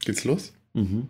Geht's los? Mhm.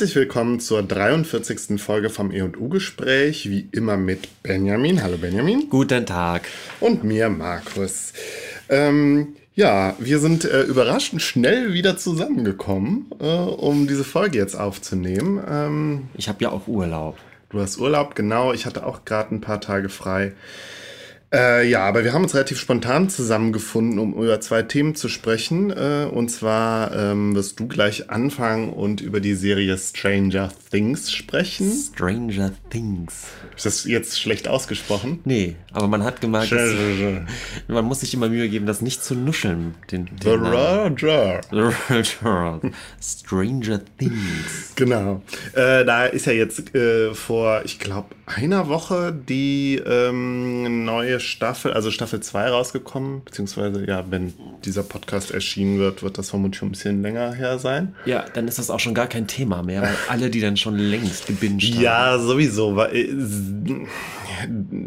Herzlich willkommen zur 43. Folge vom E&U-Gespräch, wie immer mit Benjamin. Hallo Benjamin. Guten Tag. Und mir, Markus. Ähm, ja, wir sind äh, überraschend schnell wieder zusammengekommen, äh, um diese Folge jetzt aufzunehmen. Ähm, ich habe ja auch Urlaub. Du hast Urlaub, genau. Ich hatte auch gerade ein paar Tage frei. Äh, ja, aber wir haben uns relativ spontan zusammengefunden, um über zwei Themen zu sprechen. Äh, und zwar ähm, wirst du gleich anfangen und über die Serie Stranger Things sprechen. Stranger Things. Ist das jetzt schlecht ausgesprochen? Nee, aber man hat gemerkt, dass, man muss sich immer Mühe geben, das nicht zu nuscheln. Den, den The Roger. Stranger Things. Genau. Äh, da ist ja jetzt äh, vor, ich glaube, einer Woche die ähm, neue Staffel, also Staffel 2 rausgekommen, beziehungsweise ja, wenn dieser Podcast erschienen wird, wird das vermutlich ein bisschen länger her sein. Ja, dann ist das auch schon gar kein Thema mehr, weil alle, die dann schon längst gebinged haben. Ja, sowieso, weil äh,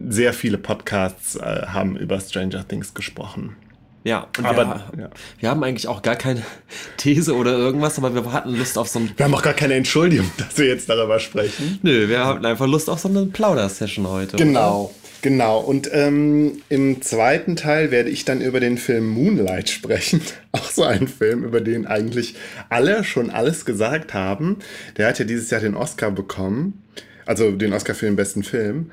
sehr viele Podcasts äh, haben über Stranger Things gesprochen. Ja, aber wir, ja. wir, haben eigentlich auch gar keine These oder irgendwas, aber wir hatten Lust auf so ein. Wir haben auch gar keine Entschuldigung, dass wir jetzt darüber sprechen. Nö, wir hatten einfach Lust auf so eine Plauder-Session heute. Genau. Oder? Genau, und ähm, im zweiten Teil werde ich dann über den Film Moonlight sprechen. Auch so ein Film, über den eigentlich alle schon alles gesagt haben. Der hat ja dieses Jahr den Oscar bekommen. Also den Oscar für den besten Film.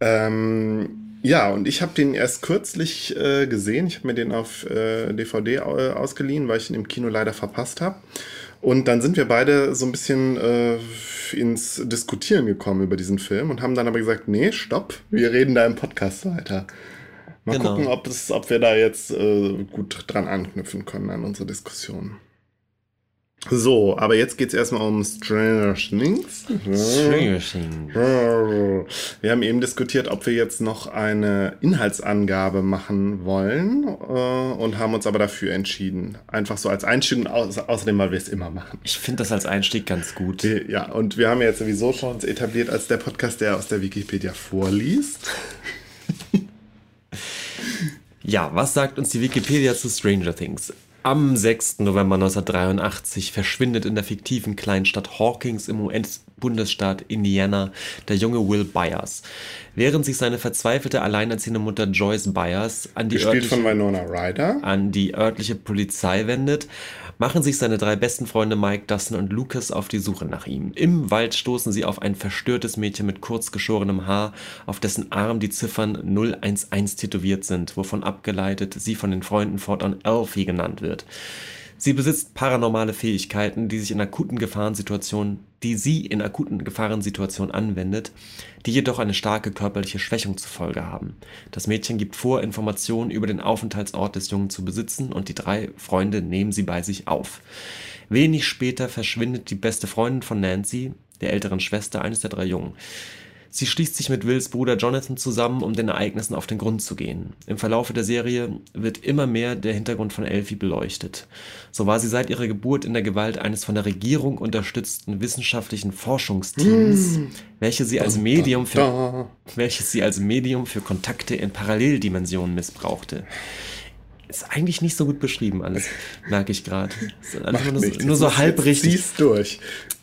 Ähm, ja, und ich habe den erst kürzlich äh, gesehen. Ich habe mir den auf äh, DVD äh, ausgeliehen, weil ich ihn im Kino leider verpasst habe. Und dann sind wir beide so ein bisschen äh, ins Diskutieren gekommen über diesen Film und haben dann aber gesagt, nee, stopp, wir reden da im Podcast weiter. Mal genau. gucken, ob, es, ob wir da jetzt äh, gut dran anknüpfen können an unsere Diskussion. So, aber jetzt geht es erstmal um Stranger Things. Stranger Things. Wir haben eben diskutiert, ob wir jetzt noch eine Inhaltsangabe machen wollen äh, und haben uns aber dafür entschieden. Einfach so als Einstieg und au außerdem, weil wir es immer machen. Ich finde das als Einstieg ganz gut. Ja, und wir haben jetzt sowieso schon uns etabliert als der Podcast, der aus der Wikipedia vorliest. ja, was sagt uns die Wikipedia zu Stranger Things? Am 6. November 1983 verschwindet in der fiktiven Kleinstadt Hawkins im US-Bundesstaat Indiana der junge Will Byers. Während sich seine verzweifelte alleinerziehende Mutter Joyce Byers an die, örtliche, an die örtliche Polizei wendet, machen sich seine drei besten Freunde Mike, Dustin und Lucas auf die Suche nach ihm. Im Wald stoßen sie auf ein verstörtes Mädchen mit kurz geschorenem Haar, auf dessen Arm die Ziffern 011 tätowiert sind, wovon abgeleitet sie von den Freunden fortan Elfie genannt wird. Sie besitzt paranormale Fähigkeiten, die sich in akuten Gefahrensituationen, die sie in akuten Gefahrensituationen anwendet, die jedoch eine starke körperliche Schwächung zur Folge haben. Das Mädchen gibt vor, Informationen über den Aufenthaltsort des Jungen zu besitzen und die drei Freunde nehmen sie bei sich auf. Wenig später verschwindet die beste Freundin von Nancy, der älteren Schwester eines der drei Jungen. Sie schließt sich mit Wills Bruder Jonathan zusammen, um den Ereignissen auf den Grund zu gehen. Im Verlaufe der Serie wird immer mehr der Hintergrund von Elfie beleuchtet. So war sie seit ihrer Geburt in der Gewalt eines von der Regierung unterstützten wissenschaftlichen Forschungsteams, hm. welche sie als Medium für, welches sie als Medium für Kontakte in Paralleldimensionen missbrauchte ist eigentlich nicht so gut beschrieben alles, merke ich gerade. Nur, nur, so halb richtig. Siehst durch.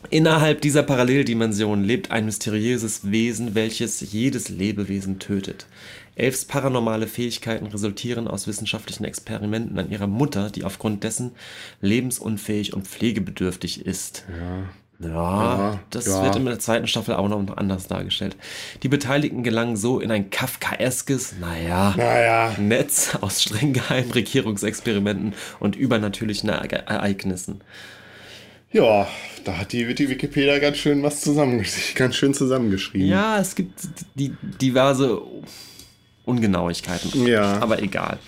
Innerhalb dieser Paralleldimension lebt ein mysteriöses Wesen, welches jedes Lebewesen tötet. Elfs paranormale Fähigkeiten resultieren aus wissenschaftlichen Experimenten an ihrer Mutter, die aufgrund dessen lebensunfähig und pflegebedürftig ist. Ja. Ja, ja, das ja. wird in der zweiten Staffel auch noch anders dargestellt. Die Beteiligten gelangen so in ein kafkaeskes, naja, naja. Netz aus streng geheimen Regierungsexperimenten und übernatürlichen Ereignissen. Ja, da hat die, die Wikipedia ganz schön was zusammen, ganz schön zusammengeschrieben. Ja, es gibt die, diverse Ungenauigkeiten. Ja. Aber egal.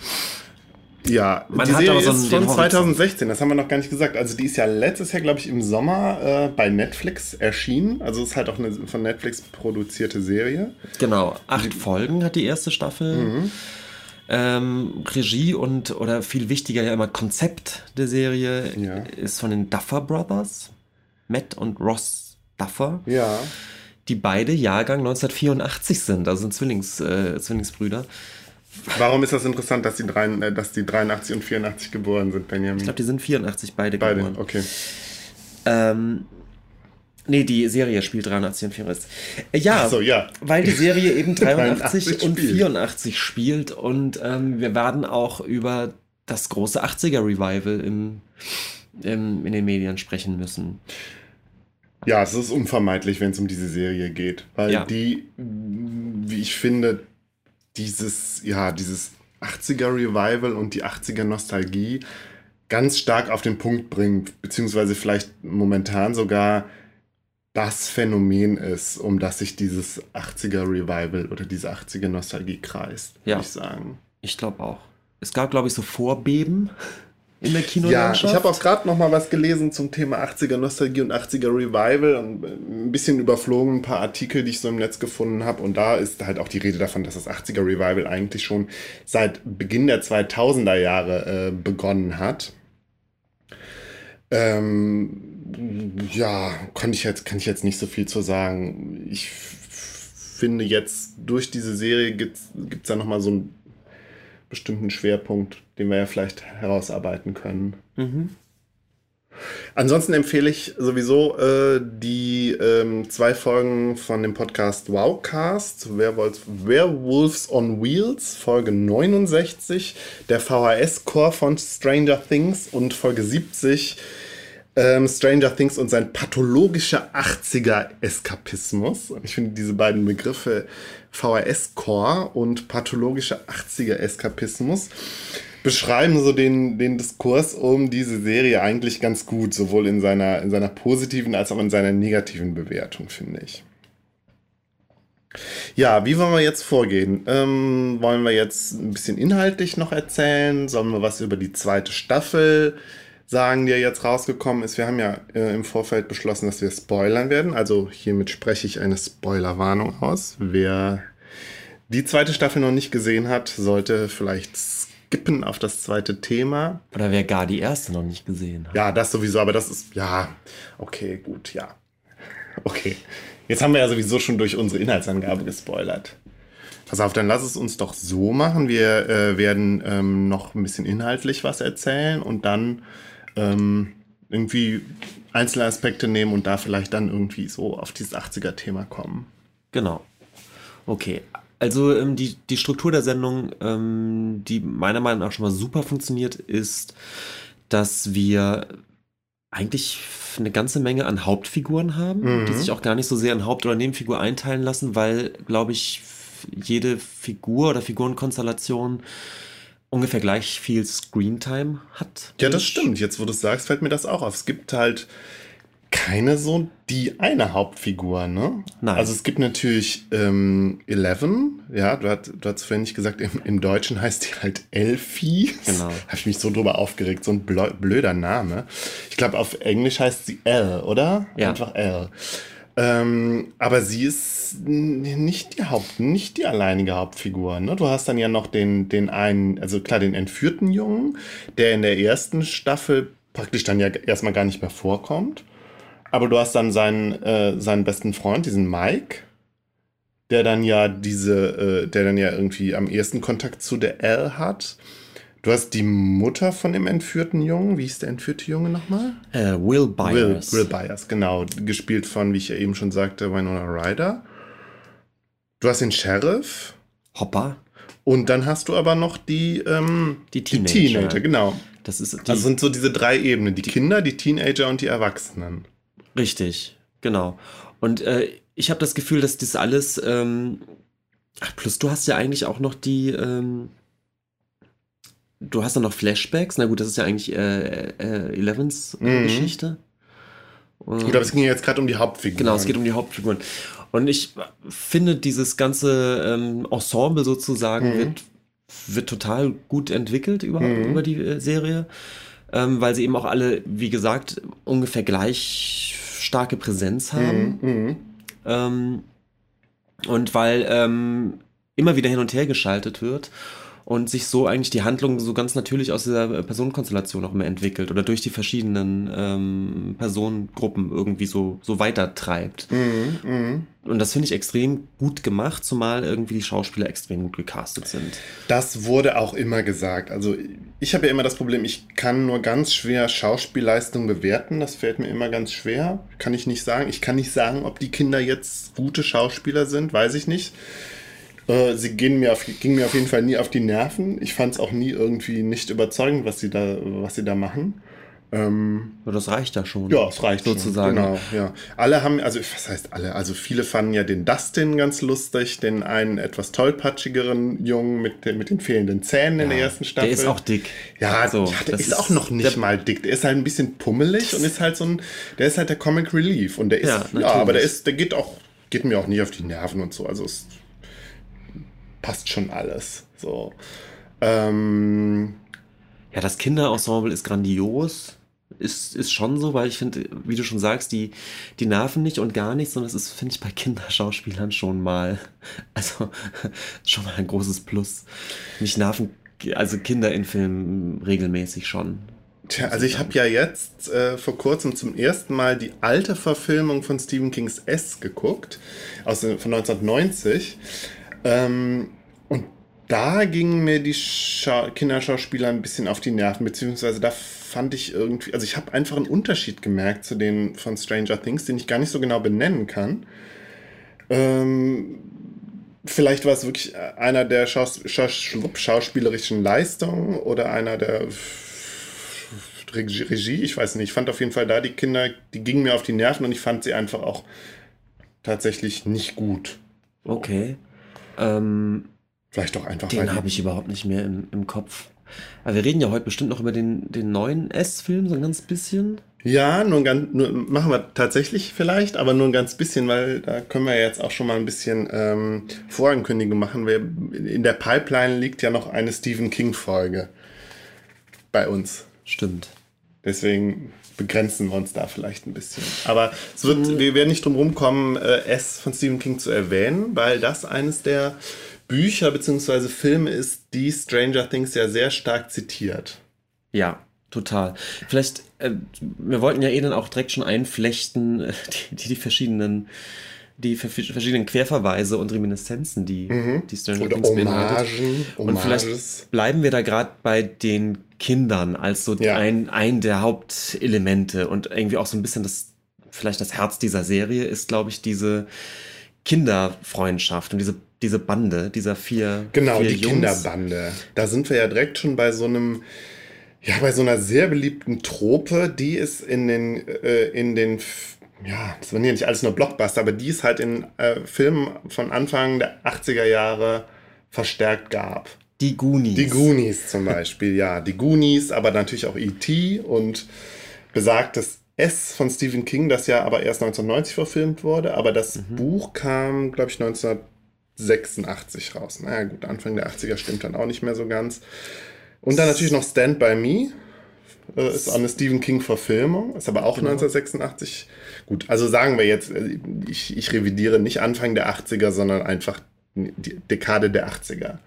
Ja, Man die Serie so ist von den Horizont. 2016, das haben wir noch gar nicht gesagt. Also die ist ja letztes Jahr, glaube ich, im Sommer äh, bei Netflix erschienen. Also es ist halt auch eine von Netflix produzierte Serie. Genau, acht Folgen hat die erste Staffel. Mhm. Ähm, Regie und, oder viel wichtiger ja immer Konzept der Serie Ja. ist von den Duffer Brothers, Matt und Ross Duffer, Ja. die beide Jahrgang 1984 sind, also sind Zwillings, äh, Zwillingsbrüder. Warum ist das interessant, dass die, drei, äh, dass die 83 und 84 geboren sind, Benjamin? Ich glaube, die sind 84 beide, Beide, geboren. okay. Ähm, nee, die Serie spielt 83 und 84. Äh, ja, so, ja. weil die Serie eben 83 83 und spielt. 84 spielt und ähm, wir werden auch über das große 80er Revival im, im, in den Medien sprechen müssen. Ja, es ist unvermeidlich, wenn es um diese Serie geht, weil Ja. die, wie ich finde, dieses, ja, dieses 80er Revival und die 80er Nostalgie ganz stark auf den Punkt bringt, beziehungsweise vielleicht momentan sogar das Phänomen ist, um das sich dieses 80er Revival oder diese 80er Nostalgie kreist, Ja. würde ich sagen. Ich glaube auch. Es gab, glaube ich, so Vorbeben in der Ja, Kinolandschaft. ich habe auch gerade noch mal was gelesen zum Thema 80er Nostalgie und 80er Revival und äh, ein bisschen überflogen ein paar Artikel, die ich so im Netz gefunden habe und da ist halt auch die Rede davon, dass das 80er Revival eigentlich schon seit Beginn der 2000er Jahre äh, begonnen hat. Ähm, ja, kann ich jetzt kann ich jetzt nicht so viel zu sagen. Ich finde jetzt durch diese Serie gibt es da noch mal so einen bestimmten Schwerpunkt, den wir ja vielleicht herausarbeiten können. Mhm. Ansonsten empfehle ich sowieso äh, die ähm, zwei Folgen von dem Podcast Wowcast, Werewolves, Werewolves on Wheels, Folge 69, der VHS-Core von Stranger Things und Folge 70, ähm, Stranger Things und sein pathologischer 80er-Eskapismus. Und Ich finde diese beiden Begriffe VHS-Core und pathologischer 80er-Eskapismus beschreiben so den, den Diskurs um diese Serie eigentlich ganz gut, sowohl in seiner, in seiner positiven als auch in seiner negativen Bewertung, finde ich. Ja, wie wollen wir jetzt vorgehen? Ähm, wollen wir jetzt ein bisschen inhaltlich noch erzählen? Sollen wir was über die zweite Staffel sagen, ja jetzt rausgekommen ist? Wir haben ja äh, im Vorfeld beschlossen, dass wir spoilern werden. Also hiermit spreche ich eine Spoilerwarnung aus. Wer die zweite Staffel noch nicht gesehen hat, sollte vielleicht skippen auf das zweite Thema. Oder wer gar die erste noch nicht gesehen hat. Ja, das sowieso, aber das ist, ja, okay, gut, ja. Okay. Jetzt haben wir ja sowieso schon durch unsere Inhaltsangabe gespoilert. Pass auf, dann lass es uns doch so machen. Wir äh, werden ähm, noch ein bisschen inhaltlich was erzählen und dann ähm, irgendwie einzelne Aspekte nehmen und da vielleicht dann irgendwie so auf dieses 80er-Thema kommen. Genau. Okay. Also ähm, die, die Struktur der Sendung, ähm, die meiner Meinung nach schon mal super funktioniert, ist, dass wir eigentlich eine ganze Menge an Hauptfiguren haben, Mhm. die sich auch gar nicht so sehr in Haupt- oder Nebenfigur einteilen lassen, weil, glaube ich, jede Figur oder Figurenkonstellation ungefähr gleich viel Screentime hat. Ja, das stimmt. Jetzt, wo du es sagst, fällt mir das auch auf. Es gibt halt keine so die eine Hauptfigur, ne? Nein. Also es gibt natürlich ähm, Eleven, ja, du, hast, du hast vorhin nicht gesagt, im, im Deutschen heißt die halt Elfie. Genau. Habe ich mich so drüber aufgeregt, so ein blö- blöder Name. Ich glaube, auf Englisch heißt sie Elle, oder? Ja. Einfach Elle. Ähm, aber sie ist nicht die Haupt, nicht die alleinige Hauptfigur. Ne? Du hast dann ja noch den, den einen, also klar, den entführten Jungen, der in der ersten Staffel praktisch dann ja erstmal gar nicht mehr vorkommt. Aber du hast dann seinen, äh, seinen besten Freund, diesen Mike, der dann ja diese, äh, der dann ja irgendwie am ersten Kontakt zu der Elle hat. Du hast die Mutter von dem entführten Jungen. Wie hieß der entführte Junge nochmal? Äh, Will Will, Byers. Will Byers, genau. Gespielt von, wie ich ja eben schon sagte, Winona Ryder. Du hast den Sheriff. Hopper. Und dann hast du aber noch die, ähm, Die Teenager. genau. Das ist die, Also sind so diese drei Ebenen. Die Kinder, die Teenager und die Erwachsenen. Richtig, genau. Und äh, ich habe das Gefühl, dass das alles. Ähm, plus du hast ja eigentlich auch noch die. Ähm, du hast dann noch Flashbacks. Na gut, das ist ja eigentlich äh, äh, Elevens Mhm. Geschichte. Gut, aber es ging jetzt gerade um die Hauptfiguren. Genau, es geht um die Hauptfiguren. Und ich finde, dieses ganze ähm, Ensemble sozusagen wird, wird total gut entwickelt über, über die äh, Serie, ähm, weil sie eben auch alle, wie gesagt, ungefähr gleich starke Präsenz haben. Ähm, und weil ähm, immer wieder hin und her geschaltet wird und sich so eigentlich die Handlung so ganz natürlich aus dieser Personenkonstellation auch immer entwickelt oder durch die verschiedenen ähm, Personengruppen irgendwie so, so weitertreibt. Und das finde ich extrem gut gemacht, zumal irgendwie die Schauspieler extrem gut gecastet sind. Das wurde auch immer gesagt. Also ich habe ja immer das Problem, ich kann nur ganz schwer Schauspielleistung bewerten. Das fällt mir immer ganz schwer. Kann ich nicht sagen. Ich kann nicht sagen, ob die Kinder jetzt gute Schauspieler sind, weiß ich nicht. Äh, Sie gehen mir auf, gingen mir auf jeden Fall nie auf die Nerven. Ich fand es auch nie irgendwie nicht überzeugend, was sie da, was sie da machen. Ähm, das reicht ja schon. ja, es reicht sozusagen. Schon. Genau, ja. Alle haben, also was heißt alle? Also viele fanden ja den Dustin ganz lustig, den einen etwas tollpatschigeren Jungen mit, den- mit den fehlenden Zähnen in der ersten Staffel. Der ist auch dick. Ja, So, ja der das ist auch noch nicht mal dick. Der ist halt ein bisschen pummelig und ist halt so ein, der ist halt der Comic Relief und der ist, Ja, ja, aber der ist, der geht auch, geht mir auch nicht auf die Nerven und so. Also es passt schon alles. So. Ähm, Ja, das Kinderensemble ist grandios. Ist, ist schon so, weil ich finde, wie du schon sagst, die, die nerven nicht und gar nicht, sondern es ist, finde ich, bei Kinderschauspielern schon mal, also schon mal ein großes Plus. Mich nerven also Kinder in Filmen regelmäßig schon. Tja, also ich habe ja jetzt äh, vor kurzem zum ersten Mal die alte Verfilmung von Stephen Kings S geguckt, aus, den- von 1990. Ähm, und da gingen mir die Scha Kinderschauspieler ein bisschen auf die Nerven, beziehungsweise da fand ich irgendwie, also ich habe einfach einen Unterschied gemerkt zu den von Stranger Things, den ich gar nicht so genau benennen kann. Ähm, vielleicht war es wirklich einer der Schaus Schaus schauspielerischen Leistungen oder einer der Regie, ich weiß nicht. Ich fand auf jeden Fall da die Kinder, die gingen mir auf die Nerven und ich fand sie einfach auch tatsächlich nicht gut. Okay. Ähm, Vielleicht auch einfach, den habe ich überhaupt nicht mehr im, im Kopf. Aber wir reden ja heute bestimmt noch über den, den neuen S-Film, so ein ganz bisschen. Ja, nur ein ganz, nur, machen wir tatsächlich vielleicht, aber nur ein ganz bisschen, weil da können wir jetzt auch schon mal ein bisschen ähm, Vorankündigung machen. Wir, in der Pipeline liegt ja noch eine Stephen King-Folge bei uns. Stimmt. Deswegen begrenzen wir uns da vielleicht ein bisschen. Aber es wird, wir werden nicht drum rumkommen, äh, S von Stephen King zu erwähnen, weil das eines der Bücher bzw. Filme ist, die Stranger Things ja sehr stark zitiert. Ja, total. Vielleicht, äh, wir wollten ja eh dann auch direkt schon einflechten, äh, die, die, die verschiedenen, die ver- verschiedenen Querverweise und Reminiszenzen, die, die Stranger Mhm. Oder Things beinhaltet. Hommagen, Und vielleicht Hommages. bleiben wir da gerade bei den Kindern als so Ja. ein, ein der Hauptelemente und irgendwie auch so ein bisschen das, vielleicht das Herz dieser Serie ist, glaube ich, diese Kinderfreundschaft und diese, diese Bande dieser vier, Genau, vier die Jungs. Kinderbande. Da sind wir ja direkt schon bei so einem, ja, bei so einer sehr beliebten Trope, die es in den, äh, in den, ja, das waren ja nicht alles nur Blockbuster, aber die es halt in äh, Filmen von Anfang der 80er Jahre verstärkt gab. Die Goonies. Die Goonies zum Beispiel, ja. Die Goonies, aber natürlich auch E.T. und besagtes S von Stephen King, das ja aber erst 1990 verfilmt wurde, aber das Buch kam, glaube ich, 1986 raus. Naja, gut, Anfang der 80er stimmt dann auch nicht mehr so ganz. Und dann natürlich noch Stand By Me. Äh, ist eine Stephen King-Verfilmung, ist aber auch 1986. Gut, also sagen wir jetzt, äh, ich, ich revidiere nicht Anfang der 80er, sondern einfach die Dekade der 80er.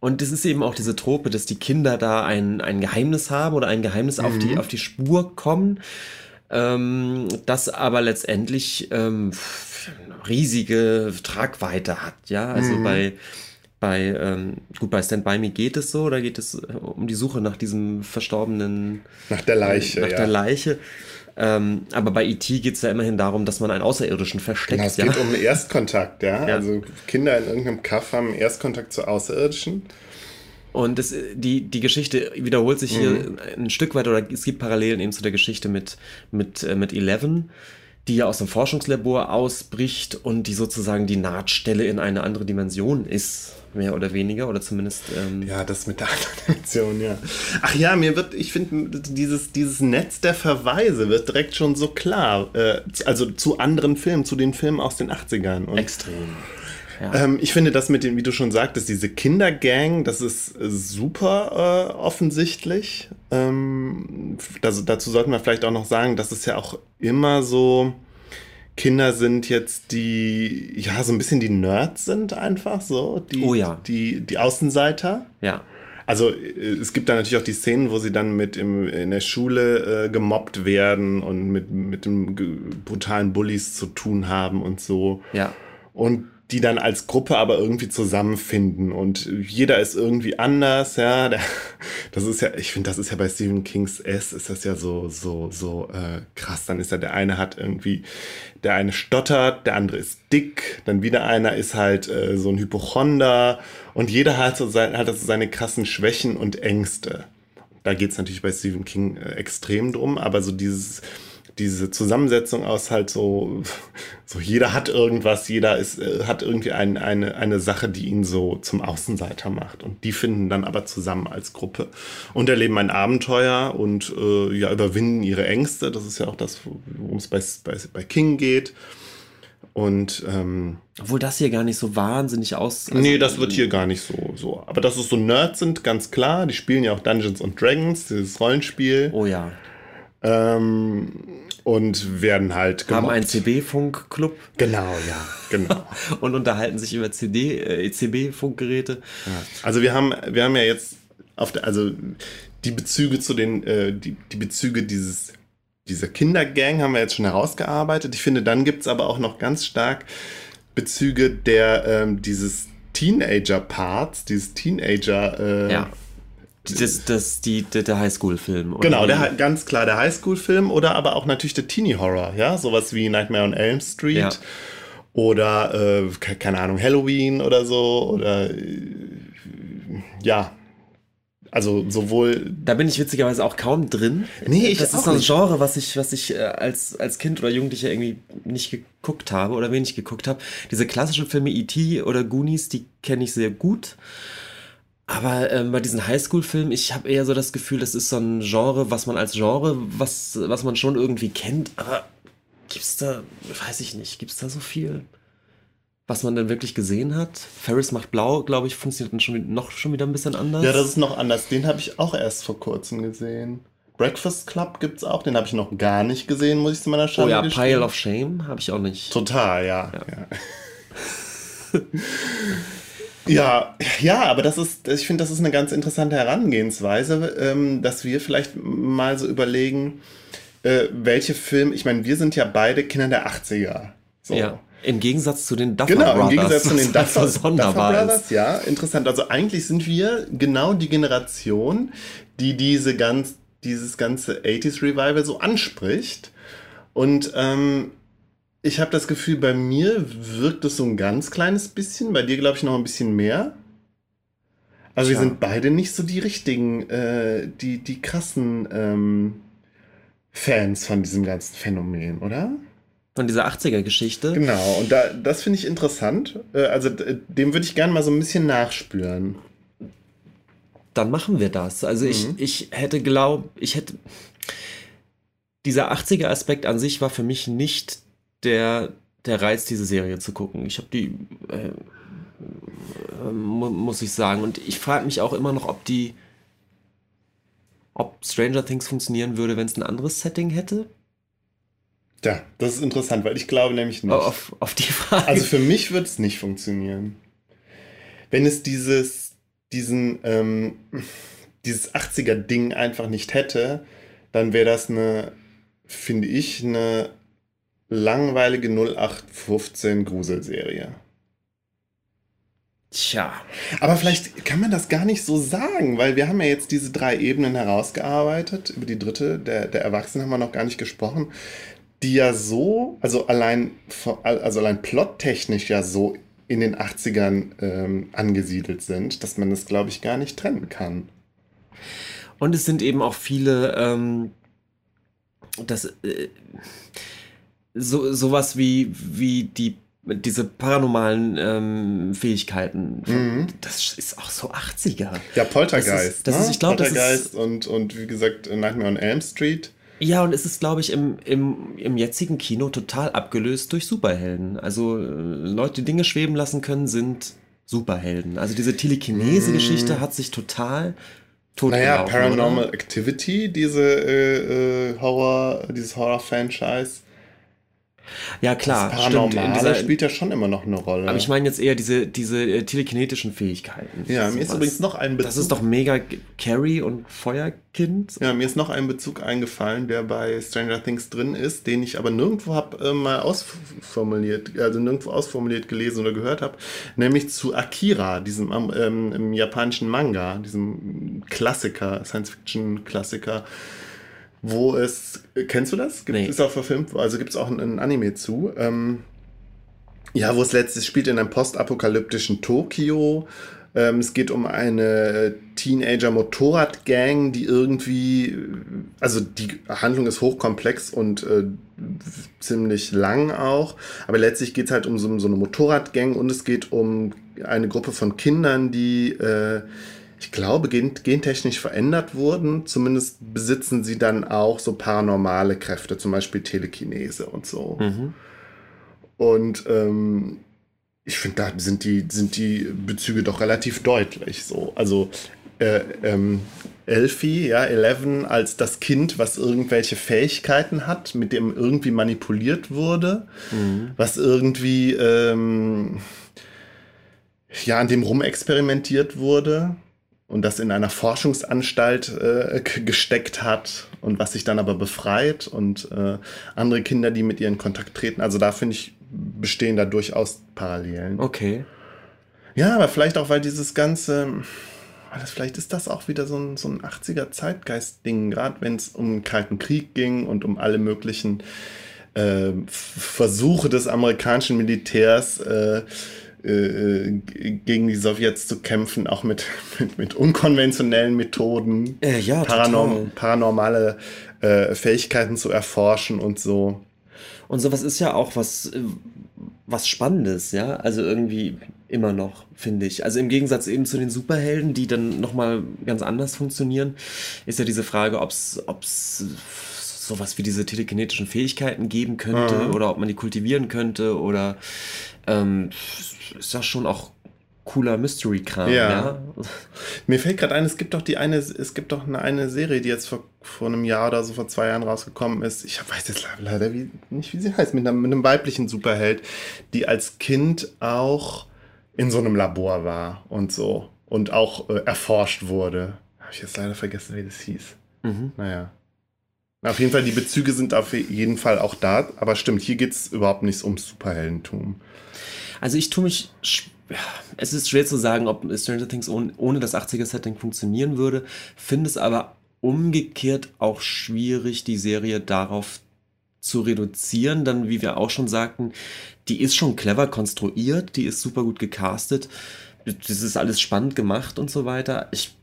Und es ist eben auch diese Trope, dass die Kinder da ein, ein Geheimnis haben oder ein Geheimnis auf, die, auf die Spur kommen, ähm, das aber letztendlich ähm, riesige Tragweite hat. Ja, also bei, bei, ähm, gut, bei Stand By Me geht es so, da geht es äh, um die Suche nach diesem verstorbenen, Nach der Leiche, nach ja. der Leiche. Ähm, aber bei E.T. geht es ja immerhin darum, dass man einen Außerirdischen versteckt. Genau, es ja? geht um einen Erstkontakt, ja? Ja. Also Kinder in irgendeinem Kaff haben Erstkontakt zu Außerirdischen. Und es, die, die Geschichte wiederholt sich hier Mhm. ein Stück weit, oder es gibt Parallelen eben zu der Geschichte mit, mit, äh, mit Eleven, die ja aus dem Forschungslabor ausbricht und die sozusagen die Nahtstelle in eine andere Dimension ist, mehr oder weniger, oder zumindest. Ähm ja, das mit der anderen Dimension, ja. Ach ja, mir wird, ich finde, dieses, dieses Netz der Verweise wird direkt schon so klar. Äh, also zu anderen Filmen, zu den Filmen aus den 80ern. Und Extrem. Ja. Ähm, ich finde das mit dem, wie du schon sagtest, diese Kindergang, das ist super äh, offensichtlich. Ähm, das, dazu sollten wir vielleicht auch noch sagen, dass es ja auch immer so Kinder sind jetzt, die ja so ein bisschen die Nerds sind einfach so, die, oh ja. die, die Außenseiter. Ja. Also es gibt da natürlich auch die Szenen, wo sie dann mit im, in der Schule äh, gemobbt werden und mit, mit dem brutalen Bullies zu tun haben und so. Ja. Und die dann als Gruppe aber irgendwie zusammenfinden und jeder ist irgendwie anders, ja. Das ist ja, ich finde, das ist ja bei Stephen Kings S, ist das ja so, so, so äh, krass. Dann ist ja der eine hat irgendwie, der eine stottert, der andere ist dick, dann wieder einer ist halt äh, so ein Hypochonder und jeder hat so, sein, hat so seine krassen Schwächen und Ängste. Da geht es natürlich bei Stephen King äh, extrem drum, aber so dieses, diese Zusammensetzung aus halt so, so jeder hat irgendwas, jeder ist, äh, hat irgendwie ein, eine, eine Sache, die ihn so zum Außenseiter macht. Und die finden dann aber zusammen als Gruppe und erleben ein Abenteuer und äh, ja, überwinden ihre Ängste. Das ist ja auch das, worum es bei, bei, bei King geht. Und ähm, obwohl das hier gar nicht so wahnsinnig aus. Also, nee, das wird hier gar nicht so, so. Aber dass es so Nerds sind, ganz klar. Die spielen ja auch Dungeons and Dragons, dieses Rollenspiel. Oh ja. Ähm, und werden halt gemobbt. Haben einen CB-Funkclub. Genau, ja, genau. und unterhalten sich über CD, äh, ECB-Funkgeräte. Ja. Also wir haben, wir haben ja jetzt auf der, also die Bezüge zu den, äh, die, die Bezüge dieses, dieser Kindergang haben wir jetzt schon herausgearbeitet. Ich finde, dann gibt es aber auch noch ganz stark Bezüge der, ähm, dieses Teenager-Parts, dieses Teenager- äh, ja das, das, die, der Highschool-Film. Genau, der, ganz klar der Highschool-Film oder aber auch natürlich der Teenie-Horror, ja, sowas wie Nightmare on Elm Street ja. oder, äh, keine Ahnung, Halloween oder so oder, äh, ja, also sowohl. Da bin ich witzigerweise auch kaum drin. Nee, ich Das ist so ein Genre, was ich, was ich äh, als, als Kind oder Jugendlicher irgendwie nicht geguckt habe oder wenig geguckt habe. Diese klassischen Filme E.T. oder Goonies, die kenne ich sehr gut. Aber ähm, bei diesen Highschool-Filmen, ich habe eher so das Gefühl, das ist so ein Genre, was man als Genre, was, was man schon irgendwie kennt, aber gibt's da, weiß ich nicht, gibt's da so viel, was man denn wirklich gesehen hat? Ferris macht blau, glaube ich, funktioniert dann schon, noch schon wieder ein bisschen anders. Ja, das ist noch anders. Den habe ich auch erst vor kurzem gesehen. Breakfast Club gibt's auch, den habe ich noch gar nicht gesehen, muss ich zu meiner Schande Oh ja, gestehen. Pile of Shame habe ich auch nicht. Total, ja. ja. ja. Ja, ja, aber das ist, ich finde, das ist eine ganz interessante Herangehensweise, ähm, dass wir vielleicht mal so überlegen, äh, welche Filme, ich meine, wir sind ja beide Kinder der 80er. So. Ja. Im Gegensatz zu den Duffer genau, Brothers. Genau, im Gegensatz zu den Duffer, Duffer Brothers, ja, interessant. Also eigentlich sind wir genau die Generation, die diese ganz, dieses ganze 80s Revival so anspricht. Und ähm, ich habe das Gefühl, bei mir wirkt es so ein ganz kleines bisschen, bei dir glaube ich noch ein bisschen mehr. Also Tja. wir sind beide nicht so die richtigen, äh, die, die krassen ähm, Fans von diesem ganzen Phänomen, oder? Von dieser 80er-Geschichte. Genau, und da, das finde ich interessant. Äh, also dem würde ich gerne mal so ein bisschen nachspüren. Dann machen wir das. Also mhm. ich, ich hätte glaubt, ich hätte. Dieser 80er-Aspekt an sich war für mich nicht der, der Reiz, diese Serie zu gucken. Ich habe die, äh, äh, muss ich sagen. Und ich frage mich auch immer noch, ob die, ob Stranger Things funktionieren würde, wenn es ein anderes Setting hätte. Ja, das ist interessant, weil ich glaube nämlich nicht. Auf, auf die Frage. Also für mich wird es nicht funktionieren. Wenn es dieses, diesen, ähm, dieses 80er-Ding einfach nicht hätte, dann wäre das eine, finde ich, eine langweilige 0815 Gruselserie. Tja. Aber vielleicht kann man das gar nicht so sagen, weil wir haben ja jetzt diese drei Ebenen herausgearbeitet. Über die dritte, der, der Erwachsenen, haben wir noch gar nicht gesprochen. Die ja so, also allein, also allein plottechnisch ja so in den 80ern ähm, angesiedelt sind, dass man das, glaube ich, gar nicht trennen kann. Und es sind eben auch viele, ähm, das. Äh, so, sowas wie, wie die diese paranormalen ähm, Fähigkeiten, mhm. das ist auch so 80er. Ja, Poltergeist. Das ist, das ne? ist ich glaube, Poltergeist ist, und, und wie gesagt, Nightmare on Elm Street. Ja, und es ist, glaube ich, im, im, im jetzigen Kino total abgelöst durch Superhelden. Also äh, Leute, die Dinge schweben lassen können, sind Superhelden. Also diese Telekinese-Geschichte mm. hat sich total tot Naja, Paranormal oder? Activity, diese äh, äh, Horror, dieses Horror-Franchise ja, klar. Das Paranormale dieser, spielt ja schon immer noch eine Rolle. Aber ich meine jetzt eher diese, diese äh, telekinetischen Fähigkeiten. Ja, mir ist übrigens noch ein Bezug. Das ist doch mega Carrie und Feuerkind. Ja, mir ist noch ein Bezug eingefallen, der bei Stranger Things drin ist, den ich aber nirgendwo habe äh, mal ausformuliert, also nirgendwo ausformuliert gelesen oder gehört habe, nämlich zu Akira, diesem ähm, japanischen Manga, diesem Klassiker, Science-Fiction-Klassiker wo es, kennst du das? Gibt, nee. Ist auch verfilmt, also gibt es auch ein, ein, Anime zu. Ähm, ja, wo es letztes spielt in einem postapokalyptischen Tokio. Ähm, es geht um eine Teenager-Motorrad-Gang, die irgendwie, also die Handlung ist hochkomplex und äh, ziemlich lang auch, aber letztlich geht es halt um so, so eine Motorrad-Gang und es geht um eine Gruppe von Kindern, die äh, ich glaube, gentechnisch verändert wurden. Zumindest besitzen sie dann auch so paranormale Kräfte, zum Beispiel Telekinese und so. Mhm. Und ähm, ich finde, da sind die, sind die Bezüge doch relativ deutlich so. Also äh, ähm, Elfie, ja, Eleven als das Kind, was irgendwelche Fähigkeiten hat, mit dem irgendwie manipuliert wurde, mhm. was irgendwie ähm, ja, an dem rumexperimentiert wurde und das in einer Forschungsanstalt äh, gesteckt hat und was sich dann aber befreit und äh, andere Kinder, die mit ihr in Kontakt treten. Also da finde ich, bestehen da durchaus Parallelen. Okay. Ja, aber vielleicht auch, weil dieses ganze, vielleicht ist das auch wieder so ein, so ein 80er Zeitgeist-Ding, gerade wenn es um den Kalten Krieg ging und um alle möglichen äh, Versuche des amerikanischen Militärs, äh, äh, gegen die Sowjets zu kämpfen, auch mit, mit, mit unkonventionellen Methoden, äh, ja, paranorm, paranormale äh, Fähigkeiten zu erforschen und so. Und sowas ist ja auch was, äh, was Spannendes, ja. Also irgendwie immer noch, finde ich. Also im Gegensatz eben zu den Superhelden, die dann nochmal ganz anders funktionieren, ist ja diese Frage, ob es sowas wie diese telekinetischen Fähigkeiten geben könnte mhm. oder ob man die kultivieren könnte oder ähm, ist das schon auch cooler Mystery-Kram, ja. ja. Mir fällt gerade ein, es gibt doch die eine, es gibt doch eine, eine Serie, die jetzt vor, vor einem Jahr oder so, vor zwei Jahren rausgekommen ist. Ich weiß jetzt leider wie, nicht, wie sie heißt, mit einem, mit einem weiblichen Superheld, die als Kind auch in so einem Labor war und so und auch äh, erforscht wurde. Habe ich jetzt leider vergessen, wie das hieß. Mhm. Naja. Auf jeden Fall, die Bezüge sind auf jeden Fall auch da, aber stimmt, hier geht es überhaupt nicht ums Superheldentum. Also ich tue mich, es ist schwer zu sagen, ob Stranger Things ohne, ohne das 80er-Setting funktionieren würde, finde es aber umgekehrt auch schwierig, die Serie darauf zu reduzieren, dann wie wir auch schon sagten, die ist schon clever konstruiert, die ist super gut gecastet, das ist alles spannend gemacht und so weiter. Ich,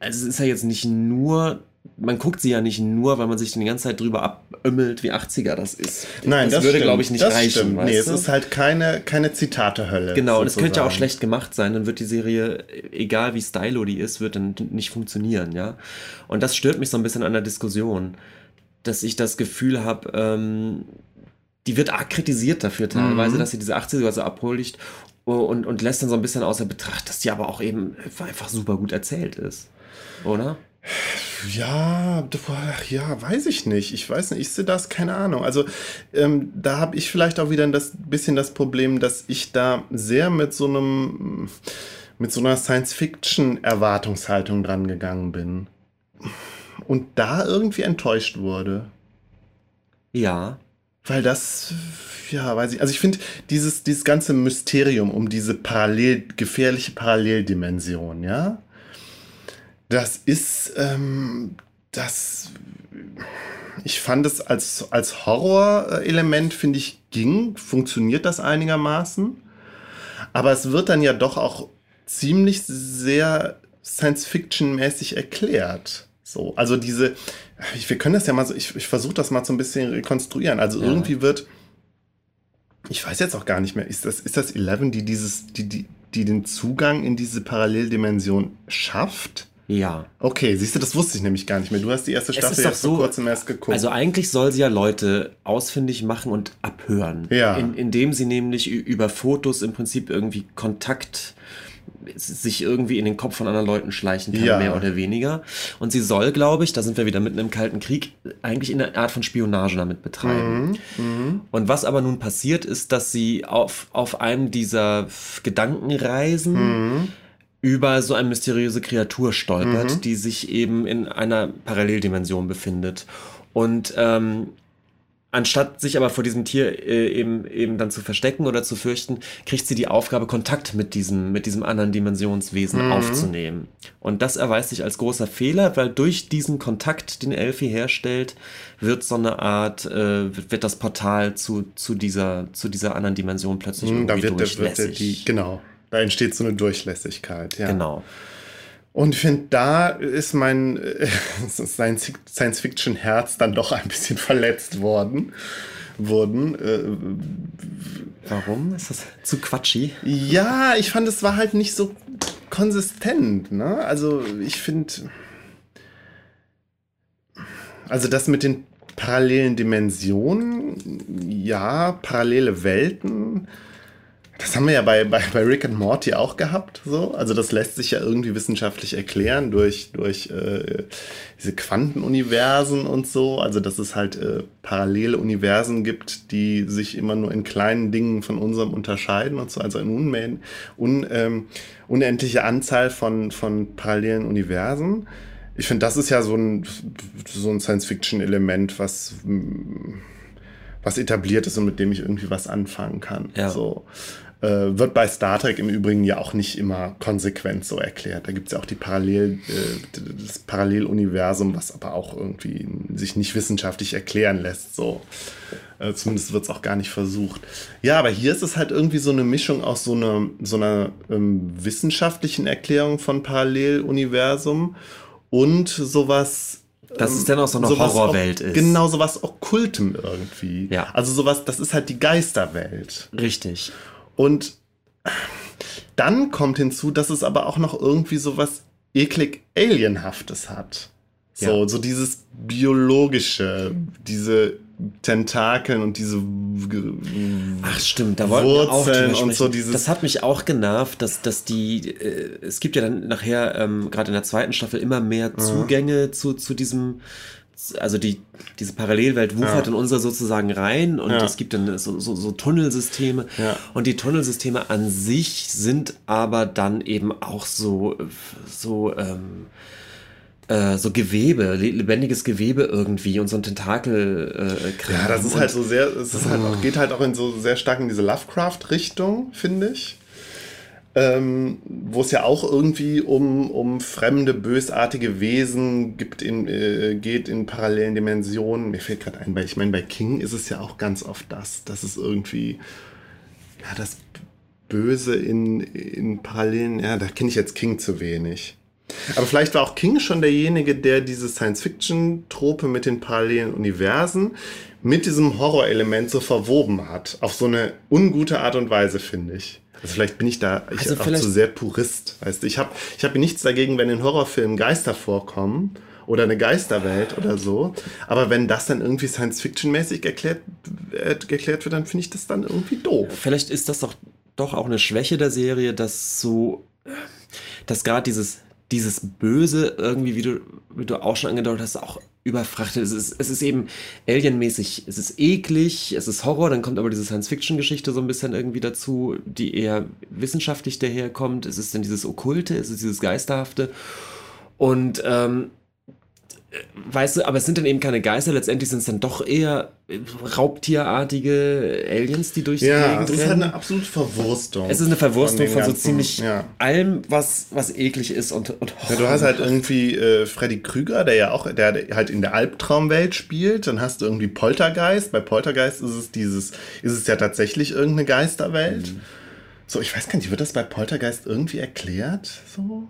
also es ist ja jetzt nicht nur man guckt sie ja nicht nur, weil man sich die ganze Zeit drüber abömmelt, wie 80er das ist. Nein, das, das würde, glaube ich, nicht das reichen. Stimmt. Nee, es ist halt keine, keine Zitate-Hölle. Genau, und es könnte ja auch schlecht gemacht sein, dann wird die Serie, egal wie stylo die ist, wird dann nicht funktionieren, ja. Und das stört mich so ein bisschen an der Diskussion, dass ich das Gefühl habe, ähm, die wird arg kritisiert dafür teilweise, mhm. dass sie diese 80er so abholt und, und lässt dann so ein bisschen außer Betracht, dass die aber auch eben einfach super gut erzählt ist. Oder? Ja, ja, weiß ich nicht. Ich weiß nicht, ich sehe das, keine Ahnung. Also ähm, da habe ich vielleicht auch wieder das bisschen das Problem, dass ich da sehr mit so einem, mit so einer Science-Fiction-Erwartungshaltung dran gegangen bin. Und da irgendwie enttäuscht wurde. Ja. Weil das, ja, weiß ich. Also ich finde dieses, dieses ganze Mysterium um diese parallel, gefährliche Paralleldimension, ja das ist, ähm, das, ich fand es als, als Horrorelement, finde ich, ging, funktioniert das einigermaßen. Aber es wird dann ja doch auch ziemlich sehr Science-Fiction-mäßig erklärt. So, also diese, wir können das ja mal so, ich, ich versuche das mal so ein bisschen rekonstruieren. Also ja. irgendwie wird ich weiß jetzt auch gar nicht mehr, ist das, ist das Eleven, die dieses, die, die, die den Zugang in diese Paralleldimension schafft? Ja. Okay, siehst du, das wusste ich nämlich gar nicht mehr. Du hast die erste Staffel jetzt vor so, kurzem erst geguckt. Also eigentlich soll sie ja Leute ausfindig machen und abhören. Ja. In, indem sie nämlich über Fotos im Prinzip irgendwie Kontakt sich irgendwie in den Kopf von anderen Leuten schleichen kann, Ja. mehr oder weniger. Und sie soll, glaube ich, da sind wir wieder mitten im Kalten Krieg, eigentlich in einer Art von Spionage damit betreiben. Und was aber nun passiert, ist, dass sie auf, auf einem dieser Gedankenreisen über so eine mysteriöse Kreatur stolpert, die sich eben in einer Paralleldimension befindet. Und ähm, anstatt sich aber vor diesem Tier äh, eben, eben dann zu verstecken oder zu fürchten, kriegt sie die Aufgabe, Kontakt mit diesem, mit diesem anderen Dimensionswesen aufzunehmen. Und das erweist sich als großer Fehler, weil durch diesen Kontakt, den Elfie herstellt, wird so eine Art, äh, wird, wird das Portal zu, zu, dieser, zu dieser anderen Dimension plötzlich Hm, da irgendwie wird, der, wird die, durchlässig. genau, da entsteht so eine Durchlässigkeit. Ja. Genau. Und ich finde, da ist mein äh, Science- Science-Fiction-Herz dann doch ein bisschen verletzt worden. Wurden. Äh, Warum? Ist das zu quatschig? ja, ich fand, es war halt nicht so konsistent. Ne? Also, ich finde. Also, das mit den parallelen Dimensionen, ja, parallele Welten. Das haben wir ja bei, bei, bei Rick and Morty auch gehabt. So. Also das lässt sich ja irgendwie wissenschaftlich erklären durch, durch äh, diese Quantenuniversen und so. Also dass es halt äh, parallele Universen gibt, die sich immer nur in kleinen Dingen von unserem unterscheiden und so. Also eine un, ähm, unendliche Anzahl von, von parallelen Universen. Ich finde, das ist ja so ein, so ein Science-Fiction-Element, was was etabliert ist und mit dem ich irgendwie was anfangen kann. Ja. So. Äh, wird bei Star Trek im Übrigen ja auch nicht immer konsequent so erklärt. Da gibt es ja auch die Parallel, äh, das Paralleluniversum, was aber auch irgendwie sich nicht wissenschaftlich erklären lässt. So. Äh, zumindest wird es auch gar nicht versucht. Ja, aber hier ist es halt irgendwie so eine Mischung aus so einer, so einer ähm, wissenschaftlichen Erklärung von Paralleluniversum und sowas Dass es dann auch so eine sowas Horrorwelt ist. Genau, sowas Okkultem irgendwie. Ja. Also sowas, das ist halt die Geisterwelt. Richtig. Und dann kommt hinzu, dass es aber auch noch irgendwie sowas eklig Alienhaftes hat. So, Ja. so dieses biologische, diese Tentakeln und diese Ach stimmt, da wollten wir auch Wurzeln drüber und so dieses- Das hat mich auch genervt, dass, dass die, äh, es gibt ja dann nachher, ähm, gerade in der zweiten Staffel, immer mehr Zugänge zu, zu diesem, also die, diese Parallelwelt wuchert in unsere sozusagen rein und Ja. es gibt dann so, so, so Tunnelsysteme Ja. und die Tunnelsysteme an sich sind aber dann eben auch so, so, ähm, äh, so Gewebe, le- lebendiges Gewebe irgendwie und so ein Tentakel äh, Ja, das ist halt so sehr, es ist halt auch, geht halt auch in so sehr stark in diese Lovecraft-Richtung, finde ich. Ähm, wo es ja auch irgendwie um, um fremde, bösartige Wesen gibt in, äh, geht in parallelen Dimensionen. Mir fällt gerade ein, bei, ich meine, bei King ist es ja auch ganz oft das, dass es irgendwie, ja, das Böse in, in parallelen, ja, da kenne ich jetzt King zu wenig. Aber vielleicht war auch King schon derjenige, der diese Science-Fiction-Trope mit den parallelen Universen mit diesem Horrorelement so verwoben hat. Auf so eine ungute Art und Weise, finde ich. Also vielleicht bin ich da ich Also auch zu sehr Purist. Weißt du? Ich habe ich hab nichts dagegen, wenn in Horrorfilmen Geister vorkommen oder eine Geisterwelt oder so. Aber wenn das dann irgendwie Science-Fiction-mäßig erklärt, äh, erklärt wird, dann finde ich das dann irgendwie doof. Vielleicht ist das doch, doch auch eine Schwäche der Serie, dass so, dass gerade dieses, dieses Böse irgendwie, wie du, wie du auch schon angedeutet hast, auch überfrachtet. Es ist, es ist eben alienmäßig, es ist eklig, es ist Horror, dann kommt aber diese Science-Fiction-Geschichte so ein bisschen irgendwie dazu, die eher wissenschaftlich daherkommt. Es ist dann dieses Okkulte, es ist dieses Geisterhafte. Und ähm, weißt du, aber es sind dann eben keine Geister, letztendlich sind es dann doch eher äh, raubtierartige Aliens, die durchs Ja, Gegend das ist halt eine absolute Verwurstung. Es ist eine Verwurstung den von, so ganzen- ziemlich Ja. allem, was, was eklig ist und, und Ja, du hast halt irgendwie äh, Freddy Krüger, der ja auch, der halt in der Albtraumwelt spielt. Dann hast du irgendwie Poltergeist. Bei Poltergeist ist es dieses, ist es ja tatsächlich irgendeine Geisterwelt. Mhm. So, ich weiß gar nicht, wird das bei Poltergeist irgendwie erklärt? So?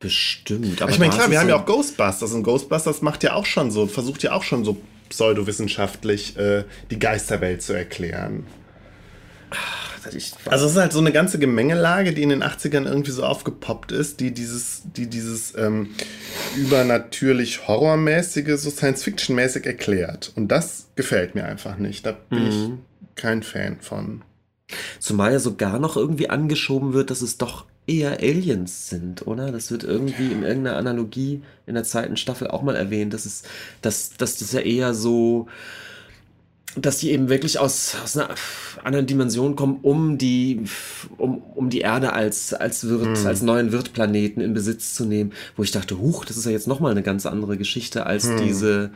Bestimmt. Aber ich meine, klar, wir haben ja auch Ghostbusters und Ghostbusters macht ja auch schon so, versucht ja auch schon so pseudowissenschaftlich äh, die Geisterwelt zu erklären. Also es ist halt so eine ganze Gemengelage, die in den 80ern irgendwie so aufgepoppt ist, die dieses, die dieses ähm, übernatürlich horrormäßige, so Science-Fiction-mäßig erklärt. Und das gefällt mir einfach nicht. Da bin mhm. ich kein Fan von. Zumal ja sogar noch irgendwie angeschoben wird, dass es doch eher Aliens sind, oder? Das wird irgendwie in irgendeiner Analogie in der zweiten Staffel auch mal erwähnt, dass es, dass, dass das ja eher so dass die eben wirklich aus, aus einer anderen Dimension kommen, um die, um, um die Erde als, als Wirt, hm. als neuen Wirtplaneten in Besitz zu nehmen, wo ich dachte, huch, das ist ja jetzt nochmal eine ganz andere Geschichte als hm. diese,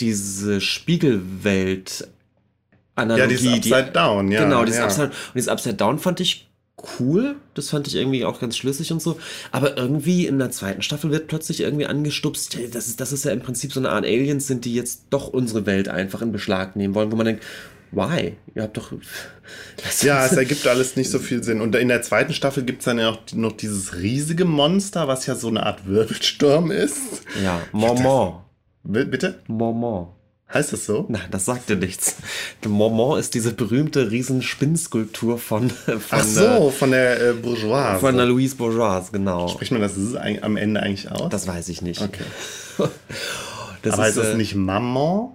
diese Spiegelwelt. Analogie, ja, dieses Upside die, Down, ja. Genau, dieses ja. Upside Und dieses Upside Down fand ich cool. Das fand ich irgendwie auch ganz schlüssig und so. Aber irgendwie in der zweiten Staffel wird plötzlich irgendwie angestupst. Das ist, das ist ja im Prinzip so eine Art Aliens sind, die jetzt doch unsere Welt einfach in Beschlag nehmen wollen, wo man denkt, why? Ihr habt doch. ja, es ergibt alles nicht so viel Sinn. Und in der zweiten Staffel gibt es dann ja auch noch dieses riesige Monster, was ja so eine Art Wirbelsturm ist. Ja, Mormon. Bitte? Mormon. Heißt das so? Nein, das sagt dir nichts. Der Mormont ist diese berühmte Riesenspinnskulptur von, von Ach so, von der äh, Bourgeoise. Von der Louise Bourgeoise, genau. Spricht man das am Ende eigentlich aus? Das weiß ich nicht. Okay. das Aber ist, heißt das äh, nicht Maman?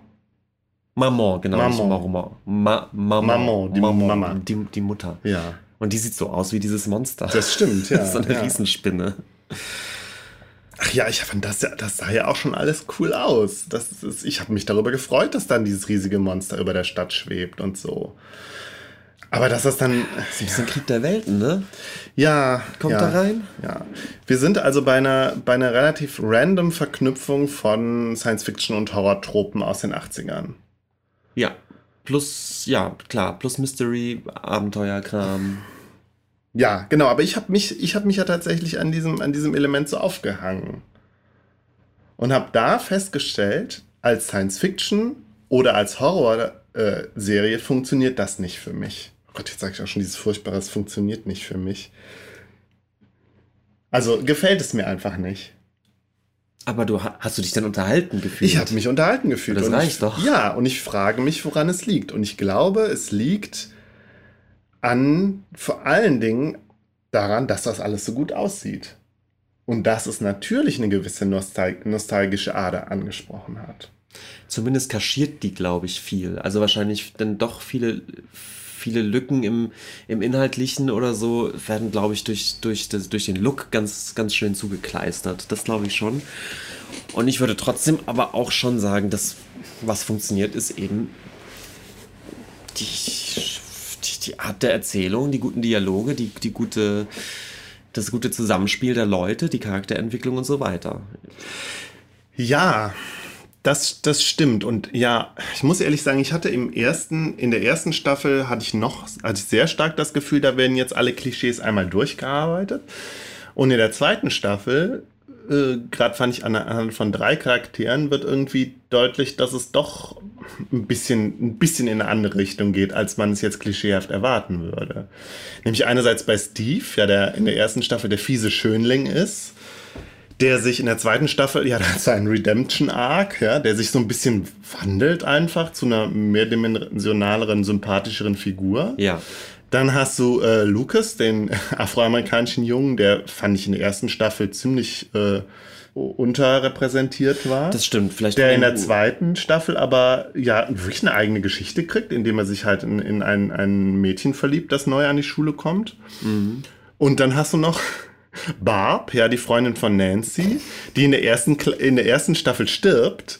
Maman, genau. Maman. Maman. Ma Maman. Maman, die Maman. Mama. Die, die Mutter. Ja. Und die sieht so aus wie dieses Monster. Das stimmt, ja. so eine ja. Riesenspinne. Ach ja, ich fand das ja, das sah ja auch schon alles cool aus. Das ist, ich habe mich darüber gefreut, dass dann dieses riesige Monster über der Stadt schwebt und so. Aber dass das dann. Das ist ein bisschen Krieg der Welten, ne? Ja. Kommt ja, da rein? Ja. Wir sind also bei einer, bei einer relativ random Verknüpfung von Science-Fiction und Horror-Tropen aus den 80ern. Ja. Plus, ja, klar, plus Mystery, Abenteuerkram. Ja, genau, aber ich habe mich, ich hab mich ja tatsächlich an diesem, an diesem Element so aufgehangen. Und habe da festgestellt, als Science-Fiction oder als Horror-Serie äh, funktioniert das nicht für mich. Oh Gott, jetzt sage ich auch schon dieses Furchtbare, es funktioniert nicht für mich. Also gefällt es mir einfach nicht. Aber du hast du dich denn unterhalten gefühlt? Ich habe mich unterhalten gefühlt. Das reicht ich, doch. Ja, und ich frage mich, woran es liegt. Und ich glaube, es liegt an vor allen Dingen daran, dass das alles so gut aussieht. Und dass es natürlich eine gewisse nostal nostalgische Ader angesprochen hat. Zumindest kaschiert die, glaube ich, viel. Also wahrscheinlich dann doch viele, viele Lücken im, im Inhaltlichen oder so werden, glaube ich, durch, durch, das, durch den Look ganz, ganz schön zugekleistert. Das glaube ich schon. Und ich würde trotzdem aber auch schon sagen, dass was funktioniert, ist eben die die Art der Erzählung, die guten Dialoge, die, die gute, das gute Zusammenspiel der Leute, die Charakterentwicklung und so weiter. Ja, das, das stimmt. Und ja, ich muss ehrlich sagen, ich hatte im ersten, in der ersten Staffel hatte ich noch, hatte ich sehr stark das Gefühl, da werden jetzt alle Klischees einmal durchgearbeitet. Und in der zweiten Staffel äh, gerade fand ich anhand von drei Charakteren wird irgendwie deutlich, dass es doch ein bisschen, ein bisschen in eine andere Richtung geht, als man es jetzt klischeehaft erwarten würde. Nämlich einerseits bei Steve, ja, der in der ersten Staffel der fiese Schönling ist, der sich in der zweiten Staffel, ja, da hat seinen Redemption-Arc, ja, der sich so ein bisschen wandelt einfach zu einer mehrdimensionaleren, sympathischeren Figur. Ja. Dann hast du äh, Lucas, den afroamerikanischen Jungen, der fand ich in der ersten Staffel ziemlich äh, unterrepräsentiert war. Das stimmt, vielleicht. Der in der zweiten Staffel aber ja wirklich eine eigene Geschichte kriegt, indem er sich halt in, in ein, ein Mädchen verliebt, das neu an die Schule kommt. Mhm. Und dann hast du noch Barb, ja, die Freundin von Nancy, die in der ersten, in der ersten Staffel stirbt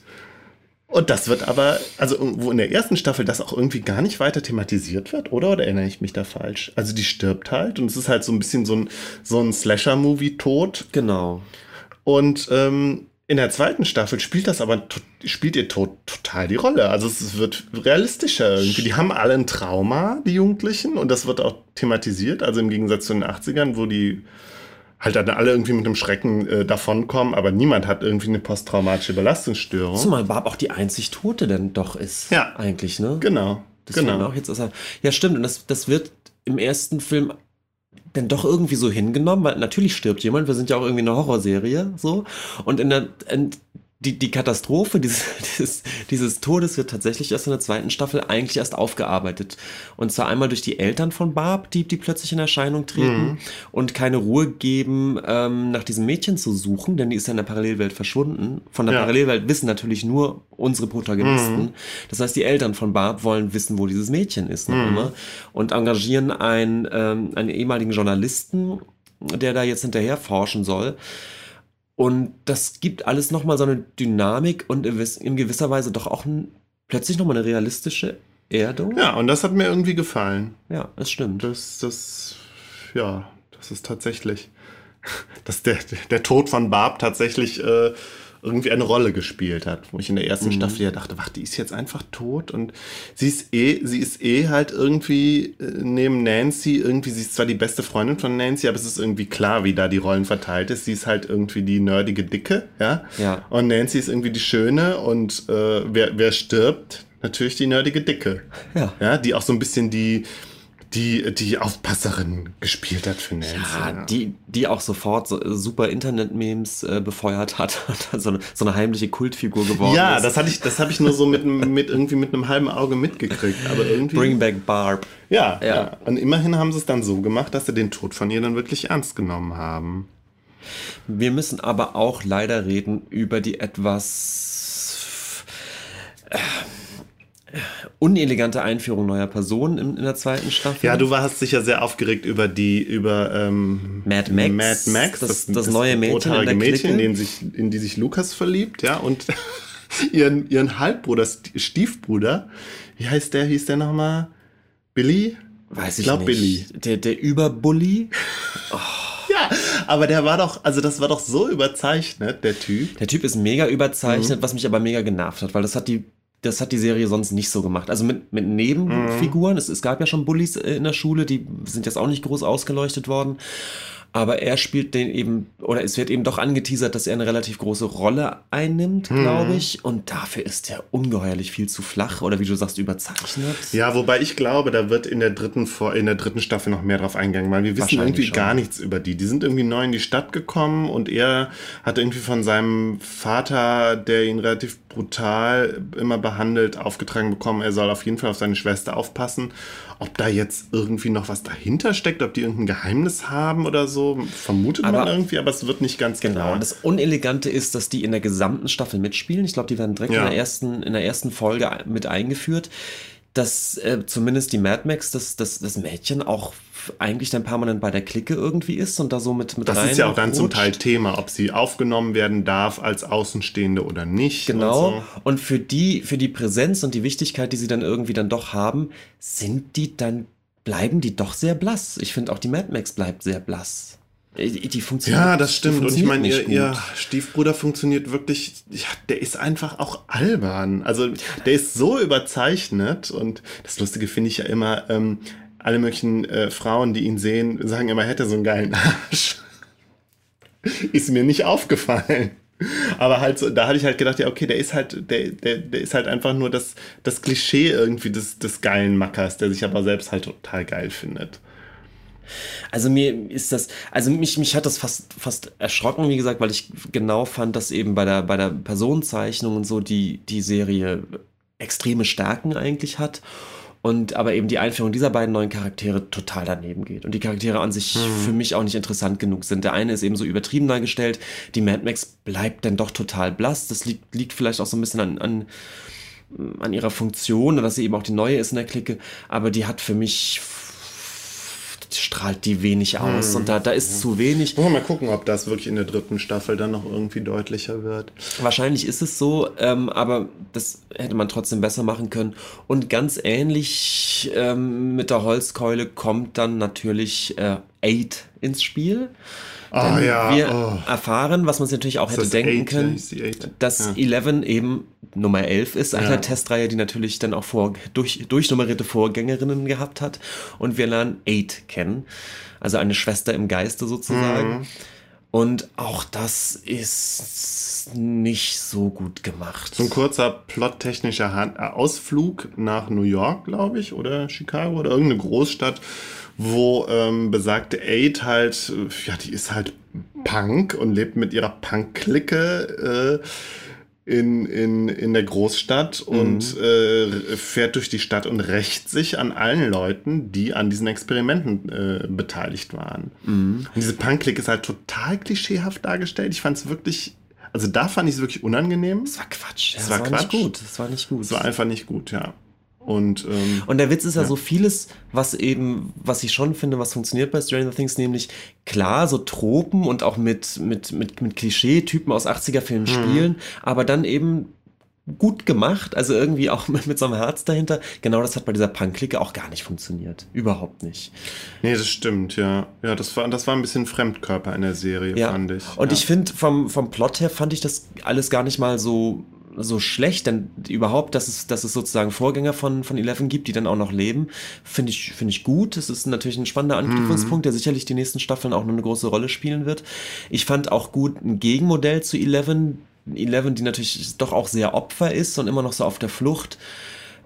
und das wird aber, also wo in der ersten Staffel das auch irgendwie gar nicht weiter thematisiert wird, oder? Oder erinnere ich mich da falsch? Also die stirbt halt und es ist halt so ein bisschen so ein, so ein Slasher-Movie-Tod. Genau. Und ähm, in der zweiten Staffel spielt das aber, spielt ihr Tod total die Rolle. Also es wird realistischer irgendwie. Die haben alle ein Trauma, die Jugendlichen, und das wird auch thematisiert. Also im Gegensatz zu den 80ern, wo die halt dann alle irgendwie mit einem Schrecken äh, davonkommen, aber niemand hat irgendwie eine posttraumatische Belastungsstörung. Zumal Barb auch die einzig Tote denn doch ist. Ja. Eigentlich, ne? Genau. Das genau. Auch jetzt ja, stimmt. Und das, das wird im ersten Film dann doch irgendwie so hingenommen, weil natürlich stirbt jemand. Wir sind ja auch irgendwie eine Horrorserie, so. Und in der, in die, die Katastrophe dieses, dieses, dieses Todes wird tatsächlich erst in der zweiten Staffel eigentlich erst aufgearbeitet. Und zwar einmal durch die Eltern von Barb, die, die plötzlich in Erscheinung treten mhm. und keine Ruhe geben, ähm, nach diesem Mädchen zu suchen, denn die ist ja in der Parallelwelt verschwunden. Von der ja. Parallelwelt wissen natürlich nur unsere Protagonisten. Mhm. Das heißt, die Eltern von Barb wollen wissen, wo dieses Mädchen ist noch mhm. immer und engagieren einen, ähm, einen ehemaligen Journalisten, der da jetzt hinterher forschen soll. Und das gibt alles nochmal so eine Dynamik und in gewisser Weise doch auch ein, plötzlich nochmal eine realistische Erdung. Ja, und das hat mir irgendwie gefallen. Ja, das stimmt. Das, das, ja, das ist tatsächlich, dass der, der Tod von Barb tatsächlich äh, irgendwie eine Rolle gespielt hat, wo ich in der ersten mhm. Staffel ja dachte, wach, die ist jetzt einfach tot und sie ist eh, sie ist eh halt irgendwie äh, neben Nancy irgendwie, sie ist zwar die beste Freundin von Nancy, aber es ist irgendwie klar, wie da die Rollen verteilt ist. Sie ist halt irgendwie die nerdige Dicke, ja, ja. und Nancy ist irgendwie die Schöne und äh, wer, wer stirbt? Natürlich die nerdige Dicke, ja, ja, die auch so ein bisschen die die die Aufpasserin gespielt hat für Nancy. Ja, ja. Die, die auch sofort so, super Internet-Memes äh, befeuert hat und so eine, so eine heimliche Kultfigur geworden ja, ist. das hatte ich, das habe ich nur so mit, mit irgendwie mit einem halben Auge mitgekriegt. Aber irgendwie. Bring back Barb. Ja, ja. ja. Und immerhin haben sie es dann so gemacht, dass sie den Tod von ihr dann wirklich ernst genommen haben. Wir müssen aber auch leider reden über die etwas. Äh, unelegante Einführung neuer Personen in, in, der zweiten Staffel. Ja, du warst sicher sehr aufgeregt über die, über ähm, Mad Max. Mad Max, das, das, das, das neue Mädchen, in, der Mädchen in, sich, in die sich Lukas verliebt, ja, und ihren, ihren Halbbruder, Stiefbruder, wie heißt der, hieß der nochmal? Billy? Weiß ich, ich glaub, nicht. Billy. Der, der Überbully? Oh. Ja, aber der war doch, also das war doch so überzeichnet, der Typ. Der Typ ist mega überzeichnet, mhm. was mich aber mega genervt hat, weil das hat die das hat die Serie sonst nicht so gemacht. Also mit, mit Nebenfiguren, mhm. es, es gab ja schon Bullies äh, in der Schule, die sind jetzt auch nicht groß ausgeleuchtet worden aber er spielt den eben, oder es wird eben doch angeteasert, dass er eine relativ große Rolle einnimmt, mhm. glaube ich. Und dafür ist er ungeheuerlich viel zu flach oder wie du sagst, überzeichnet. Ja, wobei ich glaube, da wird in der dritten, in der dritten Staffel noch mehr drauf eingegangen, weil wir wissen irgendwie schon. gar nichts über die. Die sind irgendwie neu in die Stadt gekommen und er hat irgendwie von seinem Vater, der ihn relativ brutal immer behandelt, aufgetragen bekommen, er soll auf jeden Fall auf seine Schwester aufpassen. Ob da jetzt irgendwie noch was dahinter steckt, ob die irgendein Geheimnis haben oder so, vermutet aber, man irgendwie, aber es wird nicht ganz genau. Genau, und das Unelegante ist, dass die in der gesamten Staffel mitspielen. Ich glaube, die werden direkt ja. in, der ersten, in der ersten Folge mit eingeführt dass äh, zumindest die Mad Max, das, das, das Mädchen auch eigentlich dann permanent bei der Clique irgendwie ist und da so mit, mit Das ist ja auch dann rutscht. zum Teil Thema, ob sie aufgenommen werden darf als Außenstehende oder nicht. Genau. Und, so. und für die, für die Präsenz und die Wichtigkeit, die sie dann irgendwie dann doch haben, sind die dann, bleiben die doch sehr blass. Ich finde auch die Mad Max bleibt sehr blass. Die funktioniert. Ja, das stimmt. Und ich meine, ihr, ihr, Stiefbruder funktioniert wirklich, ja, der ist einfach auch albern. Also der ist so überzeichnet und das Lustige finde ich ja immer, ähm, alle möglichen äh, Frauen, die ihn sehen, sagen immer, hätte so einen geilen Arsch. ist mir nicht aufgefallen. Aber halt so, da hatte ich halt gedacht, ja, okay, der ist halt, der, der, der ist halt einfach nur das, das Klischee irgendwie des, des geilen Mackers, der sich aber selbst halt total geil findet. Also mir ist das, also mich, mich hat das fast, fast erschrocken, wie gesagt, weil ich genau fand, dass eben bei der, bei der Personenzeichnung und so die, die Serie extreme Stärken eigentlich hat und aber eben die Einführung dieser beiden neuen Charaktere total daneben geht und die Charaktere an sich mhm. für mich auch nicht interessant genug sind. Der eine ist eben so übertrieben dargestellt, die Mad Max bleibt dann doch total blass. Das liegt, liegt vielleicht auch so ein bisschen an, an, an ihrer Funktion, dass sie eben auch die neue ist in der Clique, aber die hat für mich strahlt die wenig aus hm. und da, da ist zu wenig. Mal gucken, ob das wirklich in der dritten Staffel dann noch irgendwie deutlicher wird. Wahrscheinlich ist es so, ähm, aber das hätte man trotzdem besser machen können. Und ganz ähnlich ähm, mit der Holzkeule kommt dann natürlich äh, Eight ins Spiel. Oh, ja. Wir oh. erfahren, was man sich natürlich auch hätte denken eight, können, dass ja. 11 eben Nummer 11 ist, eine ja. Testreihe, die natürlich dann auch vor, durch, durchnummerierte Vorgängerinnen gehabt hat. Und wir lernen 8 kennen, also eine Schwester im Geiste sozusagen. Mhm. Und auch das ist nicht so gut gemacht. So ein kurzer plottechnischer äh, Ausflug nach New York, glaube ich, oder Chicago oder irgendeine Großstadt, wo ähm, besagte Aid halt, äh, ja, die ist halt Punk und lebt mit ihrer Punk-Clique. Äh, in, in, in der Großstadt und Mhm. äh, fährt durch die Stadt und rächt sich an allen Leuten, die an diesen Experimenten äh, beteiligt waren. Mhm. Und diese Punk-Clique ist halt total klischeehaft dargestellt. Ich fand es wirklich, also da fand ich es wirklich unangenehm. Das war Quatsch. Ja, Das war nicht Quatsch. gut. Das war nicht gut. Es war einfach nicht gut, ja. Und, ähm, Und der Witz ist ja, Ja. so vieles, was eben, was ich schon finde, was funktioniert bei Stranger Things, nämlich klar, so Tropen und auch mit, mit, mit, mit Klischee-Typen aus 80er-Filmen spielen, aber dann eben gut gemacht, also irgendwie auch mit, mit so einem Herz dahinter. Genau das hat bei dieser Punk-Clique auch gar nicht funktioniert. Überhaupt nicht. nee, das stimmt, ja. Ja, das war, das war ein bisschen Fremdkörper in der Serie, Ja. fand ich. Und ja. ich finde, vom, vom Plot her fand ich das alles gar nicht mal so, so schlecht, denn überhaupt, dass es, dass es sozusagen Vorgänger von, von Eleven gibt, die dann auch noch leben, finde ich, finde ich gut. Es ist natürlich ein spannender Anknüpfungspunkt, der sicherlich die nächsten Staffeln auch noch eine große Rolle spielen wird. Ich fand auch gut ein Gegenmodell zu Eleven. Eleven, die natürlich doch auch sehr Opfer ist und immer noch so auf der Flucht.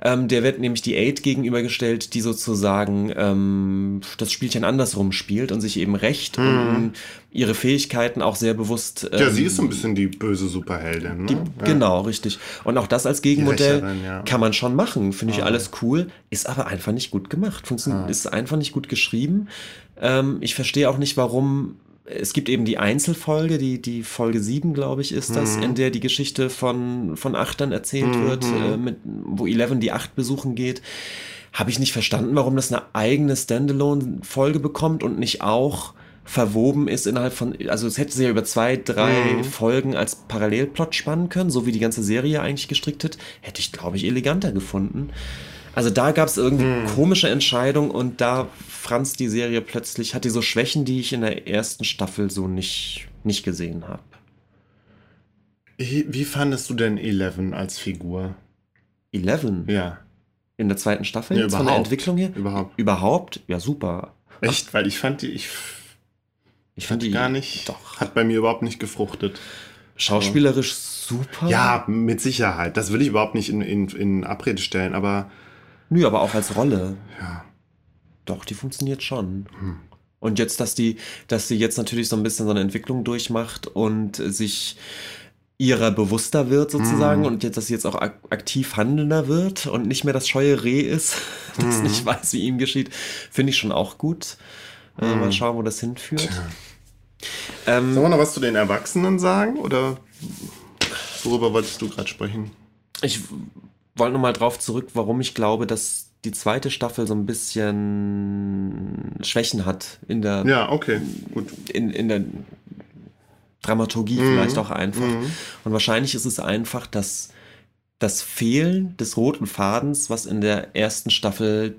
Ähm, der wird nämlich die Aid gegenübergestellt, die sozusagen ähm, das Spielchen andersrum spielt und sich eben rächt und ihre Fähigkeiten auch sehr bewusst. ja, ähm, sie ist so ein bisschen die böse Superheldin. Ne? die, ja. Genau, richtig. Und auch das als Gegenmodell ja. kann man schon machen. Finde ich alles cool. Ist aber einfach nicht gut gemacht. Funktioniert, Ist einfach nicht gut geschrieben. Ähm, ich verstehe auch nicht, warum. Es gibt eben die Einzelfolge, die, die Folge 7, glaube ich, ist das, in der die Geschichte von, von Achtern erzählt wird, äh, mit, wo Eleven die Acht besuchen geht. Habe ich nicht verstanden, warum das eine eigene Standalone-Folge bekommt und nicht auch verwoben ist innerhalb von, also es hätte sie ja über zwei, drei Folgen als Parallelplot spannen können, so wie die ganze Serie eigentlich gestrickt hat, hätte ich, glaube ich, eleganter gefunden. Also da gab es irgendwie komische Entscheidungen und da franz die Serie plötzlich, hat die so Schwächen, die ich in der ersten Staffel so nicht, nicht gesehen habe. Wie, fandest du denn Eleven als Figur? Eleven Ja. in der zweiten Staffel, Ja, jetzt von der überhaupt. Entwicklung her? Überhaupt. Überhaupt? Ja, super. Echt? Weil ich fand die, ich Ich fand fand die gar nicht, Doch. hat bei mir überhaupt nicht gefruchtet. Schauspielerisch super. Ja, mit Sicherheit. Das will ich überhaupt nicht in, in, in Abrede stellen, aber Nö, aber auch als Rolle. ja. Doch, die funktioniert schon. Hm. Und jetzt, dass die, dass sie jetzt natürlich so ein bisschen so eine Entwicklung durchmacht und sich ihrer bewusster wird sozusagen Hm. und jetzt, dass sie jetzt auch ak aktiv handelnder wird und nicht mehr das scheue Reh ist, das Hm. nicht weiß, wie ihm geschieht, finde ich schon auch gut. Äh, Hm. mal schauen, wo das hinführt. Ähm, Sollen wir noch was zu den Erwachsenen sagen? Oder worüber wolltest du gerade sprechen? Ich wollte nochmal drauf zurück, warum ich glaube, dass die zweite Staffel so ein bisschen Schwächen hat in der, Ja, okay, gut. in, in der Dramaturgie Mhm. vielleicht auch einfach. Und wahrscheinlich ist es einfach, dass das Fehlen des roten Fadens, was in der ersten Staffel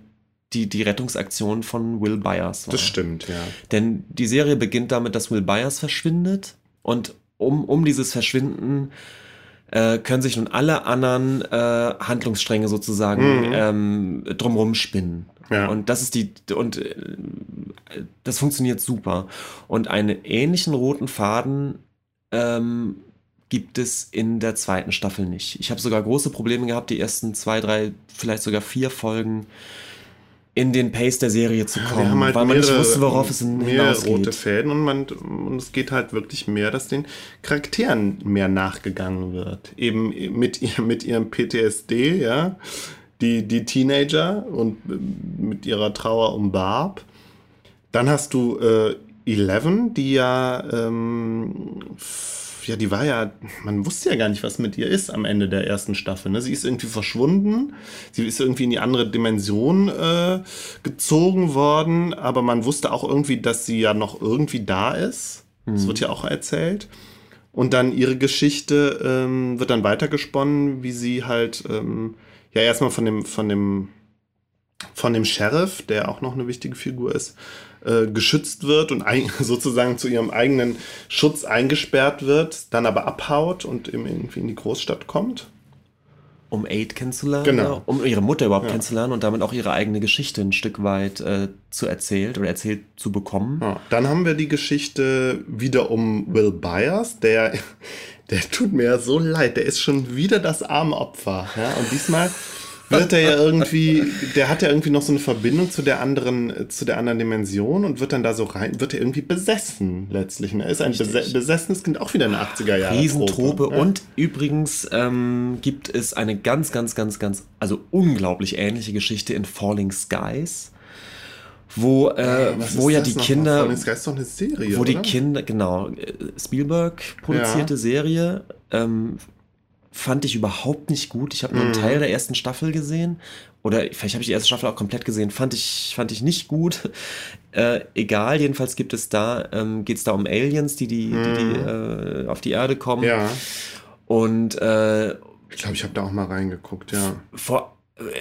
die, die Rettungsaktion von Will Byers war. Das stimmt, ja. Denn die Serie beginnt damit, dass Will Byers verschwindet und um, um dieses Verschwinden äh, können sich nun alle anderen äh, Handlungsstränge sozusagen ähm, drumrum spinnen. Ja. Und das ist die und äh, das funktioniert super. Und einen ähnlichen roten Faden ähm, gibt es in der zweiten Staffel nicht. Ich habe sogar große Probleme gehabt, die ersten zwei, drei, vielleicht sogar vier Folgen in den Pace der Serie zu kommen, halt weil man nicht mehrere- wusste, worauf es hin- mehr rote hinausgeht. Fäden und, man, und es geht halt wirklich mehr, dass den Charakteren mehr nachgegangen wird. Eben mit, ihr, mit ihrem PTSD, ja, die, die Teenager und mit ihrer Trauer um Barb. Dann hast du äh, Eleven, die ja, ähm, ja, die war ja, man wusste ja gar nicht, was mit ihr ist am Ende der ersten Staffel. Ne? Sie ist irgendwie verschwunden, sie ist irgendwie in die andere Dimension äh, gezogen worden, aber man wusste auch irgendwie, dass sie ja noch irgendwie da ist. Das wird ja auch erzählt. Und dann ihre Geschichte ähm, wird dann weitergesponnen, wie sie halt ähm, ja erstmal von dem, von dem, von dem Sheriff, der auch noch eine wichtige Figur ist, äh, geschützt wird und ein, sozusagen zu ihrem eigenen Schutz eingesperrt wird, dann aber abhaut und irgendwie in die Großstadt kommt. Um Aid kennenzulernen, Genau. um ihre Mutter überhaupt Ja. kennenzulernen und damit auch ihre eigene Geschichte ein Stück weit äh, zu erzählt oder erzählt zu bekommen. Ja, dann haben wir die Geschichte wieder um Will Byers, der, der tut mir so leid, der ist schon wieder das arme Opfer. Ja? Und diesmal wird er ja irgendwie, der hat ja irgendwie noch so eine Verbindung zu der anderen, zu der anderen Dimension und wird dann da so rein, wird er irgendwie besessen letztlich. Er ist ein bese besessenes Kind, auch wieder eine 80er Jahre. Riesentrope. Ja. Und übrigens ähm, gibt es eine ganz, ganz, ganz, ganz, also unglaublich ähnliche Geschichte in Falling Skies wo, äh, wo ja die Kinder. Falling Skies ist doch eine Serie. Wo oder? die Kinder, genau, Spielberg produzierte ja. Serie. Ähm, fand ich überhaupt nicht gut. Ich habe nur einen mhm. Teil der ersten Staffel gesehen. Oder vielleicht habe ich die erste Staffel auch komplett gesehen. Fand ich, fand ich nicht gut. Äh, egal, jedenfalls gibt es da, ähm, geht es da um Aliens, die, die, mhm. die, die mhm. äh, auf die Erde kommen. Ja. Und äh, ich glaube, ich habe da auch mal reingeguckt, ja. Vor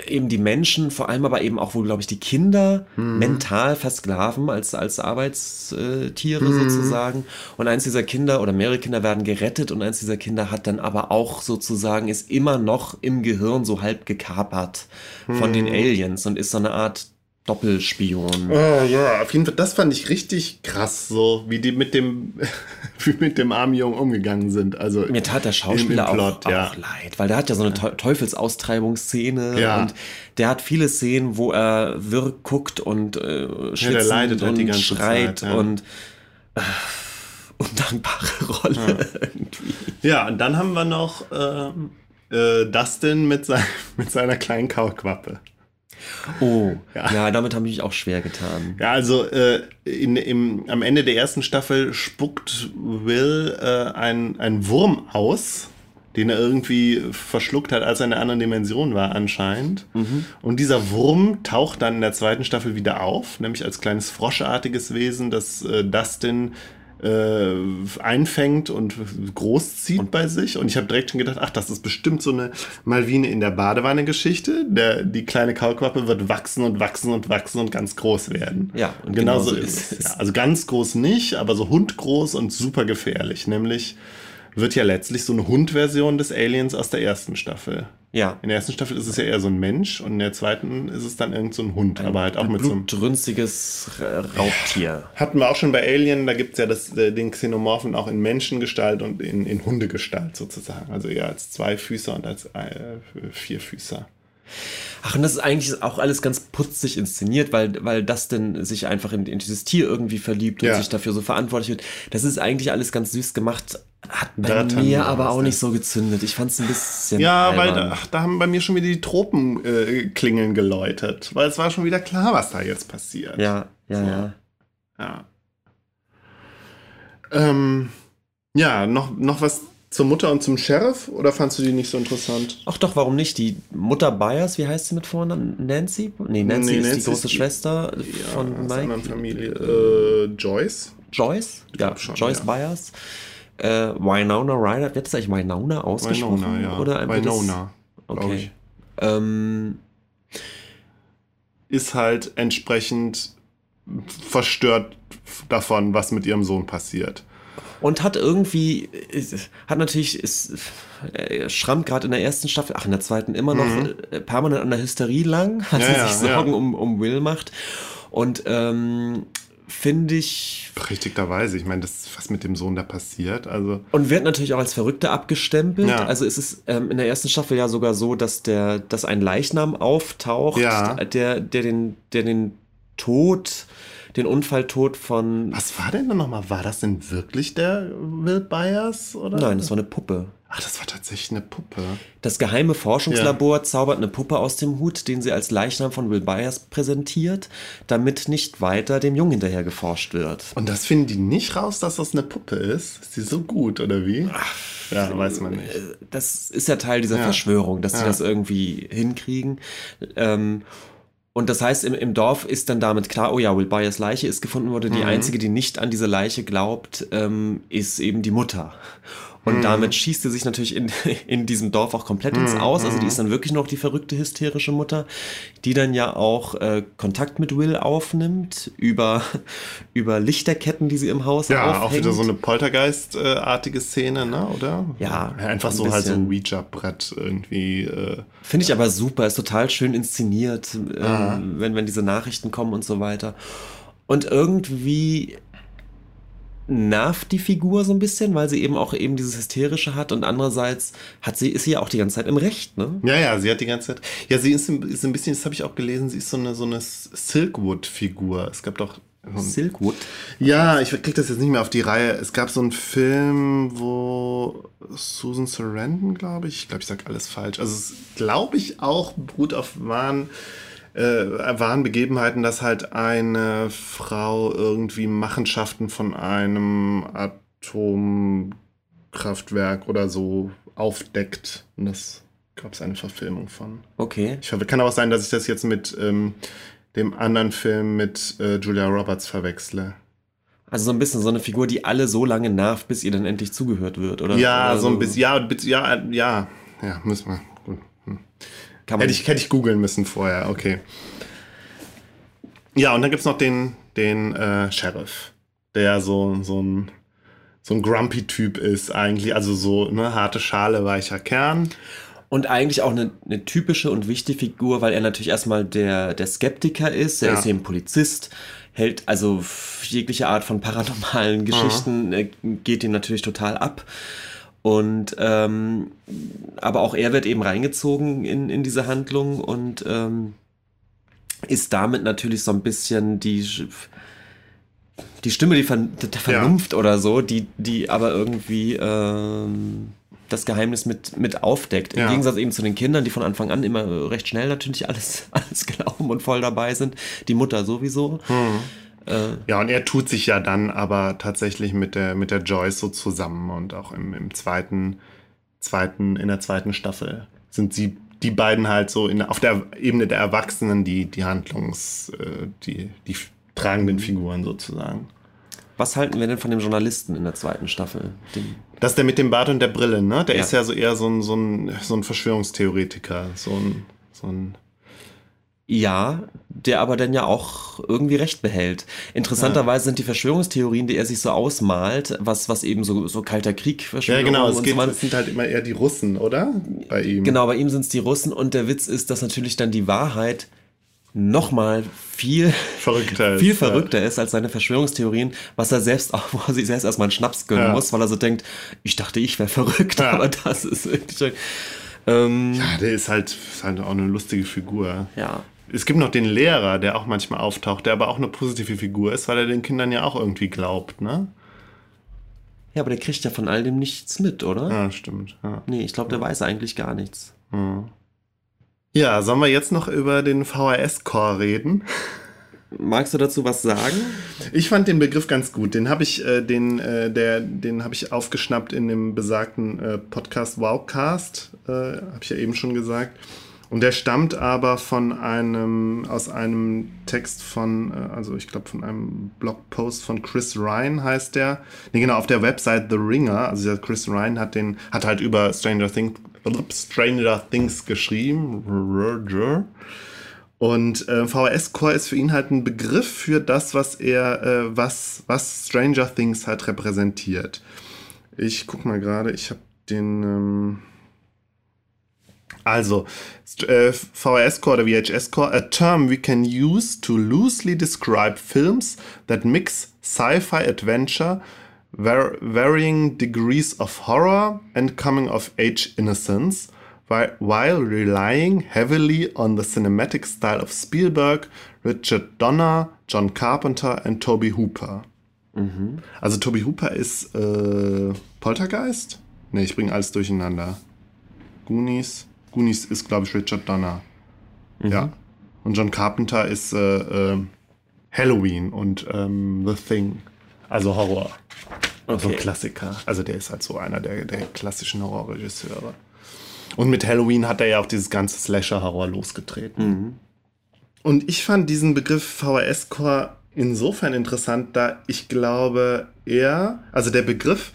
eben die Menschen, vor allem aber eben auch wohl, glaube ich, die Kinder mhm. mental versklaven als, als Arbeitstiere mhm. sozusagen. Und eins dieser Kinder oder mehrere Kinder werden gerettet und eins dieser Kinder hat dann aber auch sozusagen, ist immer noch im Gehirn so halb gekapert von mhm. den Aliens und ist so eine Art Doppelspion. Oh ja, auf jeden Fall, das fand ich richtig krass, so wie die mit dem, wie mit dem armen Jungen umgegangen sind. Also Mir tat der Schauspieler Plot, auch, ja. auch, leid, weil der hat ja so eine Teufelsaustreibungsszene ja. und der hat viele Szenen, wo er wirr guckt und äh, schwitzend ja, halt und schreit Zeit, und äh, undankbare Rolle irgendwie. Ja, und dann haben wir noch ähm, äh, Dustin mit, sein, mit seiner kleinen Kauquappe. Oh, ja. ja, damit habe ich mich auch schwer getan. Ja, also äh, in, im, am Ende der ersten Staffel spuckt Will äh, ein, ein Wurm aus, den er irgendwie verschluckt hat, als er in einer anderen Dimension war anscheinend. Mhm. Und dieser Wurm taucht dann in der zweiten Staffel wieder auf, nämlich als kleines froschartiges Wesen, das äh, Dustin äh, einfängt und großzieht bei sich. Und ich habe direkt schon gedacht, ach, das ist bestimmt so eine Malvine in der Badewanne-Geschichte. Die kleine Kaulquappe wird wachsen und wachsen und wachsen und ganz groß werden. Ja, und genauso genau ist es. Ja, also ganz groß nicht, aber so hundgroß und super gefährlich. Nämlich wird ja letztlich so eine Hundversion des Aliens aus der ersten Staffel. Ja. In der ersten Staffel ist es ja eher so ein Mensch und in der zweiten ist es dann irgend so ein Hund, ein, aber halt auch mit so einem. Drünstiges Raubtier. Hatten wir auch schon bei Alien, da gibt es ja das, äh, den Xenomorphen auch in Menschengestalt und in, in Hundegestalt sozusagen. Also eher als Zweifüßer und als äh, Vierfüßer. Ach, und das ist eigentlich auch alles ganz putzig inszeniert, weil, weil das denn sich einfach in, in dieses Tier irgendwie verliebt und ja. sich dafür so verantwortlich wird. Das ist eigentlich alles ganz süß gemacht. Hat bei Daran mir aber auch nicht so gezündet. Ich fand es ein bisschen. Ja, albern. weil da, da, haben bei mir schon wieder die Tropenklingeln äh, geläutet. Weil es war schon wieder klar, was da jetzt passiert. Ja, ja, so. ja. Ja. Ähm, ja, noch, noch was zur Mutter und zum Sheriff oder fandst du die nicht so interessant? Ach doch, warum nicht? Die Mutter Byers, wie heißt sie mit Vornamen? Nancy? Nee, Nancy nee, ist Nancy die große ist die, Schwester ja, von Mike. Familie. Äh, Joyce? Joyce? Ja, schon, Joyce ja. Byers. Äh, Winona Ryder, wird das eigentlich Winona ausgesprochen? Winona, ja. Oder Winona, okay. Ähm, ist halt entsprechend verstört davon, was mit ihrem Sohn passiert und hat irgendwie, hat natürlich, ist, er schrammt gerade in der ersten Staffel, ach in der zweiten immer noch mhm. Äh, permanent an der Hysterie lang, weil ja, er sich Sorgen ja. um, um Will macht. Und ähm, finde ich. Berechtigterweise, ich meine, das was mit dem Sohn da passiert. Also und wird natürlich auch als Verrückter abgestempelt. Ja. Also es ist ähm, in der ersten Staffel ja sogar so, dass der, dass ein Leichnam auftaucht, ja. der, der den, der den Tod den Unfalltod von. Was war denn da nochmal? War das denn wirklich der Will Byers? Oder? Nein, das war eine Puppe. Ach, das war tatsächlich eine Puppe. Das geheime Forschungslabor ja. zaubert eine Puppe aus dem Hut, den sie als Leichnam von Will Byers präsentiert, damit nicht weiter dem Jungen hinterher geforscht wird. Und das finden die nicht raus, dass das eine Puppe ist? Ist die so gut, oder wie? Ach, ja, weiß man nicht. Das ist ja Teil dieser ja. Verschwörung, dass ja. sie das irgendwie hinkriegen. Ähm, und das heißt, im, im Dorf ist dann damit klar, oh ja, Will Byers Leiche ist gefunden worden. Die mhm. einzige, die nicht an diese Leiche glaubt, ähm, ist eben die Mutter. Und mhm. damit schießt sie sich natürlich in, in diesem Dorf auch komplett ins mhm. Aus. Also die ist dann wirklich noch die verrückte, hysterische Mutter, die dann ja auch äh, Kontakt mit Will aufnimmt über, über Lichterketten, die sie im Haus ja, aufhängt. Ja, auch wieder so eine Poltergeist-artige Szene, ne? oder? Ja. Einfach so halt so ein Ouija-Brett irgendwie. Äh, Finde ich aber super, ist total schön inszeniert, ähm, wenn, wenn diese Nachrichten kommen und so weiter. Und irgendwie nervt die Figur so ein bisschen, weil sie eben auch eben dieses Hysterische hat und andererseits hat sie, ist sie ja auch die ganze Zeit im Recht, ne? Ja, ja, sie hat die ganze Zeit. Ja, sie ist, ist ein bisschen, das habe ich auch gelesen, sie ist so eine, so eine Silkwood-Figur. Es gab doch. Silkwood? Ja, ich krieg das jetzt nicht mehr auf die Reihe. Es gab so einen Film, wo Susan Sarandon, glaube ich, ich glaube, ich sage alles falsch. Also, es glaube ich auch beruht auf wahren äh, wahren Begebenheiten, dass halt eine Frau irgendwie Machenschaften von einem Atomkraftwerk oder so aufdeckt. Und das gab es eine Verfilmung von. Okay. Ich kann auch sein, dass ich das jetzt mit ähm, dem anderen Film mit äh, Julia Roberts verwechsle. Also so ein bisschen so eine Figur, die alle so lange nervt, bis ihr dann endlich zugehört wird, oder? Ja, oder so ein bisschen, ja, ja, ja, ja, müssen wir. Gut. Hm. hätte ich, hätte ich googeln müssen vorher, okay. Ja, und dann gibt es noch den, den äh, Sheriff, der so, so ein so ein Grumpy-Typ ist eigentlich, also so eine harte Schale, weicher Kern. Und eigentlich auch eine, eine, typische und wichtige Figur, weil er natürlich erstmal der, der Skeptiker ist. Er ja. ist eben Polizist, hält also jegliche Art von paranormalen Geschichten, mhm. geht ihm natürlich total ab. Und ähm, aber auch er wird eben reingezogen in, in diese Handlung und ähm, ist damit natürlich so ein bisschen die die Stimme die Ver der Vernunft ja. oder so, die die aber irgendwie ähm, das Geheimnis mit, mit aufdeckt. Im ja. Gegensatz eben zu den Kindern, die von Anfang an immer recht schnell natürlich alles, alles glauben und voll dabei sind. Die Mutter sowieso. Hm. Äh, ja, und er tut sich ja dann aber tatsächlich mit der, mit der Joyce so zusammen und auch im, im zweiten, zweiten, in der zweiten Staffel sind sie die beiden halt so in, auf der Ebene der Erwachsenen die, die Handlungs, äh, die, die tragenden Figuren sozusagen. Was halten wir denn von dem Journalisten in der zweiten Staffel? Dem das ist der mit dem Bart und der Brille, ne? Der ja. ist ja so eher so ein, so ein, so ein Verschwörungstheoretiker, so ein, so ein ja, der aber dann ja auch irgendwie recht behält. Interessanterweise sind die Verschwörungstheorien, die er sich so ausmalt, was, was eben so, so kalter Krieg Verschwörung Ja, genau, es, geht, so es sind halt immer eher die Russen, oder? Bei ihm. Genau, bei ihm sind es die Russen und der Witz ist, dass natürlich dann die Wahrheit nochmal viel verrückter, viel ist, verrückter ja. ist als seine Verschwörungstheorien, was er selbst auch, wo er sich selbst erstmal einen Schnaps gönnen ja. muss, weil er so denkt, ich dachte, ich wäre verrückt, ja. aber das ist wirklich. Ähm, ja, der ist halt, ist halt auch eine lustige Figur. Ja. Es gibt noch den Lehrer, der auch manchmal auftaucht, der aber auch eine positive Figur ist, weil er den Kindern ja auch irgendwie glaubt, ne? Ja, aber der kriegt ja von all dem nichts mit, oder? Ja, stimmt. Ja. Nee, ich glaube, der weiß eigentlich gar nichts. Hm. Ja, sollen wir jetzt noch über den VHS-Core reden? Magst du dazu was sagen? Ich fand den Begriff ganz gut. Den habe ich, äh, den, äh, der, den habe ich aufgeschnappt in dem besagten äh, Podcast Wowcast, äh, habe ich ja eben schon gesagt. Und der stammt aber von einem, aus einem Text von, äh, also ich glaube von einem Blogpost von Chris Ryan heißt der. Nee, genau, auf der Website The Ringer. Also Chris Ryan hat den, hat halt über Stranger Things, Stranger Things geschrieben. Und äh, VHS-Core ist für ihn halt ein Begriff für das, was er, äh, was, was Stranger Things halt repräsentiert. Ich guck mal gerade, ich habe den. Ähm also, äh, VHS-Core oder VHS-Core, a term we can use to loosely describe films that mix sci-fi adventure, varying degrees of horror and coming-of-age innocence, while relying heavily on the cinematic style of Spielberg, Richard Donner, John Carpenter and Toby Hooper. Mhm. Also Toby Hooper ist äh, Poltergeist? Ne, ich bringe alles durcheinander. Goonies, Goonies ist, glaube ich, Richard Donner. Mhm. Ja. Und John Carpenter ist äh, äh, Halloween und ähm, The Thing. Also Horror. Okay. So ein Klassiker. Also der ist halt so einer der, der klassischen Horrorregisseure. Und mit Halloween hat er ja auch dieses ganze Slasher-Horror losgetreten. Mhm. Und ich fand diesen Begriff VHS-Core insofern interessant, da ich glaube, er, also der Begriff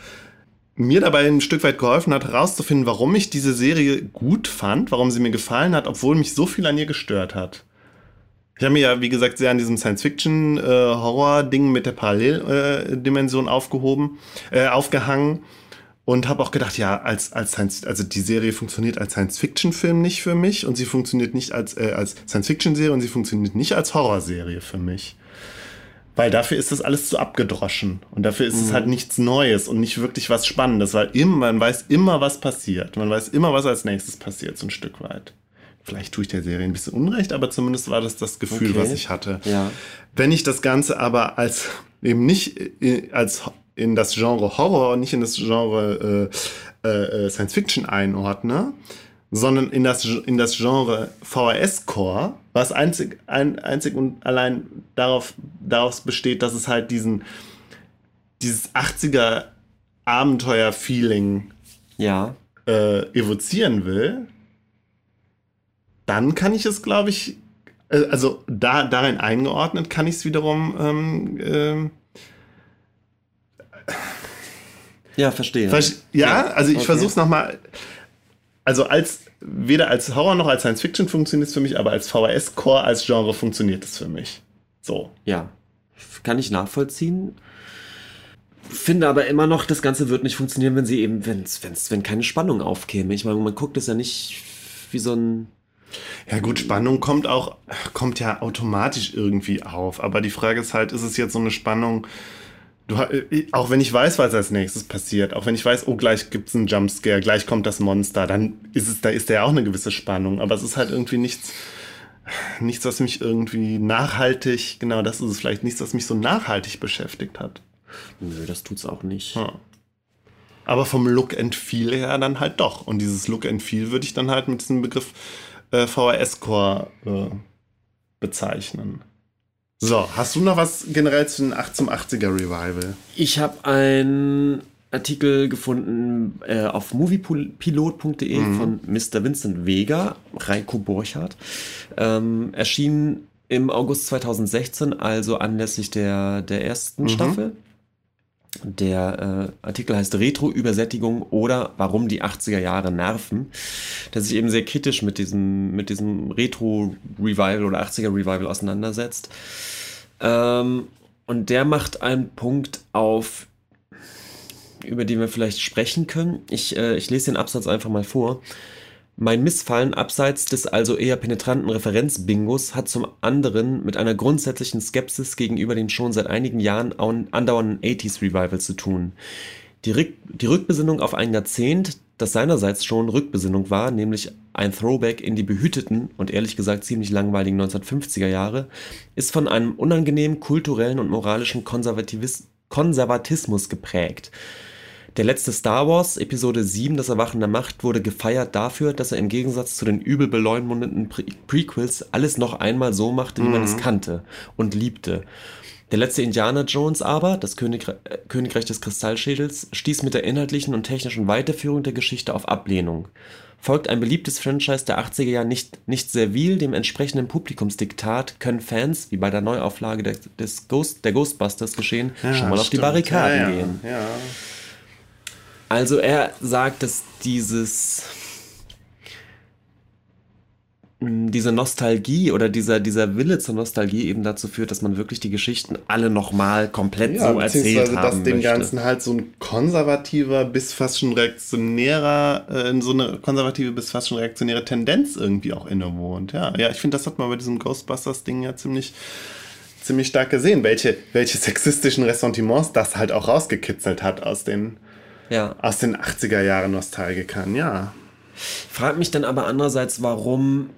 mir dabei ein Stück weit geholfen hat, herauszufinden, warum ich diese Serie gut fand, warum sie mir gefallen hat, obwohl mich so viel an ihr gestört hat. Ich habe mir ja, wie gesagt, sehr an diesem Science-Fiction-Horror-Ding äh, mit der Paralleldimension äh, aufgehoben, äh, aufgehangen und habe auch gedacht, ja, als, als Science, also die Serie funktioniert als Science-Fiction-Film nicht für mich und sie funktioniert nicht als, äh, als Science-Fiction-Serie und sie funktioniert nicht als Horrorserie für mich. Weil dafür ist das alles zu abgedroschen. Und dafür ist mhm. es halt nichts Neues und nicht wirklich was Spannendes, weil immer, man weiß immer, was passiert. Man weiß immer, was als nächstes passiert, so ein Stück weit. Vielleicht tue ich der Serie ein bisschen Unrecht, aber zumindest war das das Gefühl, okay. was ich hatte. Ja. Wenn ich das Ganze aber als eben nicht äh, als in das Genre Horror, nicht in das Genre äh, äh, Science Fiction einordne, sondern in das, in das Genre VHS-Core, was einzig, ein, einzig und allein darauf, daraus besteht, dass es halt diesen, dieses 80er Abenteuer-Feeling ja. äh, evozieren will, dann kann ich es, glaube ich, äh, also da, darin eingeordnet, kann ich es wiederum ähm, ähm, ja, verstehe. ja, ja, also ich okay. versuche es nochmal also als weder als Horror noch als Science Fiction funktioniert es für mich, aber als VHS-Core, als Genre funktioniert es für mich. So. Ja. Kann ich nachvollziehen. Finde aber immer noch, das Ganze wird nicht funktionieren, wenn sie eben, wenn's, wenn's, wenn keine Spannung aufkäme. Ich meine, man guckt es ja nicht wie so ein. Ja gut, Spannung kommt auch, kommt ja automatisch irgendwie auf. Aber die Frage ist halt, ist es jetzt so eine Spannung, Du, äh, auch wenn ich weiß, was als nächstes passiert, auch wenn ich weiß, oh, gleich gibt es einen Jumpscare, gleich kommt das Monster, dann ist es, da ist ja auch eine gewisse Spannung. Aber es ist halt irgendwie nichts, nichts, was mich irgendwie nachhaltig, genau das ist es vielleicht, nichts, was mich so nachhaltig beschäftigt hat. Nö, das tut's auch nicht. Ja. Aber vom Look and Feel her dann halt doch. Und dieses Look and Feel würde ich dann halt mit diesem Begriff äh, VHS-Core äh, bezeichnen. So, hast du noch was generell zum 80er Revival? Ich habe einen Artikel gefunden äh, auf moviepilot.de mhm. von Mr. Vincent Vega, Reiko Borchardt. Ähm, erschien im August 2016, also anlässlich der, der ersten mhm. Staffel. Der äh, Artikel heißt Retro-Übersättigung oder warum die 80er Jahre nerven, der sich eben sehr kritisch mit diesem, mit diesem Retro-Revival oder 80er-Revival auseinandersetzt. Ähm, und der macht einen Punkt auf, über den wir vielleicht sprechen können. Ich, äh, ich lese den Absatz einfach mal vor. Mein Missfallen abseits des also eher penetranten Referenzbingos hat zum anderen mit einer grundsätzlichen Skepsis gegenüber den schon seit einigen Jahren andauernden 80s Revival zu tun. Die, Rück die Rückbesinnung auf ein Jahrzehnt, das seinerseits schon Rückbesinnung war, nämlich ein Throwback in die behüteten und ehrlich gesagt ziemlich langweiligen 1950er Jahre, ist von einem unangenehmen kulturellen und moralischen Konservatismus geprägt. Der letzte Star Wars, Episode 7, das Erwachen der Macht, wurde gefeiert dafür, dass er im Gegensatz zu den übel beleumundeten Pre Prequels alles noch einmal so machte, wie mhm. man es kannte und liebte. Der letzte Indiana Jones aber, das Königre äh, Königreich des Kristallschädels, stieß mit der inhaltlichen und technischen Weiterführung der Geschichte auf Ablehnung. Folgt ein beliebtes Franchise der 80er Jahre nicht, nicht servil dem entsprechenden Publikumsdiktat, können Fans, wie bei der Neuauflage der, des Ghost, der Ghostbusters geschehen, ja, schon mal auf die Barrikaden ja, ja, gehen. Also er sagt, dass dieses diese Nostalgie oder dieser, dieser Wille zur Nostalgie eben dazu führt, dass man wirklich die Geschichten alle nochmal komplett ja, so erzählt haben dass dem Ganzen halt so ein konservativer bis fast schon reaktionärer, äh, so eine konservative bis fast schon reaktionäre Tendenz irgendwie auch innewohnt. Ja, ja ich finde, das hat man bei diesem Ghostbusters-Ding ja ziemlich ziemlich stark gesehen, welche, welche sexistischen Ressentiments das halt auch rausgekitzelt hat aus den, ja. aus den 80er Jahren Nostalgikern, ja. Frag mich dann aber andererseits, warum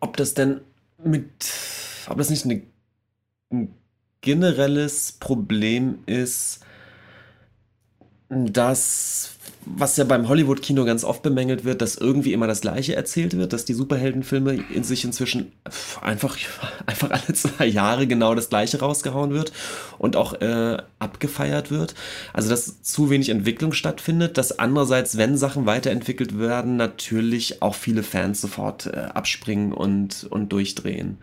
ob das denn mit, ob das nicht eine, ein generelles Problem ist, dass was ja beim Hollywood-Kino ganz oft bemängelt wird, dass irgendwie immer das Gleiche erzählt wird, dass die Superheldenfilme in sich inzwischen einfach, einfach alle zwei Jahre genau das Gleiche rausgehauen wird und auch äh, abgefeiert wird. Also, dass zu wenig Entwicklung stattfindet, dass andererseits, wenn Sachen weiterentwickelt werden, natürlich auch viele Fans sofort äh, abspringen und, und durchdrehen.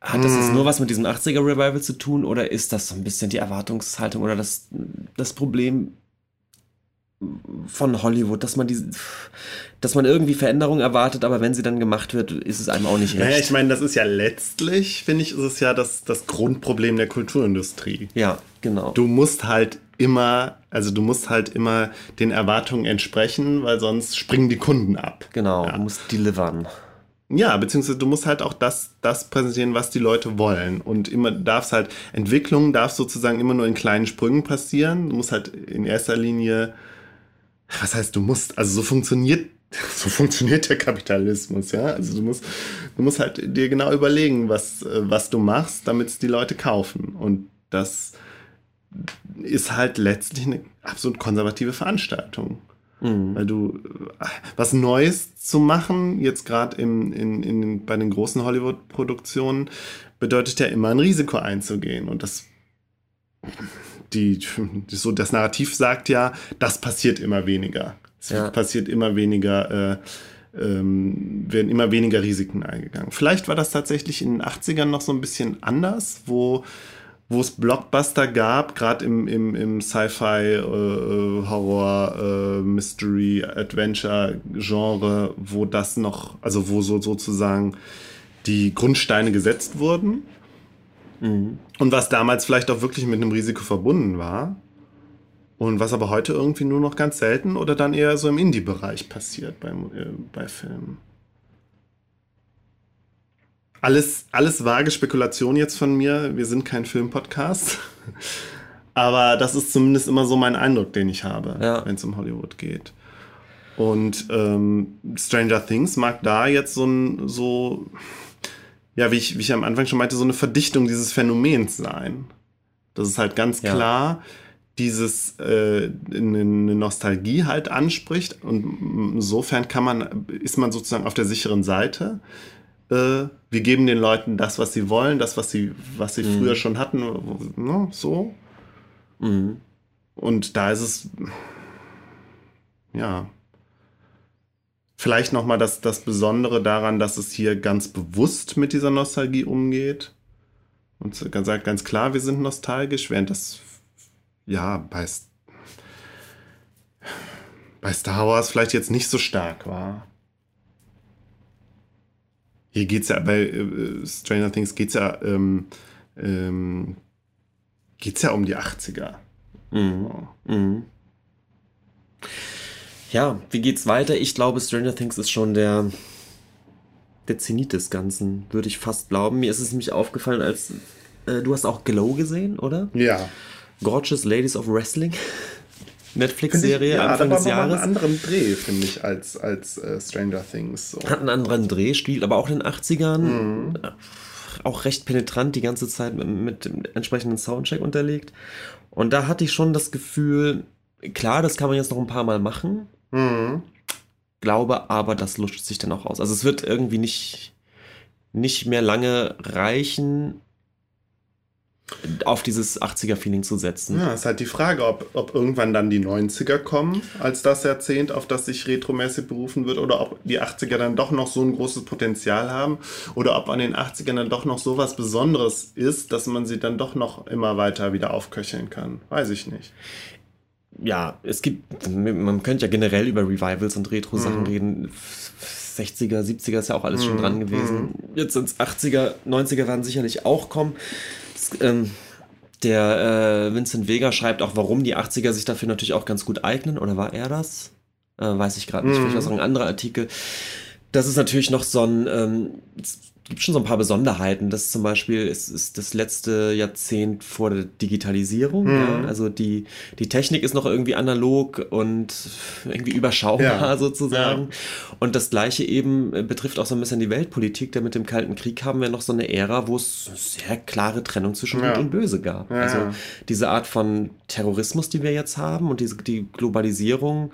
Hat das jetzt hm. nur was mit diesem 80er Revival zu tun oder ist das so ein bisschen die Erwartungshaltung oder das, das Problem, von Hollywood, dass man diese, dass man irgendwie Veränderungen erwartet, aber wenn sie dann gemacht wird, ist es einem auch nicht recht. Naja, ich meine, das ist ja letztlich, finde ich, ist es ja das, das Grundproblem der Kulturindustrie. Ja, genau. Du musst halt immer, also du musst halt immer den Erwartungen entsprechen, weil sonst springen die Kunden ab. Genau, ja. du musst delivern. Ja, beziehungsweise du musst halt auch das, das präsentieren, was die Leute wollen. Und immer darfst halt, Entwicklung darf sozusagen immer nur in kleinen Sprüngen passieren. Du musst halt in erster Linie, was heißt du musst, also so funktioniert, so funktioniert der Kapitalismus, ja. Also du musst, du musst halt dir genau überlegen, was, was du machst, damit es die Leute kaufen. Und das ist halt letztlich eine absolut konservative Veranstaltung. Mhm. Weil du was Neues zu machen, jetzt gerade in, in, bei den großen Hollywood-Produktionen, bedeutet ja immer ein Risiko einzugehen. Und das, die, so das Narrativ sagt ja, das passiert immer weniger. Es ja. passiert immer weniger, äh, ähm, werden immer weniger Risiken eingegangen. Vielleicht war das tatsächlich in den 80ern noch so ein bisschen anders, wo wo es Blockbuster gab, gerade im, im, im Sci-Fi, äh, Horror, äh, Mystery, Adventure-Genre, wo das noch, also wo so sozusagen die Grundsteine gesetzt wurden. Mhm. Und was damals vielleicht auch wirklich mit einem Risiko verbunden war. Und was aber heute irgendwie nur noch ganz selten oder dann eher so im Indie-Bereich passiert beim, äh, bei Filmen alles, alles vage Spekulation jetzt von mir. Wir sind kein Filmpodcast. Aber das ist zumindest immer so mein Eindruck, den ich habe, ja. wenn es um Hollywood geht. Und ähm, Stranger Things mag da jetzt so ein, so, ja, wie ich, wie ich am Anfang schon meinte, so eine Verdichtung dieses Phänomens sein. Das ist halt ganz ja. klar dieses äh, eine Nostalgie halt anspricht und insofern kann man ist man sozusagen auf der sicheren Seite äh, wir geben den Leuten das, was sie wollen, das, was sie, was sie mhm. früher schon hatten, ne, so. Mhm. Und da ist es, ja, vielleicht nochmal das, das Besondere daran, dass es hier ganz bewusst mit dieser Nostalgie umgeht. Und sagt ganz klar, wir sind nostalgisch, während das, ja, bei, bei Star Wars vielleicht jetzt nicht so stark war. Hier geht es ja, bei äh, Stranger Things geht es ja, ähm, ähm, geht's ja um die 80er. Mhm. Mhm. Ja, wie geht's weiter? Ich glaube, Stranger Things ist schon der, der Zenit des Ganzen, würde ich fast glauben. Mir ist es nämlich aufgefallen, als äh, du hast auch Glow gesehen, oder? Ja. Gorgeous Ladies of Wrestling. Netflix-Serie ja, Anfang des Jahres. Hat einen anderen Dreh, finde ich, als, als uh, Stranger Things. So. Hat einen anderen Dreh, spielt aber auch in den 80ern. Mhm. Auch recht penetrant die ganze Zeit mit, mit dem entsprechenden Soundcheck unterlegt. Und da hatte ich schon das Gefühl, klar, das kann man jetzt noch ein paar Mal machen. Mhm. Glaube aber, das lutscht sich dann auch aus. Also es wird irgendwie nicht, nicht mehr lange reichen, auf dieses 80er-Feeling zu setzen. Ja, ist halt die Frage, ob, ob irgendwann dann die 90er kommen, als das Jahrzehnt, auf das sich retromäßig berufen wird, oder ob die 80er dann doch noch so ein großes Potenzial haben, oder ob an den 80ern dann doch noch so was Besonderes ist, dass man sie dann doch noch immer weiter wieder aufköcheln kann. Weiß ich nicht. Ja, es gibt, man könnte ja generell über Revivals und Retro-Sachen mhm. reden. 60er, 70er ist ja auch alles schon mhm. dran gewesen. Mhm. Jetzt ins 80er, 90er werden sicherlich auch kommen ähm, der äh, Vincent Vega schreibt auch, warum die 80er sich dafür natürlich auch ganz gut eignen. Oder war er das? Äh, weiß ich gerade nicht. Mhm. Vielleicht war es ein anderer Artikel. Das ist natürlich noch so ein, ähm, gibt schon so ein paar Besonderheiten. Das zum Beispiel ist, ist das letzte Jahrzehnt vor der Digitalisierung. Mhm. Ja? Also die, die Technik ist noch irgendwie analog und irgendwie überschaubar ja. sozusagen. Ja. Und das gleiche eben äh, betrifft auch so ein bisschen die Weltpolitik. Denn mit dem Kalten Krieg haben wir noch so eine Ära, wo es sehr klare Trennung zwischen Gut und Böse gab. Also diese Art von Terrorismus, die wir jetzt haben und diese, die Globalisierung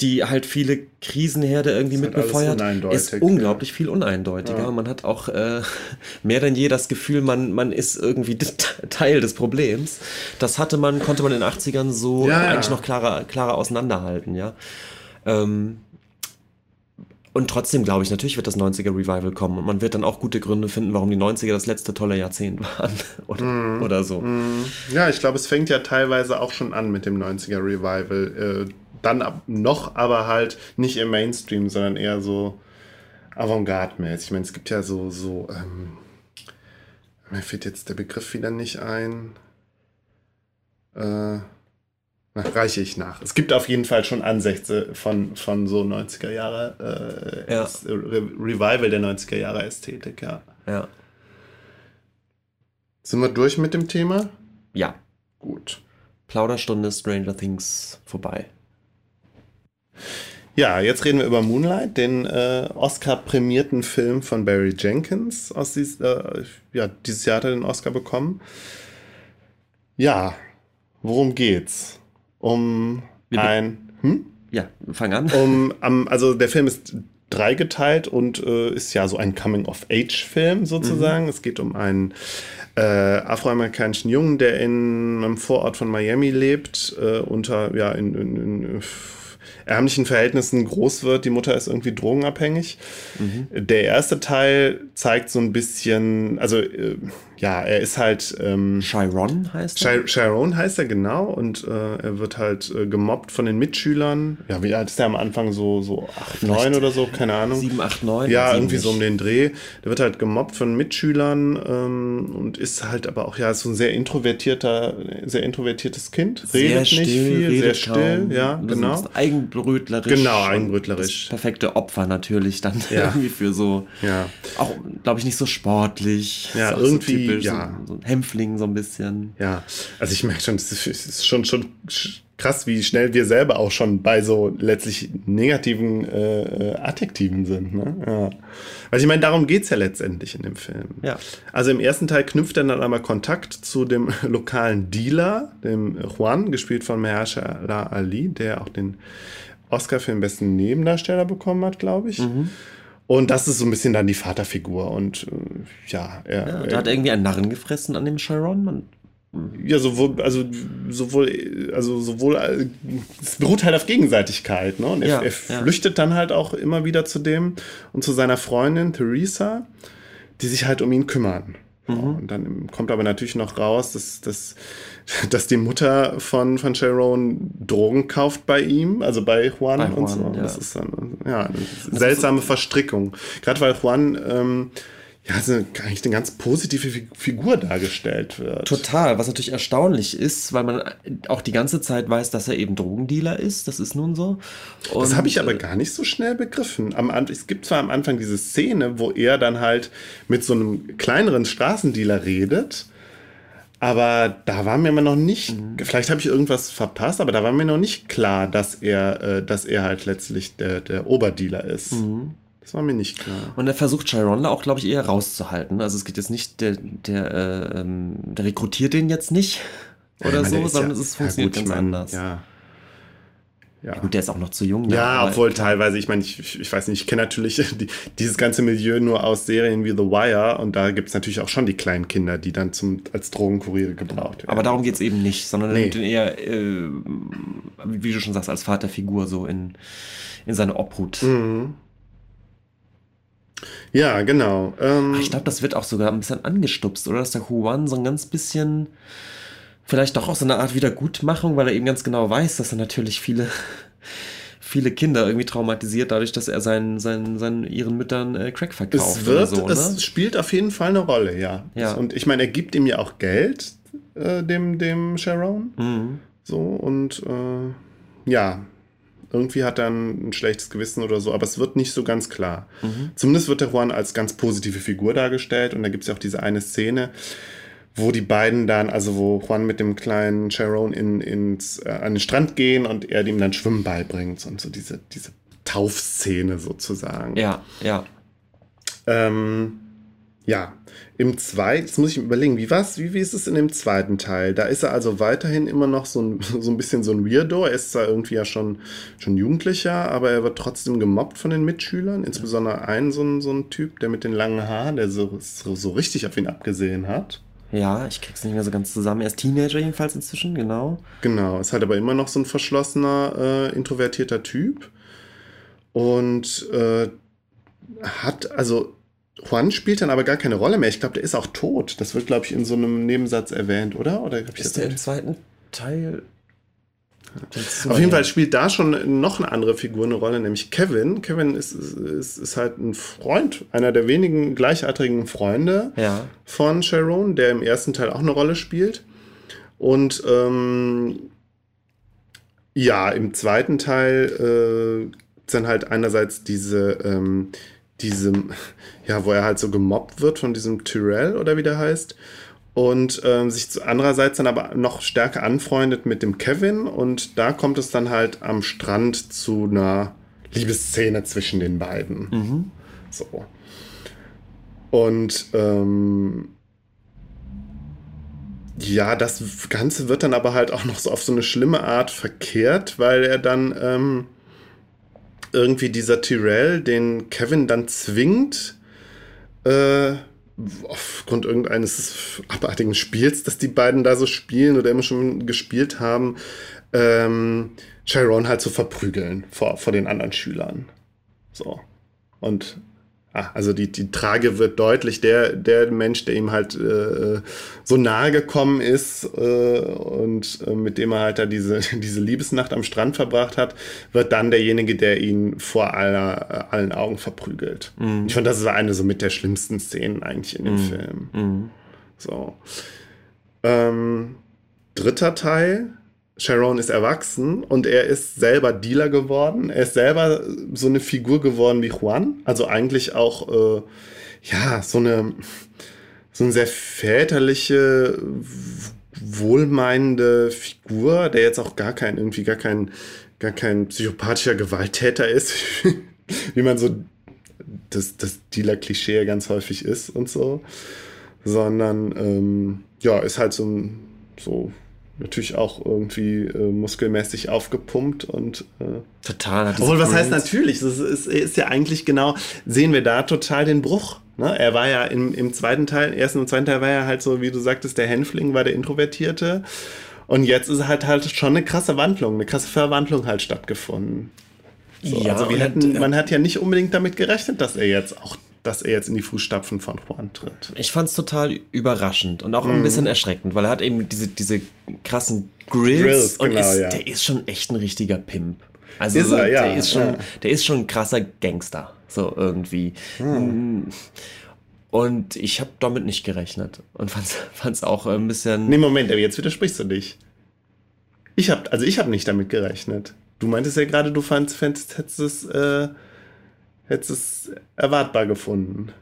die halt viele Krisenherde irgendwie ist halt mitbefeuert, ist unglaublich ja. viel uneindeutiger. Ja. Man hat auch äh, mehr denn je das Gefühl, man, man ist irgendwie Teil des Problems. Das hatte man, konnte man in den 80ern so ja, eigentlich noch klarer, klarer auseinanderhalten, ja. Ähm, und trotzdem glaube ich, natürlich wird das 90er Revival kommen und man wird dann auch gute Gründe finden, warum die 90er das letzte tolle Jahrzehnt waren oder, mm. oder so. Mm. Ja, ich glaube, es fängt ja teilweise auch schon an mit dem 90er Revival. Äh, dann ab, noch aber halt nicht im Mainstream, sondern eher so Avantgarde-mäßig. Ich meine, es gibt ja so, so, ähm, mir fällt jetzt der Begriff wieder nicht ein. Äh, reiche ich nach. Es gibt auf jeden Fall schon Ansätze von, von so 90er Jahre äh, Ja. Re Revival der 90er Jahre Ästhetik, ja. Ja. Sind wir durch mit dem Thema? Ja. Gut. Plauderstunde Stranger Things vorbei. Ja, jetzt reden wir über Moonlight, den äh, Oscar-prämierten Film von Barry Jenkins. Aus dies, äh, ja, dieses Jahr hat er den Oscar bekommen. Ja, worum geht's? Um bitte? ein. Hm? Ja, fang an. Um, am, also der Film ist dreigeteilt und äh, ist ja so ein Coming-of-Age-Film sozusagen. Es geht um einen äh, afroamerikanischen Jungen, der in einem Vorort von Miami lebt, äh, unter ja in, in, in ärmlichen Verhältnissen groß wird. Die Mutter ist irgendwie drogenabhängig. Der erste Teil zeigt so ein bisschen, also äh, ja, er ist halt ähm, Chiron heißt er? Chi- Chiron heißt er genau und äh, er wird halt äh, gemobbt von den Mitschülern. Ja, wie alt ist der am Anfang? So, so 8, 9 oder so, keine Ahnung. 7, 8, 9? Ja, irgendwie so um nicht. den Dreh. Der wird halt gemobbt von Mitschülern ähm, und ist halt aber auch, ja, ist so ein sehr introvertierter, sehr introvertiertes Kind. Redet sehr nicht still, viel, sehr still, kaum. ja, genau. bisschen Eigenbrötlerisch. Genau, eigenbrötlerisch. Das perfekte Opfer natürlich dann Ja. irgendwie für so, Ja. auch, glaube ich, nicht so sportlich. Ja, irgendwie, so ja. So, so ein Hämpfling so ein bisschen. Ja, also ich merke schon, es ist, es schon, schon sch- krass, wie schnell wir selber auch schon bei so letztlich negativen äh, Adjektiven sind. Ne? Ja. Also ich meine, darum geht's ja letztendlich in dem Film. Ja. Also im ersten Teil knüpft er dann einmal Kontakt zu dem lokalen Dealer, dem Juan, gespielt von Mahershala Ali, der auch den Oscar für den besten Nebendarsteller bekommen hat, glaube ich. Mhm. Und das ist so ein bisschen dann die Vaterfigur. Und äh, ja, er, Ja, er da hat er irgendwie einen Narren gefressen an dem Chiron. Man, ja, sowohl, also sowohl, also sowohl, äh, es beruht halt auf Gegenseitigkeit, ne? Und er, Ja, er ja. flüchtet dann halt auch immer wieder zu dem und zu seiner Freundin Theresa, die sich halt um ihn kümmern. Mhm. Und dann kommt aber natürlich noch raus, dass, dass, dass die Mutter von, von Sharon Drogen kauft bei ihm, also bei Juan, Bei und Juan, so. ja. Das ist dann, ja, eine seltsame Verstrickung. Gerade weil Juan, ähm, ja, also eigentlich eine ganz positive Fi- Figur dargestellt wird. Total, was natürlich erstaunlich ist, weil man auch die ganze Zeit weiß, dass er eben Drogendealer ist. Das ist nun so. Das Und, habe ich aber äh, gar nicht so schnell begriffen. Am, es gibt zwar am Anfang diese Szene, wo er dann halt mit so einem kleineren Straßendealer redet, aber da war mir immer noch nicht, Mhm. vielleicht habe ich irgendwas verpasst, aber da war mir noch nicht klar, dass er, äh, dass er halt letztlich der, der Oberdealer ist. Mhm. Das war mir nicht klar. Und er versucht Chiron da auch, glaube ich, eher rauszuhalten. Also es geht jetzt nicht, der, der, äh, ähm, der rekrutiert den jetzt nicht oder meine, der so, sondern ja- es funktioniert ja, gut, ganz ich meine, anders. Ja. Ja. Gut, der ist auch noch zu jung. Ja, aber- obwohl teilweise, ich meine, ich, ich, weiß nicht, ich kenne natürlich die, dieses ganze Milieu nur aus Serien wie The Wire und da gibt es natürlich auch schon die kleinen Kinder, die dann zum, als Drogenkuriere gebraucht werden. Aber darum geht es eben nicht, sondern er Nee. eher, äh, wie du schon sagst, als Vaterfigur so in, in seine Obhut. Mhm. Ja, genau. Ähm, Ach, ich glaube, das wird auch sogar ein bisschen angestupst, oder? Dass der Juan so ein ganz bisschen, vielleicht doch auch so eine Art Wiedergutmachung, weil er eben ganz genau weiß, dass er natürlich viele, viele Kinder irgendwie traumatisiert, dadurch, dass er seinen, seinen, seinen ihren Müttern äh, Crack verkauft es wird, so, ne? es spielt auf jeden Fall eine Rolle, ja. Ja. Und ich meine, er gibt ihm ja auch Geld, äh, dem, dem Sharon. Mhm. So, und äh, ja, irgendwie hat er ein, ein schlechtes Gewissen oder so, aber es wird nicht so ganz klar. Mhm. Zumindest wird der Juan als ganz positive Figur dargestellt und da gibt es ja auch diese eine Szene, wo die beiden dann, also wo Juan mit dem kleinen Sharon in, ins, äh, an den Strand gehen und er ihm dann Schwimmen beibringt und so diese, diese Taufszene sozusagen. Ja, ja. Ähm, ja, im zweiten, jetzt muss ich mir überlegen, wie was, wie, wie ist es in dem zweiten Teil? Da ist er also weiterhin immer noch so ein, so ein bisschen so ein Weirdo. Er ist zwar irgendwie ja schon, schon Jugendlicher, aber er wird trotzdem gemobbt von den Mitschülern. Insbesondere ein so ein, so ein Typ, der mit den langen Haaren, der so, so richtig auf ihn abgesehen hat. Ja, ich krieg's nicht mehr so ganz zusammen. Er ist Teenager jedenfalls inzwischen, genau. Genau, ist halt aber immer noch so ein verschlossener, äh, introvertierter Typ. Und äh, hat, also Juan spielt dann aber gar keine Rolle mehr. Ich glaube, der ist auch tot. Das wird, glaube ich, in so einem Nebensatz erwähnt, oder? Oder ich Ist der im zweiten Teil? Auf jeden Fall spielt da schon noch eine andere Figur eine Rolle, nämlich Kevin. Kevin ist, ist, ist halt ein Freund, einer der wenigen gleichaltrigen Freunde Ja. von Sharon, der im ersten Teil auch eine Rolle spielt. Und ähm, Ja, im zweiten Teil äh, dann halt einerseits diese, ähm, diese, ja, wo er halt so gemobbt wird von diesem Tyrell oder wie der heißt. Und ähm, sich zu, andererseits dann aber noch stärker anfreundet mit dem Kevin. Und da kommt es dann halt am Strand zu einer Liebesszene zwischen den beiden. Mhm. So. Und ähm, ja, das Ganze wird dann aber halt auch noch so auf so eine schlimme Art verkehrt, weil er dann ähm, irgendwie dieser Tyrell, den Kevin dann zwingt, äh, aufgrund irgendeines abartigen Spiels, das die beiden da so spielen oder immer schon gespielt haben, ähm, Chiron halt zu verprügeln vor, vor den anderen Schülern. So. Und Ah, also die, die Trage wird deutlich, der, der Mensch, der ihm halt äh, so nahe gekommen ist äh, und äh, mit dem er halt da diese, diese Liebesnacht am Strand verbracht hat, wird dann derjenige, der ihn vor aller, äh, allen Augen verprügelt. Mhm. Ich fand, das war eine so mit der schlimmsten Szenen eigentlich in dem mhm. Film. Mhm. So. Ähm, dritter Teil Sharon ist erwachsen und er ist selber Dealer geworden. Er ist selber so eine Figur geworden wie Juan. Also eigentlich auch, äh, ja, so eine, so eine sehr väterliche, wohlmeinende Figur, der jetzt auch gar kein, irgendwie gar kein, gar kein psychopathischer Gewalttäter ist, wie man so das, das Dealer-Klischee ganz häufig ist und so. Sondern, ähm, ja, ist halt so ein, so natürlich auch irgendwie äh, muskelmäßig aufgepumpt und äh, total. Obwohl, was heißt natürlich? Das ist, ist, ja eigentlich genau, sehen wir da total den Bruch. Ne? Er war ja im, im zweiten Teil, ersten und zweiten Teil war er halt so, wie du sagtest, der Hänfling war der Introvertierte. Und jetzt ist halt halt schon eine krasse Wandlung, eine krasse Verwandlung halt stattgefunden. So, ja, also wir hätten, man hat ja nicht unbedingt damit gerechnet, dass er jetzt auch dass er jetzt in die Fußstapfen von Juan tritt. Ich fand es total überraschend und auch mm. ein bisschen erschreckend, weil er hat eben diese, diese krassen Grills, Grills und genau, ist, ja. der ist schon echt ein richtiger Pimp. Also ist er, ja, der, ist schon, ja. der ist schon ein krasser Gangster, so irgendwie. Mm. Und ich habe damit nicht gerechnet und fand es auch ein bisschen. Nee, Moment, aber jetzt widersprichst du dich. Ich habe, also ich habe nicht damit gerechnet. Du meintest ja gerade, du fandst, fändest, hättest es. Äh, hättest es erwartbar gefunden.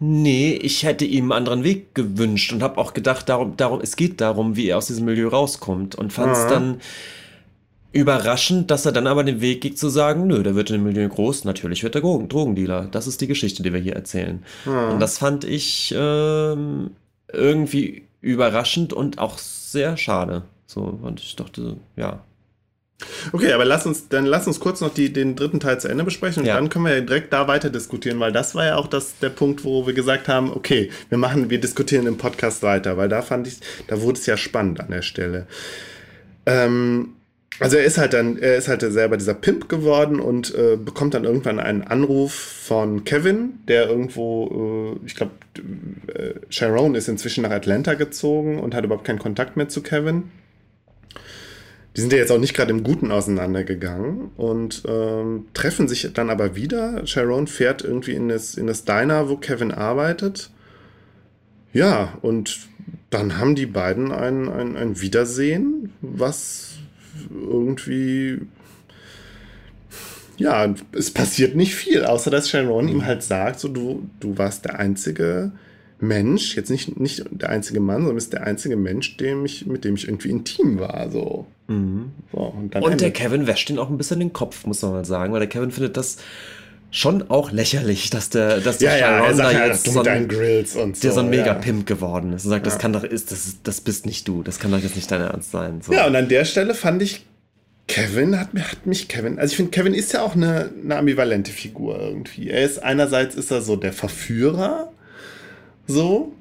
Nee, ich hätte ihm einen anderen Weg gewünscht und habe auch gedacht, darum, darum, es geht darum, wie er aus diesem Milieu rauskommt und fand es dann überraschend, dass er dann aber den Weg geht zu sagen, nö, der wird in dem Milieu groß, natürlich wird er Drogen Drogendealer. Das ist die Geschichte, die wir hier erzählen. Mhm. Und das fand ich ähm, irgendwie überraschend und auch sehr schade. So, und ich dachte, ja, Okay, aber lass uns, dann lass uns kurz noch die, den dritten Teil zu Ende besprechen und ja. dann können wir ja direkt da weiter diskutieren, weil das war ja auch das, der Punkt, wo wir gesagt haben, okay, wir machen, wir diskutieren im Podcast weiter, weil da fand ich, da wurde es ja spannend an der Stelle. Ähm, also er ist halt dann, er ist halt selber dieser Pimp geworden und äh, bekommt dann irgendwann einen Anruf von Kevin, der irgendwo, äh, ich glaube, äh, Sharon ist inzwischen nach Atlanta gezogen und hat überhaupt keinen Kontakt mehr zu Kevin die sind ja jetzt auch nicht gerade im Guten auseinandergegangen und ähm, treffen sich dann aber wieder. Sharon fährt irgendwie in das, in das Diner, wo Kevin arbeitet. Ja, und dann haben die beiden ein, ein, ein Wiedersehen, was irgendwie. Ja, es passiert nicht viel, außer dass Sharon ihm halt sagt: so, du, du warst der einzige Mensch, jetzt nicht, nicht der einzige Mann, sondern ist der einzige Mensch, dem ich, mit dem ich irgendwie intim war. So. Mhm. so und, und der Kevin wäscht ihn auch ein bisschen den Kopf, muss man mal sagen, weil der Kevin findet das schon auch lächerlich, dass der, dass der ja, Sharon ja, da jetzt so ein, Grills und so, der so ein mega ja. Pimp geworden ist und sagt, das kann doch, ist, das, das bist nicht du, das kann doch jetzt nicht dein Ernst sein. So. Ja, und an der Stelle fand ich, Kevin hat, hat mich Kevin, also ich finde, Kevin ist ja auch eine, eine ambivalente Figur irgendwie. Er ist einerseits ist er so der Verführer, so.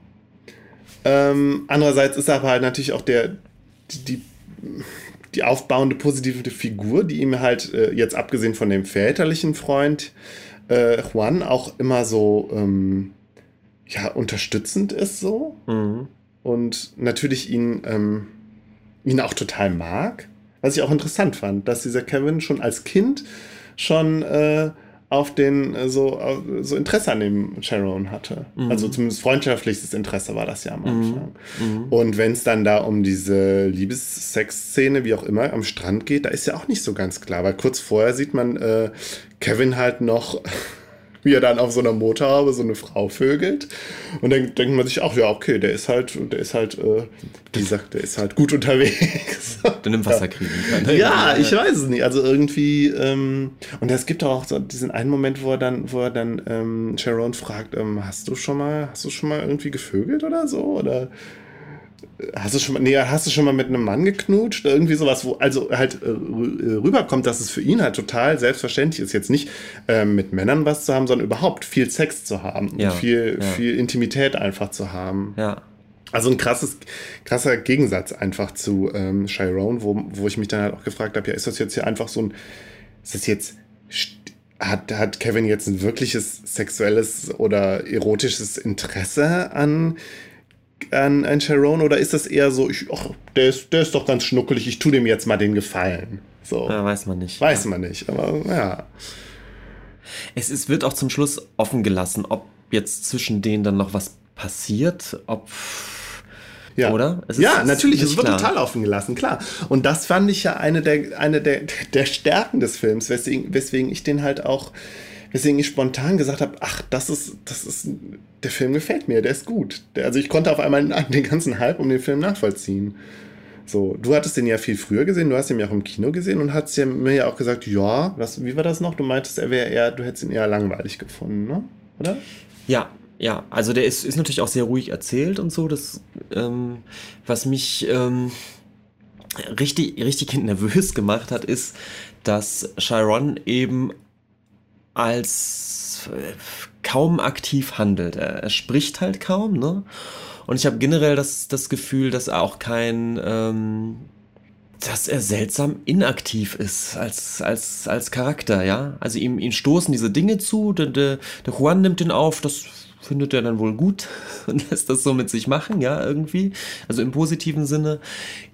Ähm, andererseits ist er aber halt natürlich auch der, die, die, aufbauende positive Figur, die ihm halt äh, jetzt abgesehen von dem väterlichen Freund äh, Juan auch immer so ähm, ja, unterstützend ist so. Mhm. Und natürlich ihn, ähm, ihn auch total mag. Was ich auch interessant fand, dass dieser Kevin schon als Kind schon äh, auf den äh, so, so Interesse an dem Sharon hatte. Mhm. Also zumindest freundschaftliches Interesse war das ja am Anfang. Mhm. Und wenn es dann da um diese Liebessex-Szene, wie auch immer, am Strand geht, da ist ja auch nicht so ganz klar, weil kurz vorher sieht man äh, Kevin halt noch wie er dann auf so einer Motorhaube so eine Frau vögelt. Und dann denkt man sich auch, ja, okay, der ist halt, der ist halt, äh, wie gesagt, der ist halt gut unterwegs. Dann im Wasser kriegen kann. Ne? Ja, ich weiß es nicht. Also irgendwie, ähm, und es gibt auch so diesen einen Moment, wo er dann, wo er dann ähm, Sharon fragt, ähm, hast du schon mal, hast du schon mal irgendwie gevögelt oder so? Oder Hast du schon mal, nee, hast du schon mal mit einem Mann geknutscht? Irgendwie sowas, wo also halt äh, rüberkommt, dass es für ihn halt total selbstverständlich ist, jetzt nicht äh, mit Männern was zu haben, sondern überhaupt viel Sex zu haben ja, viel, ja. viel Intimität einfach zu haben. Ja. Also ein krasses, krasser Gegensatz einfach zu ähm, Chiron, wo, wo ich mich dann halt auch gefragt habe, ja, ist das jetzt hier einfach so ein, ist das jetzt, hat, hat Kevin jetzt ein wirkliches sexuelles oder erotisches Interesse an an, an Sharon oder ist das eher so, ich, ach, der, ist, der ist doch ganz schnuckelig, ich tue dem jetzt mal den Gefallen? So. Ja, weiß man nicht. Weiß man nicht, aber ja. Es ist, wird auch zum Schluss offen gelassen, ob jetzt zwischen denen dann noch was passiert, ob. Ja. Oder? Es ja, natürlich, es wird klar. total offen gelassen, klar. Und das fand ich ja eine der, eine der, der Stärken des Films, weswegen, weswegen ich den halt auch weswegen ich spontan gesagt habe, ach, das ist, das ist, der Film gefällt mir, der ist gut. Der, also ich konnte auf einmal den ganzen Hype um den Film nachvollziehen. So, du hattest den ja viel früher gesehen, du hast ihn ja auch im Kino gesehen und hast ja mir ja auch gesagt, ja, was, wie war das noch? Du meintest, er wäre eher, du hättest ihn eher langweilig gefunden, ne? Oder? Ja, ja, also der ist, ist natürlich auch sehr ruhig erzählt und so. Das, ähm, was mich ähm, richtig, richtig nervös gemacht hat, ist, dass Chiron eben als äh, kaum aktiv handelt. Er, er, spricht halt kaum, ne? Und ich habe generell das, das Gefühl, dass er auch kein, ähm, dass er seltsam inaktiv ist als, als, als Charakter, ja. Also ihm, ihm stoßen diese Dinge zu, der, der, der Juan nimmt ihn auf, das findet er dann wohl gut und lässt das so mit sich machen, ja, irgendwie. Also im positiven Sinne.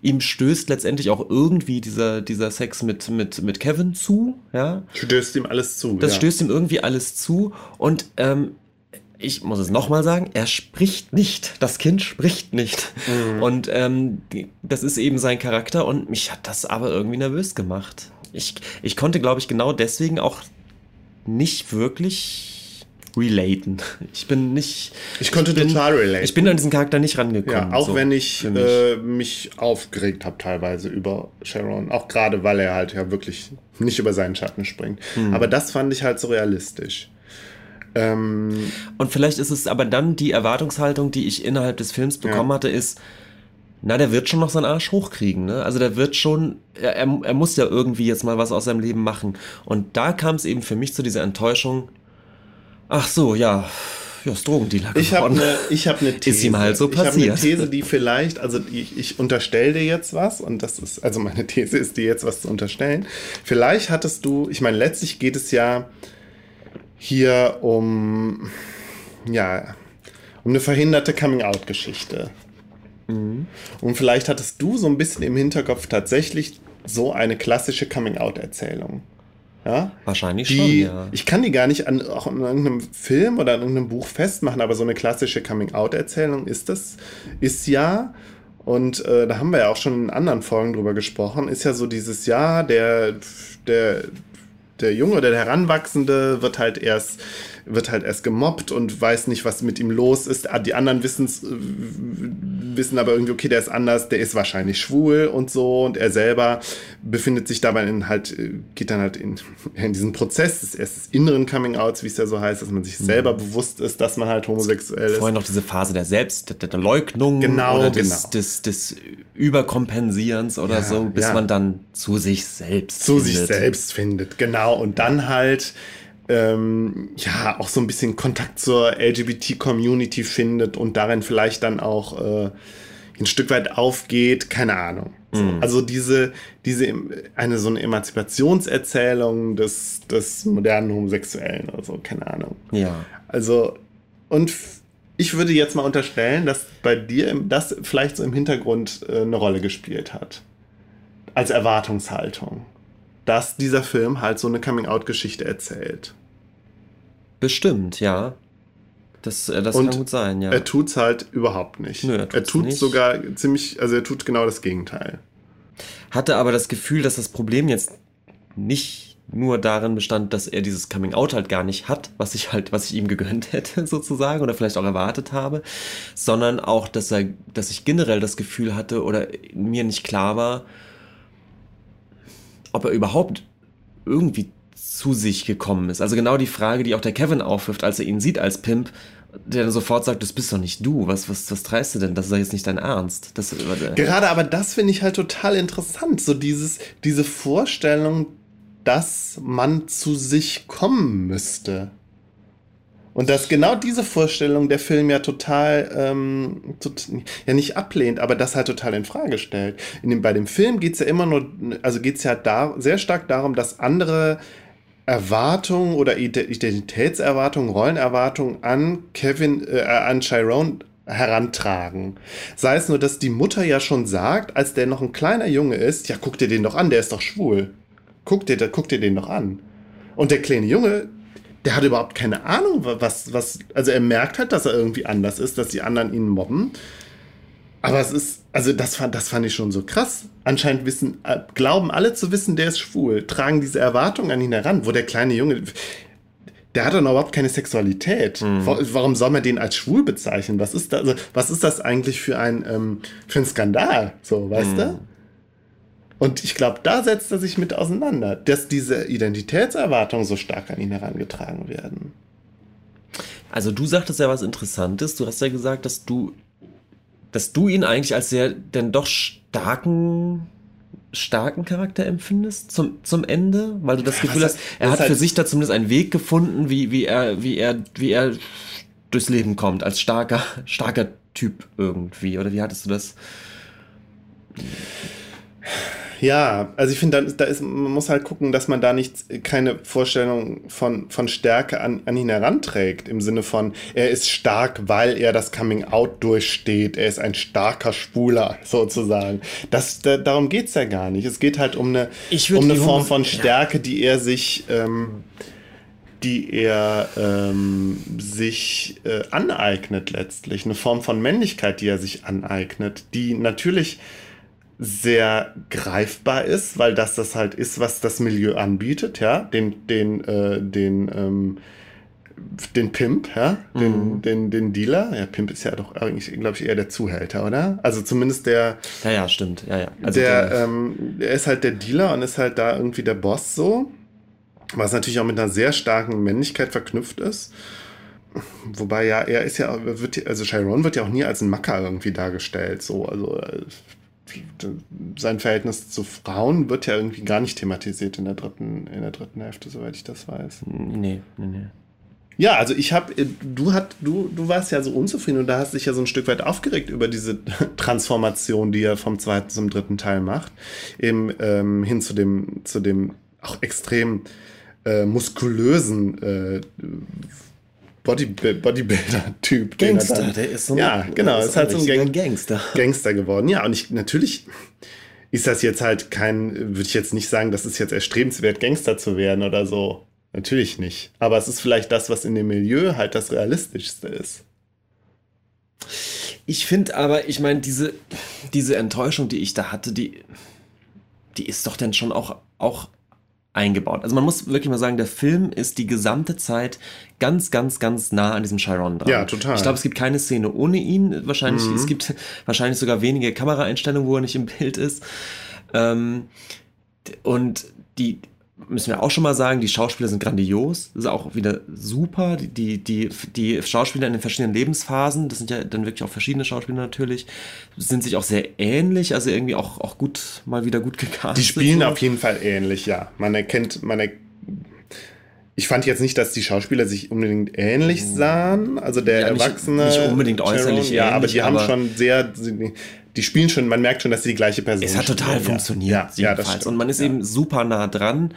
Ihm stößt letztendlich auch irgendwie dieser, dieser Sex mit, mit, mit Kevin zu, ja. Stößt ihm alles zu. Das ja. stößt ihm irgendwie alles zu und ähm, ich muss es nochmal sagen, er spricht nicht. Das Kind spricht nicht. Mhm. Und ähm, das ist eben sein Charakter und mich hat das aber irgendwie nervös gemacht. Ich, ich konnte, glaube ich, genau deswegen auch nicht wirklich relaten. Ich bin nicht. Ich konnte bin, total relaten. Ich bin an diesen Charakter nicht rangekommen. Ja, auch so, wenn ich äh, mich aufgeregt habe teilweise über Sharon. Auch gerade, weil er halt ja wirklich nicht über seinen Schatten springt. Hm. Aber das fand ich halt so realistisch. Ähm, Und vielleicht ist es aber dann die Erwartungshaltung, die ich innerhalb des Films bekommen ja. hatte, ist, na, der wird schon noch seinen Arsch hochkriegen, ne? Also der wird schon, er, er muss ja irgendwie jetzt mal was aus seinem Leben machen. Und da kam es eben für mich zu dieser Enttäuschung, Ach so, ja. Ja, ist Drogendealer Ich habe eine hab ne These. Ist ihm halt so passiert. Ich habe eine These, die vielleicht, also ich, ich unterstelle dir jetzt was und das ist, also meine These ist dir jetzt was zu unterstellen. Vielleicht hattest du, ich meine, letztlich geht es ja hier um, ja, um eine verhinderte Coming-out-Geschichte. Mhm. Und vielleicht hattest du so ein bisschen im Hinterkopf tatsächlich so eine klassische Coming-out-Erzählung. Ja? Wahrscheinlich die, schon, ja. Ich kann die gar nicht an, auch in irgendeinem Film oder in irgendeinem Buch festmachen, aber so eine klassische Coming-out-Erzählung ist das, ist ja, und äh, da haben wir ja auch schon in anderen Folgen drüber gesprochen, ist ja so dieses Jahr, der, der, der Junge oder der Heranwachsende wird halt erst wird halt erst gemobbt und weiß nicht, was mit ihm los ist. Ah, die anderen wissen's, äh, wissen aber irgendwie, okay, der ist anders, der ist wahrscheinlich schwul und so. Und er selber befindet sich dabei in halt, äh, geht dann halt in, in diesen Prozess des ersten inneren Coming-Outs, wie es ja so heißt, dass man sich selber mhm. bewusst ist, dass man halt homosexuell ist. Vorhin noch diese Phase der Selbst, der, der Leugnung genau, oder des, genau. des, des Überkompensierens oder ja, so, bis ja. man dann zu sich selbst zu findet. sich selbst findet, genau. Und dann halt ähm, ja auch so ein bisschen Kontakt zur LGBT-Community findet und darin vielleicht dann auch äh, ein Stück weit aufgeht, keine Ahnung. So, mm. Also diese, diese eine so eine Emanzipationserzählung des, des modernen Homosexuellen oder so, keine Ahnung. Ja. Also, und ich würde jetzt mal unterstellen, dass bei dir das vielleicht so im Hintergrund äh, eine Rolle gespielt hat. Als Erwartungshaltung dass dieser Film halt so eine Coming-out-Geschichte erzählt. Bestimmt, ja. Das, äh, das Und kann gut sein, ja. Er tut's halt überhaupt nicht. Nö, er er tut nicht. sogar ziemlich, also er tut genau das Gegenteil. Hatte aber das Gefühl, dass das Problem jetzt nicht nur darin bestand, dass er dieses Coming Out halt gar nicht hat, was ich halt, was ich ihm gegönnt hätte, sozusagen, oder vielleicht auch erwartet habe, sondern auch, dass er, dass ich generell das Gefühl hatte oder mir nicht klar war, ob er überhaupt irgendwie zu sich gekommen ist. Also genau die Frage, die auch der Kevin aufwirft, als er ihn sieht als Pimp, der dann sofort sagt, das bist doch nicht du. Was, was, was treibst du denn? Das ist doch jetzt nicht dein Ernst. Das, Gerade aber das finde ich halt total interessant. So dieses, diese Vorstellung, dass man zu sich kommen müsste. Und dass genau diese Vorstellung der Film ja total, ähm, tot, ja nicht ablehnt, aber das halt total in Frage stellt. In dem, bei dem Film geht es ja immer nur, also geht es ja da, sehr stark darum, dass andere Erwartungen oder Ide- Identitätserwartungen, Rollenerwartungen an Kevin, äh, an Chiron herantragen. Sei es nur, dass die Mutter ja schon sagt, als der noch ein kleiner Junge ist, ja, guck dir den doch an, der ist doch schwul. Guck dir, guck dir den doch an. Und der kleine Junge, der hat überhaupt keine Ahnung, was, was, also er merkt halt, dass er irgendwie anders ist, dass die anderen ihn mobben. Aber es ist, also das fand, das fand ich schon so krass. Anscheinend wissen, äh, glauben alle zu wissen, der ist schwul, tragen diese Erwartungen an ihn heran, wo der kleine Junge, der hat doch noch überhaupt keine Sexualität. Wa- Warum soll man den als schwul bezeichnen? Was ist da, also, was ist das eigentlich für ein, ähm, für ein Skandal? So, weißt du? Und ich glaube, da setzt er sich mit auseinander, dass diese Identitätserwartungen so stark an ihn herangetragen werden. Also du sagtest ja was Interessantes. Du hast ja gesagt, dass du, dass du ihn eigentlich als sehr denn doch starken, starken Charakter empfindest zum, zum Ende, weil du das Gefühl was hast, er hat für heißt- sich da zumindest einen Weg gefunden, wie, wie er, wie er, wie er durchs Leben kommt, als starker, starker Typ irgendwie. Oder wie hattest du das? Ja, also ich finde, da, da ist, man muss halt gucken, dass man da nicht keine Vorstellung von, von Stärke an, an ihn heranträgt. Im Sinne von, er ist stark, weil er das Coming Out durchsteht. Er ist ein starker Schwuler, sozusagen. Das, da, darum geht's ja gar nicht. Es geht halt um eine, um eine Form von Stärke, die er sich, ähm, die er ähm, sich äh, aneignet letztlich. Eine Form von Männlichkeit, die er sich aneignet, die natürlich sehr greifbar ist, weil das das halt ist, was das Milieu anbietet, ja, den, den, äh, den, ähm, den Pimp, ja, den, den, den Dealer. Ja, Pimp ist ja doch eigentlich, glaube ich, eher der Zuhälter, oder? Also zumindest der, Ja, ja, stimmt. Ja, ja. Also der, der- ähm, der ist halt der Dealer und ist halt da irgendwie der Boss so. Was natürlich auch mit einer sehr starken Männlichkeit verknüpft ist. Wobei ja, er ist ja, wird, also Chiron wird ja auch nie als ein Macker irgendwie dargestellt. So, also äh, sein Verhältnis zu Frauen wird ja irgendwie gar nicht thematisiert in der dritten, in der dritten Hälfte, soweit ich das weiß. nee, nee, nee. Ja, also ich habe, du hat, du, du warst ja so unzufrieden und da hast dich ja so ein Stück weit aufgeregt über diese Transformation, die er vom zweiten zum dritten Teil macht, eben ähm, hin zu dem, zu dem auch extrem äh, muskulösen äh, Body, Bodybuilder-Typ. er Gangster, dann- der ist so ein, ja, genau, ist ist halt so ein Gang Gangster. Gangster geworden. Ja, und ich natürlich ist das jetzt halt kein, würde ich jetzt nicht sagen, das ist jetzt erstrebenswert, Gangster zu werden oder so. Natürlich nicht. Aber es ist vielleicht das, was in dem Milieu halt das Realistischste ist. Ich finde aber, ich meine, diese, diese Enttäuschung, die ich da hatte, die, die ist doch dann schon auch, auch eingebaut. Also man muss wirklich mal sagen, der Film ist die gesamte Zeit ganz, ganz, ganz nah an diesem Chiron dran. Ja, total. Ich glaube, es gibt keine Szene ohne ihn. Wahrscheinlich, es gibt wahrscheinlich sogar wenige Kameraeinstellungen, wo er nicht im Bild ist. Ähm, und die müssen wir auch schon mal sagen, die Schauspieler sind grandios. Das ist auch wieder super. Die, die, die, die Schauspieler in den verschiedenen Lebensphasen, das sind ja dann wirklich auch verschiedene Schauspieler natürlich, sind sich auch sehr ähnlich, also irgendwie auch, auch gut, mal wieder gut gecastet. Die spielen so. auf jeden Fall ähnlich, ja. Man erkennt, man er ich fand jetzt nicht, dass die Schauspieler sich unbedingt ähnlich sahen. Also der Ja, nicht- Erwachsene. nicht unbedingt äußerlich Sharon, Ja, aber ähnlich, die haben aber- schon sehr. Die spielen schon, man merkt schon, dass sie die gleiche Person Es hat total spielen. funktioniert, Ja, ja, das jedenfalls. stimmt. und man ist ja. eben super nah dran.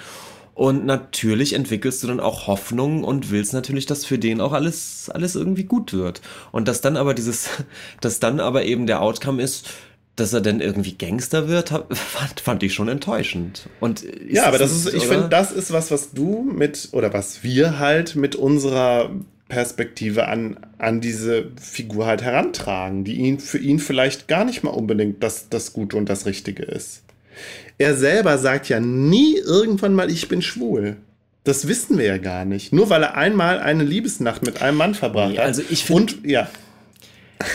Und natürlich entwickelst du dann auch Hoffnung und willst natürlich, dass für den auch alles, alles irgendwie gut wird. Und dass dann aber dieses, dass dann aber eben der Outcome ist, dass er denn irgendwie Gangster wird, fand, fand ich schon enttäuschend. Und ja, aber das ist, ich finde, das ist was, was du mit, oder was wir halt mit unserer Perspektive an, an diese Figur halt herantragen, die ihn für ihn vielleicht gar nicht mal unbedingt das, das Gute und das Richtige ist. Er selber sagt ja nie irgendwann mal, ich bin schwul. Das wissen wir ja gar nicht. Nur weil er einmal eine Liebesnacht mit einem Mann verbracht hat. Also ich finde, ja.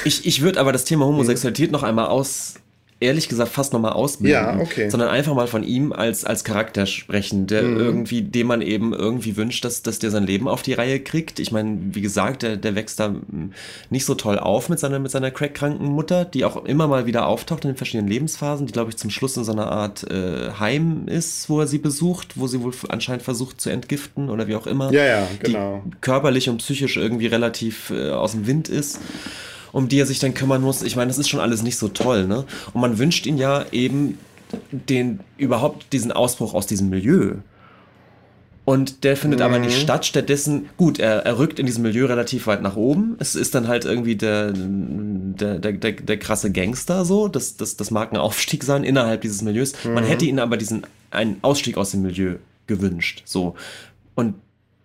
Ich, ich würde aber das Thema Homosexualität noch einmal aus, ehrlich gesagt fast nochmal ausblenden. Ja, okay. Sondern einfach mal von ihm als, als Charakter sprechen, der mhm. irgendwie, dem man eben irgendwie wünscht, dass, dass der sein Leben auf die Reihe kriegt. Ich meine, wie gesagt, der, der wächst da nicht so toll auf mit seiner, mit seiner crack-kranken Mutter, die auch immer mal wieder auftaucht in den verschiedenen Lebensphasen, die, glaube ich, zum Schluss in so einer Art äh, Heim ist, wo er sie besucht, wo sie wohl anscheinend versucht zu entgiften oder wie auch immer. Ja, ja, genau. Die körperlich und psychisch irgendwie relativ äh, aus dem Wind ist um die er sich dann kümmern muss. Ich meine, das ist schon alles nicht so toll, ne? Und man wünscht ihn ja eben den überhaupt diesen Ausbruch aus diesem Milieu. Und der findet mhm. aber nicht mhm. statt. Stattdessen, gut, er, er rückt in diesem Milieu relativ weit nach oben. Es ist dann halt irgendwie der, der, der, der, der krasse Gangster so. Das, das, das mag ein Aufstieg sein innerhalb dieses Milieus. Mhm. Man hätte ihn aber diesen einen Ausstieg aus dem Milieu gewünscht. So. Und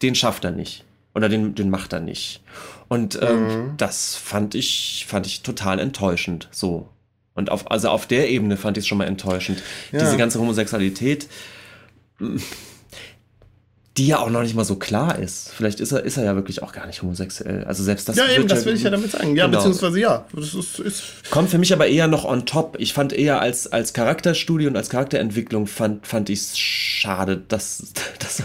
den schafft er nicht. Oder den, den macht er nicht. Und ähm, mhm. das fand ich, fand ich total enttäuschend. So. Und auf, also auf der Ebene fand ich es schon mal enttäuschend. Ja. Diese ganze Homosexualität, die ja auch noch nicht mal so klar ist. Vielleicht ist er, ist er ja wirklich auch gar nicht homosexuell. Also selbst das. Ja, eben, das will ich ja damit sagen. Ja, genau. beziehungsweise ja. Das ist, ist Kommt für mich aber eher noch on top. Ich fand eher als, als Charakterstudie und als Charakterentwicklung fand, fand ich es schade, dass, dass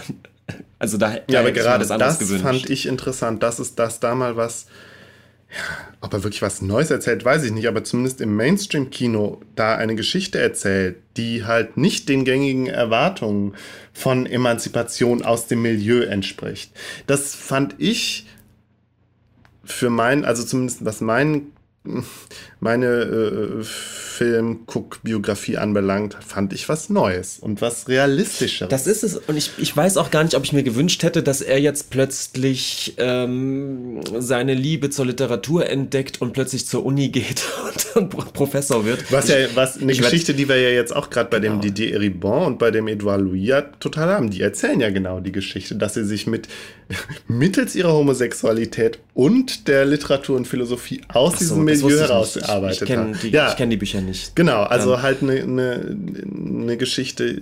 also da, ja, aber gerade das gewünscht. fand ich interessant. Das ist das da mal was. Ja, ob er wirklich was Neues erzählt, weiß ich nicht, aber zumindest im Mainstream-Kino da eine Geschichte erzählt, die halt nicht den gängigen Erwartungen von Emanzipation aus dem Milieu entspricht. Das fand ich für mein, also zumindest was mein meine äh, Film-Guck-Biografie anbelangt, fand ich was Neues und was Realistischeres. Das ist es. Und ich, ich weiß auch gar nicht, ob ich mir gewünscht hätte, dass er jetzt plötzlich ähm, seine Liebe zur Literatur entdeckt und plötzlich zur Uni geht und, und Professor wird. Was ja was eine Geschichte, die wir ja jetzt auch gerade bei genau. dem Didier Eribon und bei dem Edouard Louis ja total haben. Die erzählen ja genau die Geschichte, dass sie sich mit mittels ihrer Homosexualität und der Literatur und Philosophie aus so, diesem Milieu herausgearbeitet ich, ich haben. Die, ja. Ich kenne die Bücher nicht. Genau, also ähm. halt eine ne, ne Geschichte,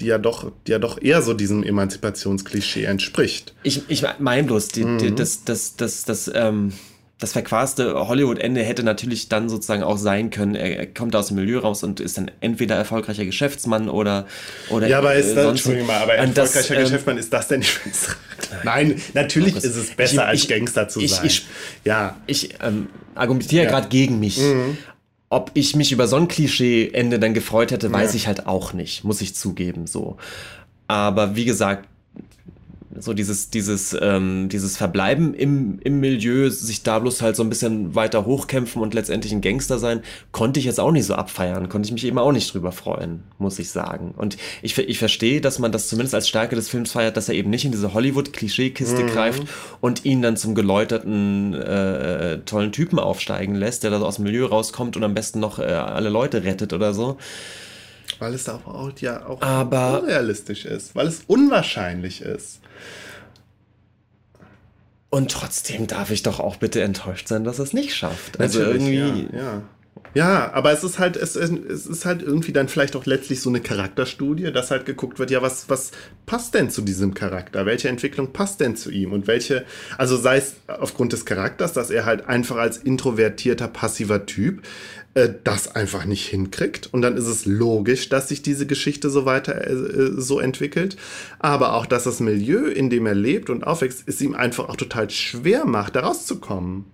die ja doch, die ja doch eher so diesem Emanzipationsklischee entspricht. Ich, ich meine bloß, die, mhm. die, das, das, das, das, ähm, das verquaste Hollywood-Ende hätte natürlich dann sozusagen auch sein können, er, kommt aus dem Milieu raus und ist dann entweder erfolgreicher Geschäftsmann oder oder Ja, aber ist das, Entschuldigung mal, aber erfolgreicher das, ähm, Geschäftsmann, ist das denn nicht Nein, natürlich ist es besser ich, als Gangster zu ich, sein. Ich, ja. ich ähm, argumentiere ja. gerade gegen mich. Mhm. Ob ich mich über so ein Klischee-Ende dann gefreut hätte, weiß ja. ich halt auch nicht, muss ich zugeben, so. Aber wie gesagt, so dieses, dieses, ähm, dieses Verbleiben im, im Milieu, sich da bloß halt so ein bisschen weiter hochkämpfen und letztendlich ein Gangster sein, konnte ich jetzt auch nicht so abfeiern, konnte ich mich eben auch nicht drüber freuen, muss ich sagen. Und ich, ich verstehe, dass man das zumindest als Stärke des Films feiert, dass er eben nicht in diese Hollywood-Klischeekiste mhm. greift und ihn dann zum geläuterten, äh, tollen Typen aufsteigen lässt, der da so aus dem Milieu rauskommt und am besten noch äh, alle Leute rettet oder so. Weil es auch, ja auch aber, unrealistisch ist, weil es unwahrscheinlich ist. Und trotzdem darf ich doch auch bitte enttäuscht sein, dass es nicht schafft. Also Natürlich, irgendwie. Ja, ja. Ja, aber es ist halt, es, es ist halt irgendwie dann vielleicht auch letztlich so eine Charakterstudie, dass halt geguckt wird, ja, was, was passt denn zu diesem Charakter? Welche Entwicklung passt denn zu ihm? Und welche, also sei es aufgrund des Charakters, dass er halt einfach als introvertierter, passiver Typ äh, das einfach nicht hinkriegt. Und dann ist es logisch, dass sich diese Geschichte so weiter äh, äh, so entwickelt. Aber auch, dass das Milieu, in dem er lebt und aufwächst, es ihm einfach auch total schwer macht, da rauszukommen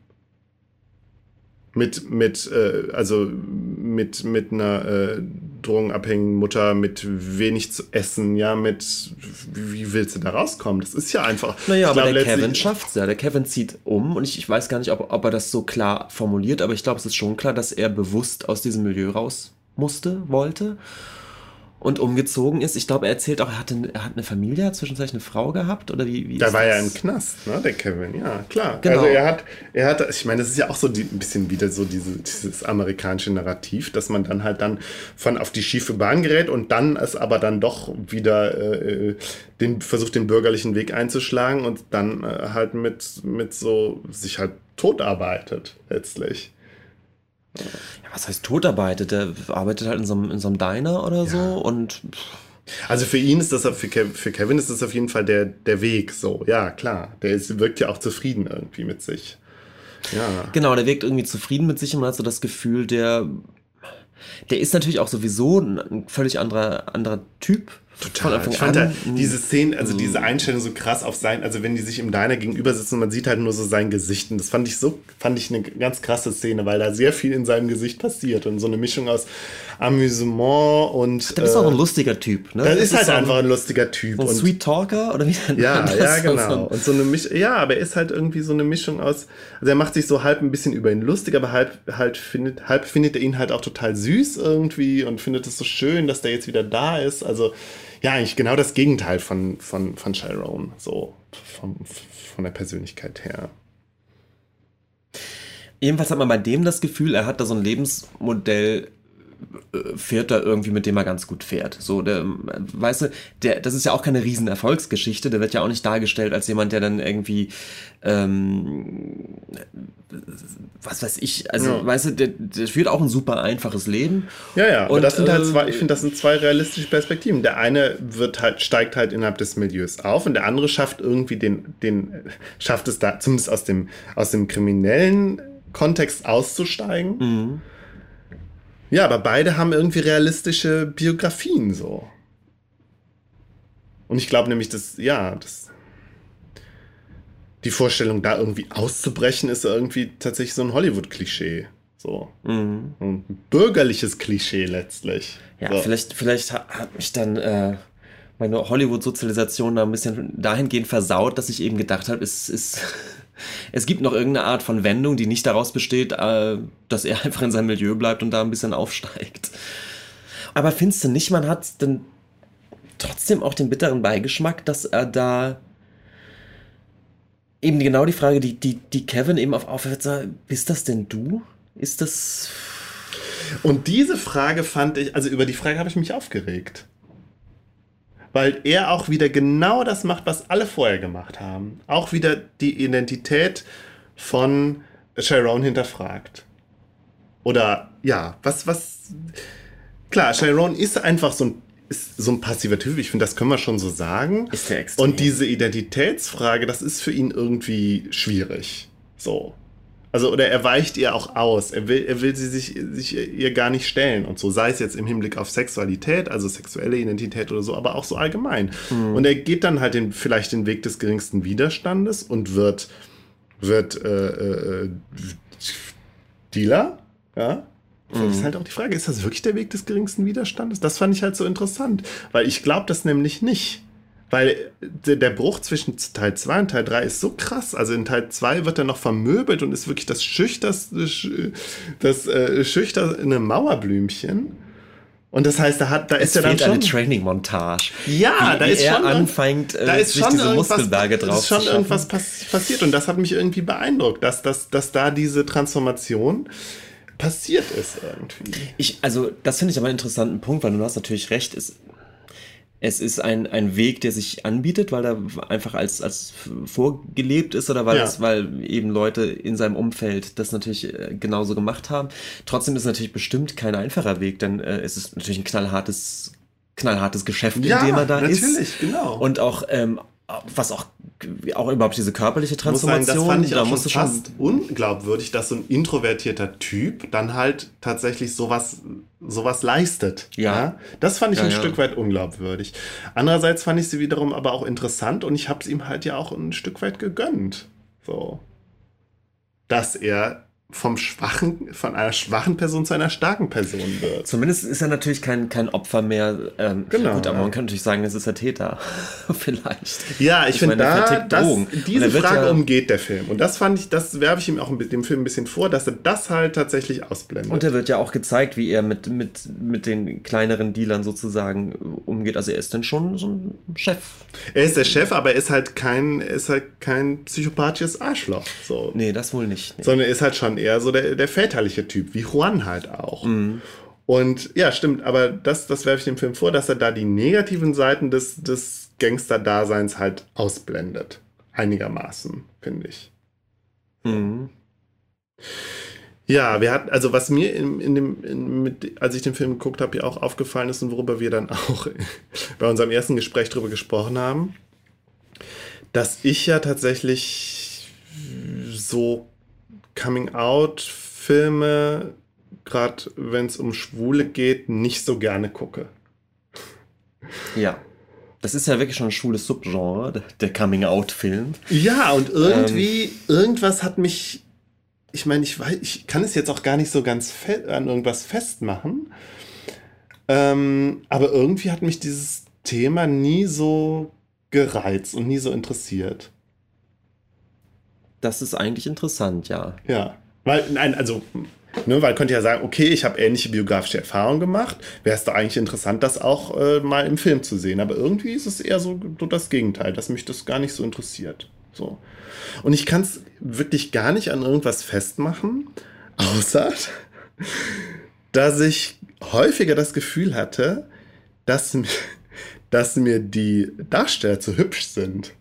mit, mit, äh, also mit, mit einer äh, drogenabhängigen Mutter, mit wenig zu essen, ja, mit, wie willst du da rauskommen? Das ist ja einfach. Naja, aber der Kevin schafft es ja. Der Kevin zieht um und ich, ich weiß gar nicht, ob, ob er das so klar formuliert, aber ich glaube, es ist schon klar, dass er bewusst aus diesem Milieu raus musste, wollte. Und umgezogen ist. Ich glaube, er erzählt auch, er, hatte, er hat eine Familie, hat zwischenzeitlich eine Frau gehabt oder wie? wie Da war das? ja im Knast, ne, der Kevin, ja, klar. Genau. Also er hat, er hat, ich meine, das ist ja auch so die, ein bisschen wieder so diese, dieses amerikanische Narrativ, dass man dann halt dann von auf die schiefe Bahn gerät und dann es aber dann doch wieder äh, den, versucht, den bürgerlichen Weg einzuschlagen und dann äh, halt mit, mit so sich halt totarbeitet, letztlich. Ja, was heißt totarbeitet? Der arbeitet halt in so einem, in so einem Diner oder so und Also für ihn ist das, für, Kev, für Kevin ist das auf jeden Fall der, der Weg, so, ja, klar. Der ist, wirkt ja auch zufrieden irgendwie mit sich. Ja. Genau, der wirkt irgendwie zufrieden mit sich und man hat so das Gefühl, der, der ist natürlich auch sowieso ein, ein völlig anderer, anderer Typ. Anfang Ich fand an. da diese Szene, also diese Einstellung so krass auf sein, also wenn die sich im Diner gegenüber sitzen und man sieht halt nur so sein Gesicht. Und das fand ich so, fand ich eine ganz krasse Szene, weil da sehr viel in seinem Gesicht passiert und so eine Mischung aus Amüsement und. Der ist äh, auch ein lustiger Typ, ne? das ist halt so ein, einfach ein lustiger Typ. so ein und Sweet Talker oder wie ja, ja, genau. Und so eine Mischung, ja, aber er ist halt irgendwie so eine Mischung aus, also er macht sich so halb ein bisschen über ihn lustig, aber halb, halt findet, halb findet er ihn halt auch total süß irgendwie und findet es so schön, dass der jetzt wieder da ist. Also, ja, eigentlich genau das Gegenteil von, von, von Chiron, so vom, von der Persönlichkeit her. Jedenfalls hat man bei dem das Gefühl, er hat da so ein Lebensmodell, fährt da irgendwie, mit dem er ganz gut fährt. So, der, äh, weißt du, der, das ist ja auch keine riesen Erfolgsgeschichte, der wird ja auch nicht dargestellt als jemand, der dann irgendwie, ähm, was weiß ich, also, Ja. weißt du, der, der führt auch ein super einfaches Leben. Ja, ja, Und, das sind halt äh, zwei, ich finde, das sind zwei realistische Perspektiven. Der eine wird halt, steigt halt innerhalb des Milieus auf und der andere schafft irgendwie den, den, schafft es da, zumindest aus dem, aus dem kriminellen Kontext auszusteigen. Mhm. Ja, aber beide haben irgendwie realistische Biografien so. Und ich glaube nämlich, dass, ja, das. Die Vorstellung, da irgendwie auszubrechen, ist irgendwie tatsächlich so ein Hollywood-Klischee. So. Mhm. Ein bürgerliches Klischee letztlich. Ja, so. vielleicht, vielleicht ha- hat mich dann äh, meine Hollywood-Sozialisation da ein bisschen dahingehend versaut, dass ich eben gedacht habe, es ist. Es gibt noch irgendeine Art von Wendung, die nicht daraus besteht, äh, dass er einfach in seinem Milieu bleibt und da ein bisschen aufsteigt. Aber findest du nicht, man hat dann trotzdem auch den bitteren Beigeschmack, dass er da eben genau die Frage, die, die, die Kevin eben auf aufhört, bist das denn du? Ist das. Und diese Frage fand ich, also über die Frage habe ich mich aufgeregt. Weil er auch wieder genau das macht, was alle vorher gemacht haben. Auch wieder die Identität von Chiron hinterfragt. Oder ja, was, was. Klar, Chiron ist einfach so ein, so ein passiver Typ, ich finde, das können wir schon so sagen. Ist der extrem. Und diese Identitätsfrage, das ist für ihn irgendwie schwierig. So. Also, oder er weicht ihr auch aus. Er will, er will sie sich, sich ihr gar nicht stellen und so. Sei es jetzt im Hinblick auf Sexualität, also sexuelle Identität oder so, aber auch so allgemein. Und er geht dann halt den, vielleicht den Weg des geringsten Widerstandes und wird, wird äh, äh, Dealer. Ja. Das ist halt auch die Frage, ist das wirklich der Weg des geringsten Widerstandes? Das fand ich halt so interessant, weil ich glaube das nämlich nicht. Weil der, Bruch zwischen Teil 2 und Teil 3 ist so krass. Also in Teil 2 wird er noch vermöbelt und ist wirklich das schüchterste, sch- das äh, schüchterne Mauerblümchen. Und das heißt, da, hat, da Es ist er dann fehlt eine schon... Training-Montage. Ja, wie, da ist er schon anfängt, äh, da ist schon diese Muskelberge drauf ist schon irgendwas pass passiert und das hat mich irgendwie beeindruckt, dass, dass, dass da diese Transformation passiert ist irgendwie. Ich, also, das finde ich aber einen interessanten Punkt, weil du hast natürlich recht, es, es ist ein, ein Weg, der sich anbietet, weil er einfach als, als vorgelebt ist oder weil, Ja. es, weil eben Leute in seinem Umfeld das natürlich äh, genauso gemacht haben. Trotzdem ist es natürlich bestimmt kein einfacher Weg, denn äh, es ist natürlich ein knallhartes, knallhartes Geschäft, in dem er da ist. natürlich, genau. Und auch, ähm, was auch, auch überhaupt diese körperliche Ich muss sagen, Transformation, das fand ich da auch schon fast unglaubwürdig, dass so ein introvertierter Typ dann halt tatsächlich sowas, sowas leistet. Ja. Das fand ich Ja, ein ja. Stück weit unglaubwürdig. Andererseits fand ich sie wiederum aber auch interessant und ich habe es ihm halt ja auch ein Stück weit gegönnt. So. Dass er vom schwachen, von einer schwachen Person zu einer starken Person wird. Zumindest ist er natürlich kein, kein Opfer mehr. Ähm, Genau, Gut, aber man kann natürlich sagen, es ist der Täter. Vielleicht. Ja, ich, finde, meine, er da, das, diese er Frage ja- umgeht der Film. Und das fand ich, das werfe ich ihm auch dem Film ein bisschen vor, dass er das halt tatsächlich ausblendet. Und er wird ja auch gezeigt, wie er mit, mit, mit den kleineren Dealern sozusagen umgeht. Also er ist dann schon so ein Chef. er ist der Chef, aber er ist halt kein, er ist halt kein psychopathisches Arschloch. So. Nee, das wohl nicht. Nee. sondern ist halt schon eher so der, der väterliche Typ, wie Juan halt auch. Mhm. Und ja, stimmt, aber das, das werfe ich dem Film vor, dass er da die negativen Seiten des, des Gangster-Daseins halt ausblendet. Einigermaßen, finde ich. Mhm. Ja, wir hatten, also was mir in, in dem, in, mit, als ich den Film geguckt habe, ja auch aufgefallen ist und worüber wir dann auch bei unserem ersten Gespräch drüber gesprochen haben, dass ich ja tatsächlich so Coming-out-Filme, gerade wenn es um Schwule geht, nicht so gerne gucke. Ja. Das ist ja wirklich schon ein schwules Subgenre, der- Coming-out-Film. Ja, und irgendwie, irgendwas hat mich, ich meine, ich weiß, ich kann es jetzt auch gar nicht so ganz an irgendwas festmachen. Ähm, aber irgendwie hat mich dieses Thema nie so gereizt und nie so interessiert. Das ist eigentlich interessant, ja. Ja. Weil, nein, also, ne, weil könnte ja sagen, okay, ich habe ähnliche biografische Erfahrungen gemacht. Wäre es doch eigentlich interessant, das auch äh, mal im Film zu sehen. Aber irgendwie ist es eher so, so das Gegenteil, dass mich das gar nicht so interessiert. So. Und ich kann es wirklich gar nicht an irgendwas festmachen, außer dass ich häufiger das Gefühl hatte, dass, dass mir die Darsteller zu hübsch sind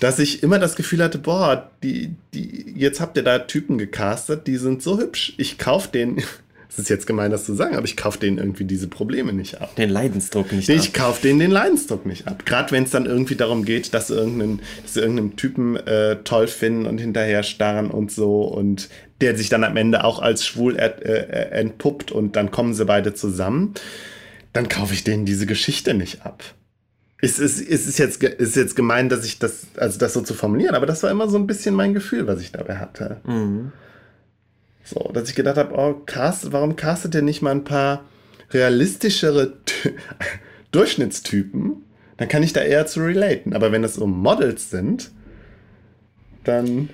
dass ich immer das Gefühl hatte, boah, die, die, jetzt habt ihr da Typen gecastet, die sind so hübsch. Ich kauf denen, es ist jetzt gemein, das zu sagen, aber ich kauf denen irgendwie diese Probleme nicht ab. Den Leidensdruck nicht Ich ab. kauf denen den Leidensdruck nicht ab. Gerade wenn es dann irgendwie darum geht, dass sie irgendeinen, dass sie irgendeinen Typen äh, toll finden und hinterher starren und so und der sich dann am Ende auch als schwul äh, entpuppt und dann kommen sie beide zusammen, dann kaufe ich denen diese Geschichte nicht ab. Es ist, es ist, jetzt, es ist jetzt gemein, dass ich das, also das so zu formulieren, aber das war immer so ein bisschen mein Gefühl, was ich dabei hatte. Mhm. So, dass ich gedacht habe, oh, cast, warum castet ihr nicht mal ein paar realistischere Ty- Durchschnittstypen? Dann kann ich da eher zu relaten. Aber wenn das so Models sind, dann.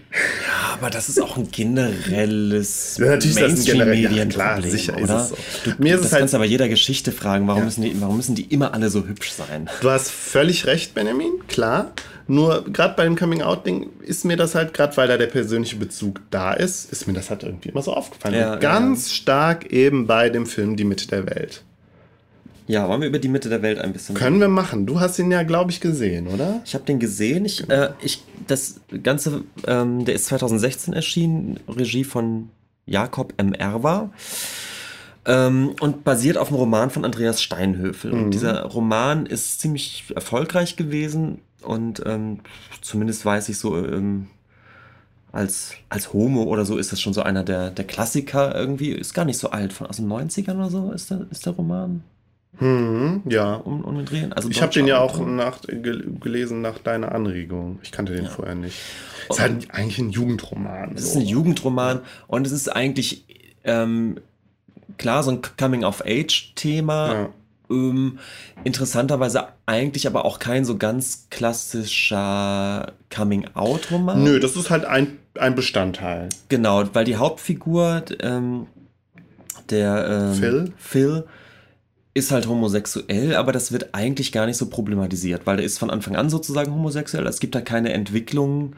Aber das ist auch ein generelles Ja, natürlich ist das ein generell- ja, Mainstream-Medienproblem, klar, sicher ist oder? es so. Du, Mir ist das es halt- kannst du aber jeder Geschichte fragen, warum, müssen die, warum müssen die immer alle so hübsch sein? Du hast völlig recht, Benjamin, klar. Nur gerade bei dem Coming-out-Ding ist mir das halt, gerade weil da der persönliche Bezug da ist, ist mir das halt irgendwie immer so aufgefallen. Ja, ganz stark eben bei dem Film Die Mitte der Welt. Ja, wollen wir über die Mitte der Welt ein bisschen Können wir machen. Du hast ihn ja, glaube ich, gesehen, oder? Ich habe den gesehen. Ich, äh, ich, das Ganze, ähm, der ist 2016 erschienen, Regie von Jakob M. Erwa. Ähm, und basiert auf einem Roman von Andreas Steinhöfel. Und dieser Roman ist ziemlich erfolgreich gewesen und ähm, zumindest weiß ich so, ähm, als, als Homo oder so ist das schon so einer der, der Klassiker irgendwie. Ist gar nicht so alt, von aus den 90ern oder so ist der, ist der Roman Mhm, ja. um, um den Drehen. Also Ich habe den ja auch nach, gel- gelesen nach deiner Anregung. Ich kannte den vorher nicht. Ist halt eigentlich ein Jugendroman. Es ist so. ein Jugendroman und es ist eigentlich ähm, klar so ein Coming-of-Age-Thema. Ja. Ähm, interessanterweise eigentlich aber auch kein so ganz klassischer Coming-out-Roman. Nö, das ist halt ein, ein Bestandteil. Genau, weil die Hauptfigur, ähm, der ähm, Phil? Phil, ist halt homosexuell, aber das wird eigentlich gar nicht so problematisiert, weil der ist von Anfang an sozusagen homosexuell. Es gibt da keine Entwicklung,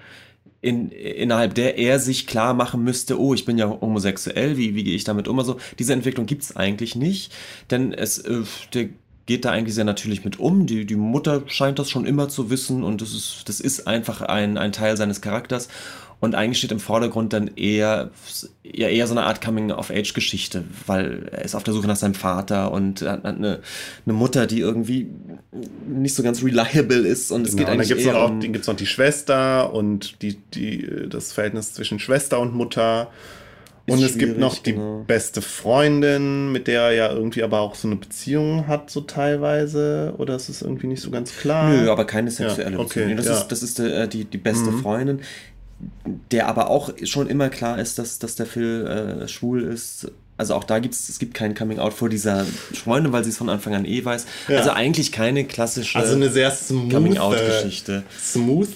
in, innerhalb der er sich klar machen müsste, oh, ich bin ja homosexuell, wie, wie gehe ich damit um? Also diese Entwicklung gibt es eigentlich nicht, denn es, äh, der geht da eigentlich sehr natürlich mit um. Die, die Mutter scheint das schon immer zu wissen und das ist, das ist einfach ein, ein Teil seines Charakters. Und eigentlich steht im Vordergrund dann eher, ja, eher so eine Art Coming-of-Age-Geschichte, weil er ist auf der Suche nach seinem Vater und hat eine, eine Mutter, die irgendwie nicht so ganz reliable ist. Und es Genau, geht und dann eigentlich gibt es noch, eher auch- um, die- gibt's noch die Schwester und die, die, das Verhältnis zwischen Schwester und Mutter. Und es gibt noch die genau. beste Freundin, mit der er ja irgendwie aber auch so eine Beziehung hat, so teilweise. Oder ist es irgendwie nicht so ganz klar? Nö, aber keine sexuelle Ja, okay, Beziehung. Das, ja. ist, das ist äh, die, die beste Mhm. Freundin. Der aber auch schon immer klar ist, dass, dass der Phil äh, schwul ist. Also auch da gibt es, es gibt kein Coming Out vor dieser Freundin, weil sie es von Anfang an eh weiß. Ja. Also eigentlich keine klassische Also eine sehr smooth, Coming Out Geschichte. smooth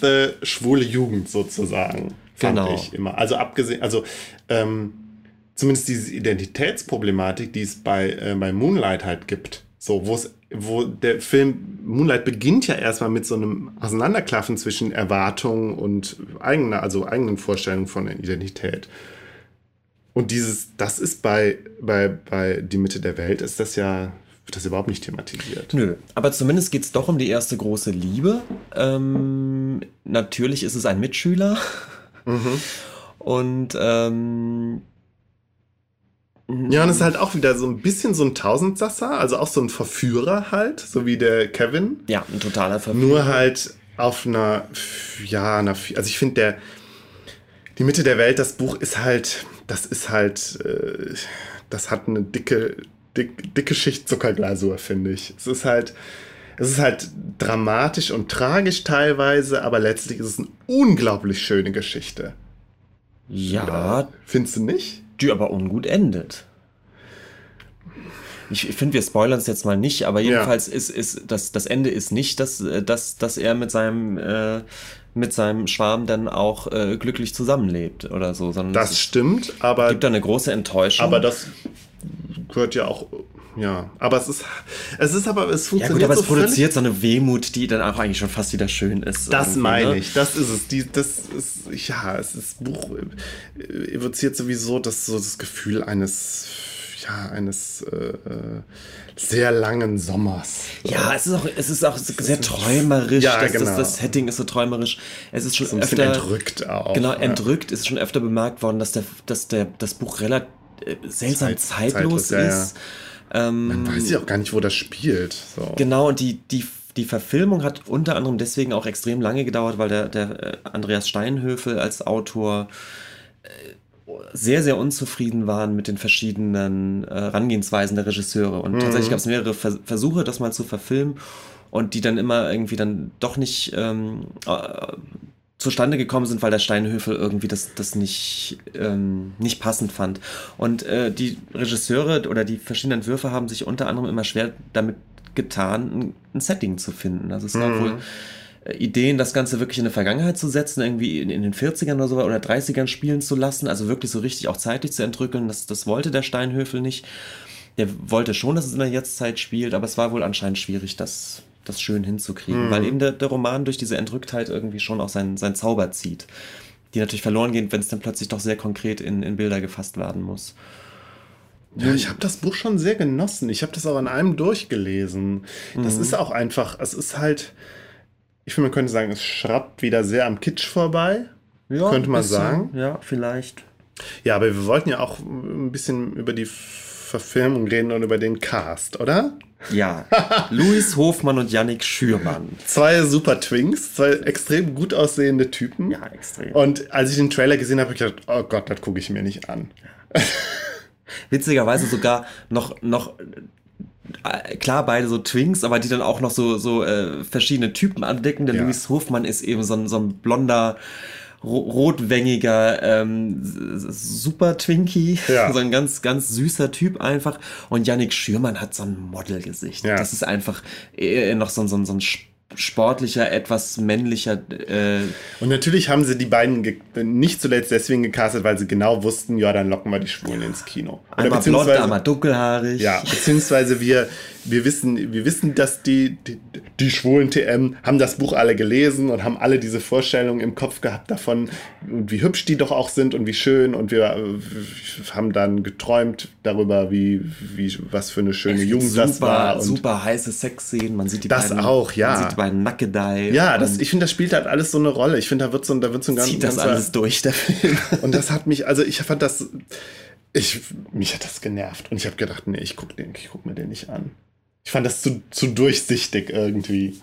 schwule Jugend sozusagen, fand Genau. ich immer. Also abgesehen, also ähm, zumindest diese Identitätsproblematik, die es bei, äh, bei Moonlight halt gibt. So, wo es, wo der Film Moonlight beginnt ja erstmal mit so einem Auseinanderklaffen zwischen Erwartungen und eigener, also eigenen Vorstellungen von der Identität. Und dieses, das ist bei, bei, bei Die Mitte der Welt, ist das ja, wird das überhaupt nicht thematisiert. Nö, aber zumindest geht es doch um die erste große Liebe. Ähm, natürlich ist es ein Mitschüler. Und ähm, Ja, und es ist halt auch wieder so ein bisschen so ein Tausendsasser, also auch so ein Verführer halt, so wie der Kevin. ja, ein totaler Verführer. Nur halt auf einer, ja, einer, also ich finde der, die Mitte der Welt, das Buch ist halt, das ist halt, äh, das hat eine dicke, dick, dicke Schicht Zuckerglasur, finde ich. Es ist halt, es ist halt dramatisch und tragisch teilweise, aber letztlich ist es eine unglaublich schöne Geschichte. Ja, Findest du nicht? Die aber ungut endet. Ich finde, wir spoilern es jetzt mal nicht, aber jedenfalls ist, ist das, das Ende ist nicht, dass, äh, dass, dass er mit seinem, äh, mit seinem Schwarm dann auch äh, glücklich zusammenlebt oder so, sondern Das es stimmt, aber gibt da eine große Enttäuschung. Aber das gehört ja auch, ja. Aber es ist, es ist aber, es ja funktioniert gut, aber es so völlig- produziert so eine Wehmut, die dann auch eigentlich schon fast wieder schön ist. Das irgendwie, meine ne? ich, das ist es. Die, das ist, ja, es ist Buch evoziert sowieso das so das Gefühl eines, ja, eines äh, äh, sehr langen Sommers. Ja, es ist auch, es ist auch sehr träumerisch. Ja, das, genau. das, das Setting ist so träumerisch. Es ist schon ein bisschen öfter entrückt auch. Genau, ja. entrückt ist schon öfter bemerkt worden, dass der, dass der, das Buch relativ äh, seltsam Zeit- zeitlos, zeitlos, ja, ja. Ähm, Man weiß ja auch gar nicht, wo das spielt. So. Genau, und die, die, die Verfilmung hat unter anderem deswegen auch extrem lange gedauert, weil der, der äh, Andreas Steinhöfel als Autor äh, sehr, sehr unzufrieden waren mit den verschiedenen äh, Herangehensweisen der Regisseure. Und tatsächlich gab es mehrere Vers Versuche, das mal zu verfilmen und die dann immer irgendwie dann doch nicht ähm, äh, zustande gekommen sind, weil der Steinhöfel irgendwie das, das nicht, ähm, nicht passend fand. Und äh, die Regisseure oder die verschiedenen Entwürfe haben sich unter anderem immer schwer damit getan, ein, Setting zu finden. Also es gab wohl äh, Ideen, das Ganze wirklich in der Vergangenheit zu setzen, irgendwie in, in den 40ern oder so oder 30ern spielen zu lassen, also wirklich so richtig auch zeitlich zu entrückeln. Das, das wollte der Steinhöfel nicht. Der wollte schon, dass es in der Jetztzeit spielt, aber es war wohl anscheinend schwierig, das, das schön hinzukriegen, weil eben der, der Roman durch diese Entrücktheit irgendwie schon auch seinen, seinen Zauber zieht. Die natürlich verloren gehen, wenn es dann plötzlich doch sehr konkret in, in Bilder gefasst werden muss. Ja, ich habe das Buch schon sehr genossen. Ich habe das auch an einem durchgelesen. Das Mhm. ist auch einfach, es ist halt, ich finde, man könnte sagen, es schrappt wieder sehr am Kitsch vorbei. könnte man bisschen, sagen. Ja, vielleicht. Ja, aber wir wollten ja auch ein bisschen über die Verfilmung reden und über den Cast, oder? Ja, Luis Hofmann und Yannick Schürmann. Zwei super Twinks, zwei extrem gut aussehende Typen. Ja, extrem. Und als ich den Trailer gesehen habe, habe ich gedacht, oh Gott, das gucke ich mir nicht an. Witzigerweise sogar noch, noch äh, klar beide so Twinks, aber die dann auch noch so, so äh, verschiedene Typen andecken. Der Ja. Luis Hofmann ist eben so ein, so ein blonder, rotwängiger ähm, Super Twinkie. Ja. So ein ganz, ganz süßer Typ einfach. Und Yannick Schürmann hat so ein Modelgesicht. Ja. Das ist einfach eher noch so, ein- so, ein- so ein sportlicher, etwas männlicher äh, Und natürlich haben sie die beiden nicht zuletzt deswegen gecastet, weil sie genau wussten, ja, dann locken wir die Schwulen ins Kino. Oder einmal blond, einmal dunkelhaarig. Ja, beziehungsweise wir, wir wissen, wir wissen, dass die, die, die schwulen TM haben das Buch alle gelesen und haben alle diese Vorstellungen im Kopf gehabt davon, wie hübsch die doch auch sind und wie schön und wir äh, haben dann geträumt darüber, wie, wie was für eine schöne Jugend super, das war. Und super heiße Sexszenen. Man sieht die Das beiden, auch, ja. Man sieht die beiden Nackedei. ja, das, ich finde, das spielt halt alles so eine Rolle. Ich finde, da wird so, ein- da wird so ein ganz, zieht das ganzer- alles durch, der Film. Und das hat mich, also ich fand das, ich, mich hat das genervt. Und ich habe gedacht, nee, ich gucke guck mir den nicht an. Ich fand das zu, zu durchsichtig irgendwie.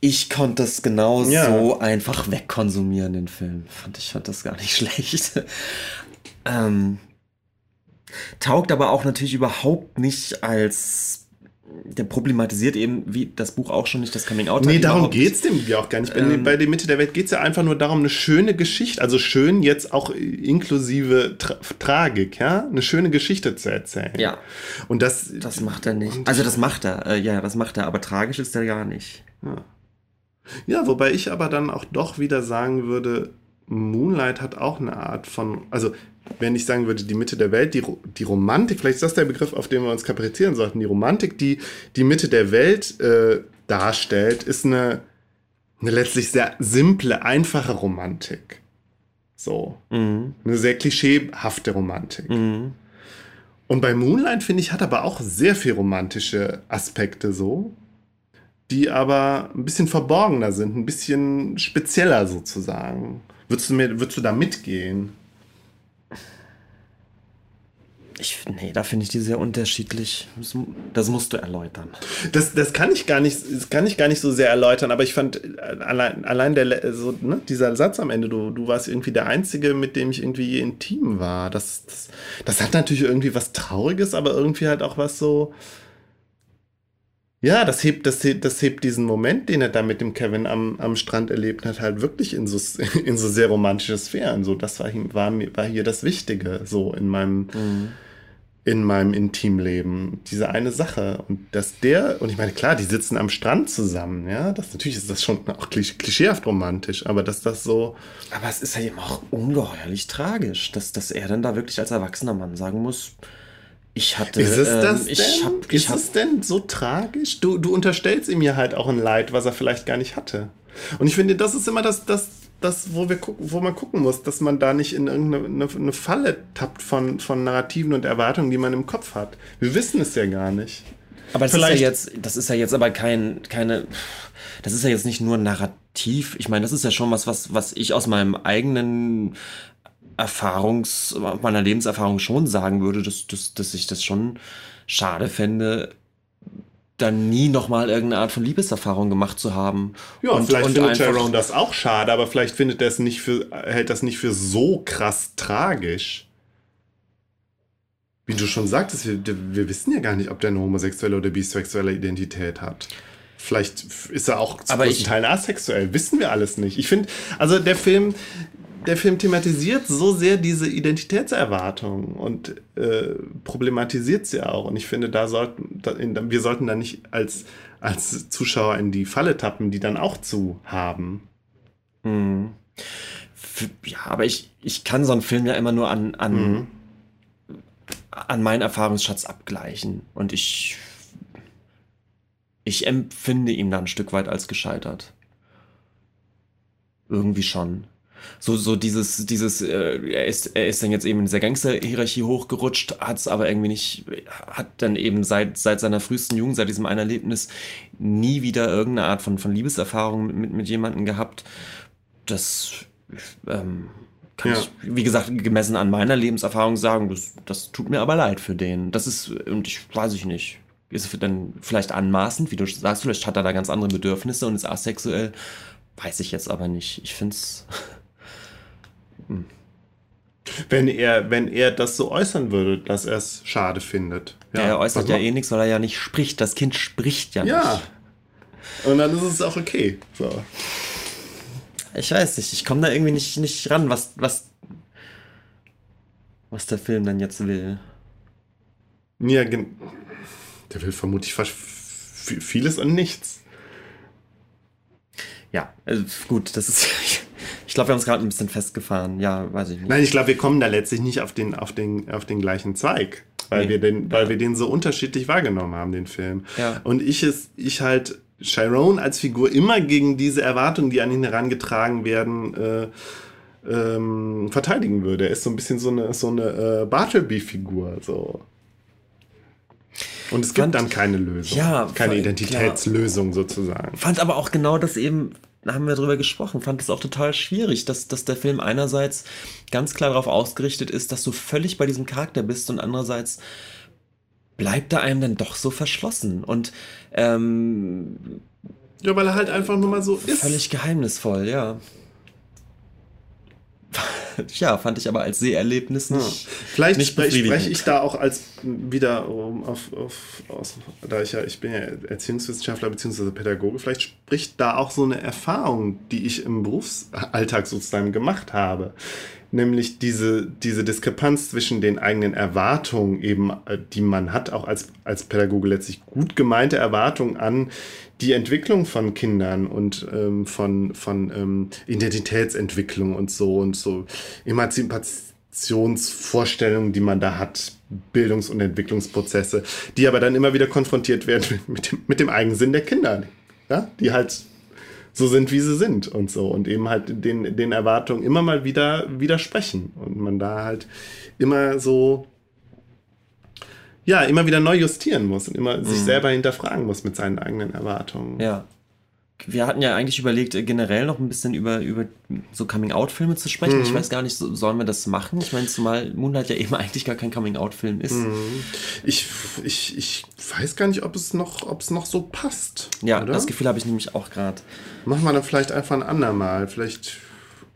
Ich konnte das genau Ja. so einfach wegkonsumieren, den Film. Fand ich fand das gar nicht schlecht. ähm, taugt aber auch natürlich überhaupt nicht als der problematisiert eben, wie das Buch auch schon nicht das Coming Out Nee, darum geht es dem ja auch gar nicht. Ähm, bei der Mitte der Welt geht es ja einfach nur darum, eine schöne Geschichte, also schön jetzt auch inklusive Tra Tragik, ja, eine schöne Geschichte zu erzählen. Ja. Und das. Das macht er nicht. Also das macht er, äh, ja, das macht er, aber tragisch ist er gar nicht. Ja. ja, wobei ich aber dann auch doch wieder sagen würde, Moonlight hat auch eine Art von, also wenn ich sagen würde, die Mitte der Welt, die, die Romantik, vielleicht ist das der Begriff, auf den wir uns kaprizieren sollten, die Romantik, die die Mitte der Welt äh, darstellt, ist eine, eine letztlich sehr simple, einfache Romantik. So. Mhm. Eine sehr klischeehafte Romantik. Mhm. Und bei Moonlight, finde ich, hat aber auch sehr viel romantische Aspekte so, die aber ein bisschen verborgener sind, ein bisschen spezieller sozusagen. Würdest du, mir, würdest du da mitgehen? Ich, nee, da finde ich die sehr unterschiedlich. Das, das, musst du erläutern. Das, das, kann ich gar nicht, das kann ich gar nicht so sehr erläutern, aber ich fand äh, allein, allein der, so, ne, dieser Satz am Ende, du, du warst irgendwie der Einzige, mit dem ich irgendwie intim war. Das, das, das hat natürlich irgendwie was Trauriges, aber irgendwie halt auch was so. Ja, das hebt, das, hebt, das hebt diesen Moment, den er da mit dem Kevin am, am Strand erlebt hat, halt wirklich in so, in so sehr romantische Sphären. So, das war, war, war hier das Wichtige, so in meinem. Mhm in meinem Intimleben. Diese eine Sache. Und dass der, und ich meine, klar, die sitzen am Strand zusammen, ja. Das natürlich ist das schon auch klischeehaft romantisch, aber dass das so. Aber es ist ja eben auch ungeheuerlich tragisch, dass, dass er dann da wirklich als erwachsener Mann sagen muss. Ich hatte. Ist es das ähm, ich Hab, ich ist hab, es denn so tragisch? Du, du unterstellst ihm ja halt auch ein Leid, was er vielleicht gar nicht hatte. Und ich finde, das ist immer das, das das, wo wir gucken, wo man gucken muss, dass man da nicht in irgendeine eine Falle tappt von, von Narrativen und Erwartungen, die man im Kopf hat. Wir wissen es ja gar nicht. Aber das Vielleicht ist ja jetzt, das ist ja jetzt aber kein, keine, das ist ja jetzt nicht nur narrativ. Ich meine, das ist ja schon was, was, was ich aus meinem eigenen Erfahrungs, meiner Lebenserfahrung schon sagen würde, dass, dass, dass ich das schon schade fände, dann nie nochmal irgendeine Art von Liebeserfahrung gemacht zu haben. Ja, und, vielleicht und findet Tyrone das auch schade, aber vielleicht findet er es nicht für, hält das nicht für so krass tragisch. Wie du schon sagtest, wir, wir wissen ja gar nicht, ob der eine homosexuelle oder bisexuelle Identität hat. Vielleicht ist er auch zu großen Teilen asexuell. Wissen wir alles nicht. Ich finde, also der Film, der Film thematisiert so sehr diese Identitätserwartung und äh, problematisiert sie auch. Und ich finde, da sollten, da, in, wir sollten da nicht als, als Zuschauer in die Falle tappen, die dann auch zu haben. Hm. Ja, aber ich, ich kann so einen Film ja immer nur an, an, mhm. an meinen Erfahrungsschatz abgleichen. Und ich, ich empfinde ihn dann ein Stück weit als gescheitert. Irgendwie schon so, so dieses, dieses, äh, er ist, er ist dann jetzt eben in dieser Gangster-Hierarchie hochgerutscht, hat es aber irgendwie nicht, hat dann eben seit, seit seiner frühesten Jugend, seit diesem einen Erlebnis, nie wieder irgendeine Art von, von Liebeserfahrung mit, mit, mit jemandem gehabt. Das, ähm, kann ja. ich, wie gesagt, gemessen an meiner Lebenserfahrung sagen, das, das tut mir aber leid für den. Das ist, und ich weiß ich nicht. Ist es dann vielleicht anmaßend, wie du sagst, vielleicht hat er da ganz andere Bedürfnisse und ist asexuell. Weiß ich jetzt aber nicht. Ich finde es. Wenn er, wenn er das so äußern würde, dass er es schade findet. Ja, er äußert ja eh nichts, weil er ja nicht spricht. Das Kind spricht ja, ja. nicht. Ja. Und dann ist es auch okay. So. Ich weiß nicht, ich komme da irgendwie nicht, nicht ran, was, was, was der Film dann jetzt will. Ja, der will vermutlich fast vieles und nichts. Ja, also gut, das ist. Ich glaube, wir haben es gerade ein bisschen festgefahren. Ja, weiß ich nicht. Nein, ich glaube, wir kommen da letztlich nicht auf den, auf den, auf den gleichen Zweig, weil, nee. wir den, weil ja. wir den so unterschiedlich wahrgenommen haben, den Film. Ja. Und ich, ist, ich halt Chiron als Figur immer gegen diese Erwartungen, die an ihn herangetragen werden, äh, ähm, verteidigen würde. Er ist so ein bisschen so eine, so eine äh, Bartleby-Figur. So. Und es gibt dann keine Lösung. Ja, keine Identitätslösung klar. sozusagen. Fand aber auch genau das eben haben wir drüber gesprochen, fand es auch total schwierig, dass, dass der Film einerseits ganz klar darauf ausgerichtet ist, dass du völlig bei diesem Charakter bist und andererseits bleibt er einem dann doch so verschlossen und ähm, ja, weil er halt einfach nur mal so ist. Völlig geheimnisvoll, ja. ja, fand ich aber als Seherlebnis nicht. Ja. Vielleicht nicht spreche sprech ich da auch als wieder um, auf, auf, aus, da ich ja, ich bin ja Erziehungswissenschaftler bzw. Pädagoge, vielleicht spricht da auch so eine Erfahrung, die ich im Berufsalltag sozusagen gemacht habe. Nämlich diese, diese Diskrepanz zwischen den eigenen Erwartungen, eben, äh, die man hat, auch als, als Pädagoge letztlich gut gemeinte Erwartungen an die Entwicklung von Kindern und ähm, von, von ähm, Identitätsentwicklung und so und so Emanzipationsvorstellungen, die man da hat, Bildungs- und Entwicklungsprozesse, die aber dann immer wieder konfrontiert werden mit dem, mit dem Eigensinn der Kinder, ja? die halt so sind, wie sie sind und so und eben halt den, den Erwartungen immer mal wieder widersprechen und man da halt immer so ja, immer wieder neu justieren muss und immer sich selber hinterfragen muss mit seinen eigenen Erwartungen. Ja. Wir hatten ja eigentlich überlegt, äh, generell noch ein bisschen über, über so Coming-out-Filme zu sprechen. Mhm. Ich weiß gar nicht, so, sollen wir das machen? Ich meine, zumal Moonlight ja eben eigentlich gar kein Coming-out-Film ist. Mhm. Ich, ich, ich weiß gar nicht, ob es noch, ob es noch so passt. Ja, oder? das Gefühl habe ich nämlich auch gerade. Machen wir dann vielleicht einfach ein andermal. Vielleicht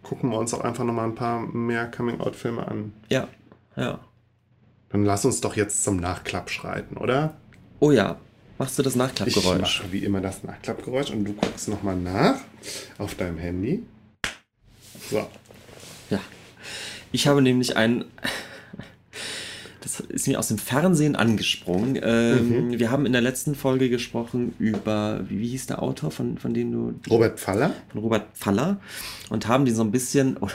gucken wir uns auch einfach noch mal ein paar mehr Coming-out-Filme an. Ja, ja. Dann lass uns doch jetzt zum Nachklapp schreiten, oder? Oh ja, machst du das Ich Nachklappgeräusch? mache wie immer das Nachklappgeräusch und du guckst noch mal nach auf deinem Handy. So. Ja. Ich habe nämlich ein. Das ist mir aus dem Fernsehen angesprungen. Ähm, Mhm. Wir haben in der letzten Folge gesprochen über, wie, wie hieß der Autor, von, von dem du. Robert Pfaller? Von Robert Pfaller. Und haben den so ein bisschen. Oder,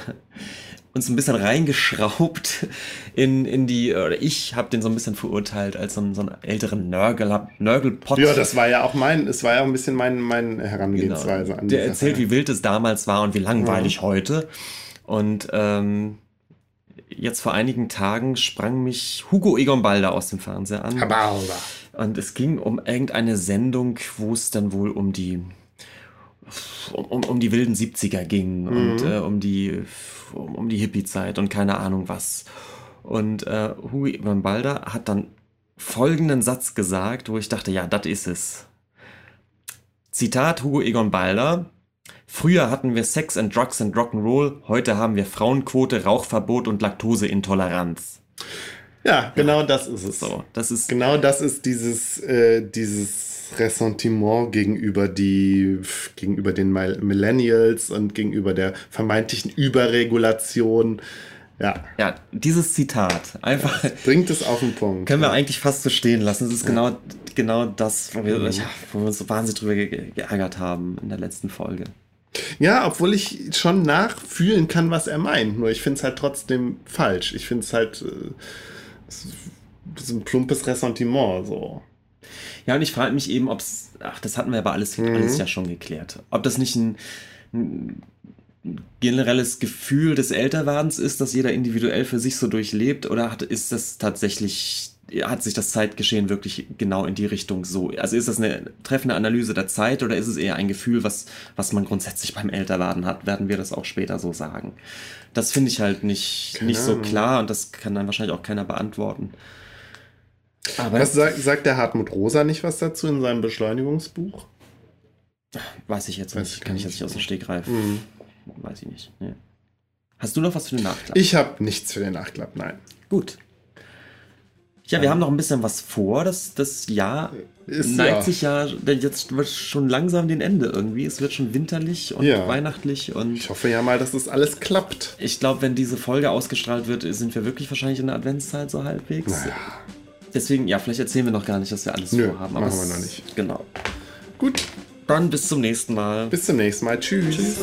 uns ein bisschen reingeschraubt in, in die, oder ich habe den so ein bisschen verurteilt als so einen, so einen älteren Nörgel, Nörgelpott. Ja, das war ja auch mein, es war ja auch ein bisschen mein, meine Herangehensweise an die Genau. Der erzählt, Sache. wie wild es damals war und wie langweilig heute. Und ähm, jetzt vor einigen Tagen sprang mich Hugo Egon Balder aus dem Fernseher an. Habalda. Und es ging um irgendeine Sendung, wo es dann wohl um die um, um, um die wilden 70er ging und äh, um die um, um die Hippie-Zeit und keine Ahnung was. Und äh, Hugo Egon Balder hat dann folgenden Satz gesagt, wo ich dachte, ja, das ist es. Zitat Hugo Egon Balder. Früher hatten wir Sex and Drugs and Rock'n'Roll, heute haben wir Frauenquote, Rauchverbot und Laktoseintoleranz. Ja, genau das ist es. So, das ist Genau das ist dieses, äh, dieses Ressentiment gegenüber die, gegenüber den Mil- Millennials und gegenüber der vermeintlichen Überregulation. Ja, ja dieses Zitat einfach bringt es auf den Punkt. können wir eigentlich fast so stehen lassen. Es ist genau genau das, wo wir, ja, wo wir uns so wahnsinnig drüber ge geärgert haben in der letzten Folge. Ja, obwohl ich schon nachfühlen kann, was er meint. Nur ich finde es halt trotzdem falsch. Ich finde es halt äh, ist ein plumpes Ressentiment. So. Ja, und ich frage mich eben, ob es, ach, das hatten wir aber alles, alles ja schon geklärt. Ob das nicht ein, ein generelles Gefühl des Älterwerdens ist, das jeder individuell für sich so durchlebt, oder hat, ist das tatsächlich, hat sich das Zeitgeschehen wirklich genau in die Richtung so? Also ist das eine treffende Analyse der Zeit oder ist es eher ein Gefühl, was, was man grundsätzlich beim Älterwerden hat? Werden wir das auch später so sagen? Das finde ich halt nicht, nicht so klar und das kann dann wahrscheinlich auch keiner beantworten. Aber Was sagt, sagt der Hartmut Rosa nicht was dazu in seinem Beschleunigungsbuch? Weiß ich jetzt nicht, ich kann ich jetzt nicht aus dem. Stegreif. Mhm. Weiß ich nicht. Nee. Hast du noch was für den Nachklapp? Ich habe nichts für den Nachklapp, nein. Gut. Ja, wir haben noch ein bisschen was vor. Das, das Jahr Ist neigt ja. sich ja jetzt wird schon langsam den Ende irgendwie. Es wird schon winterlich und Ja. weihnachtlich und Ich hoffe ja mal, dass das alles klappt. ich glaube, wenn diese Folge ausgestrahlt wird, sind wir wirklich wahrscheinlich in der Adventszeit so halbwegs. Naja. Deswegen, ja, vielleicht erzählen wir noch gar nicht, was wir alles Nö, vorhaben. Aber machen wir noch nicht. Genau. Gut. Dann bis zum nächsten Mal. Bis zum nächsten Mal. Tschüss. Tschüss.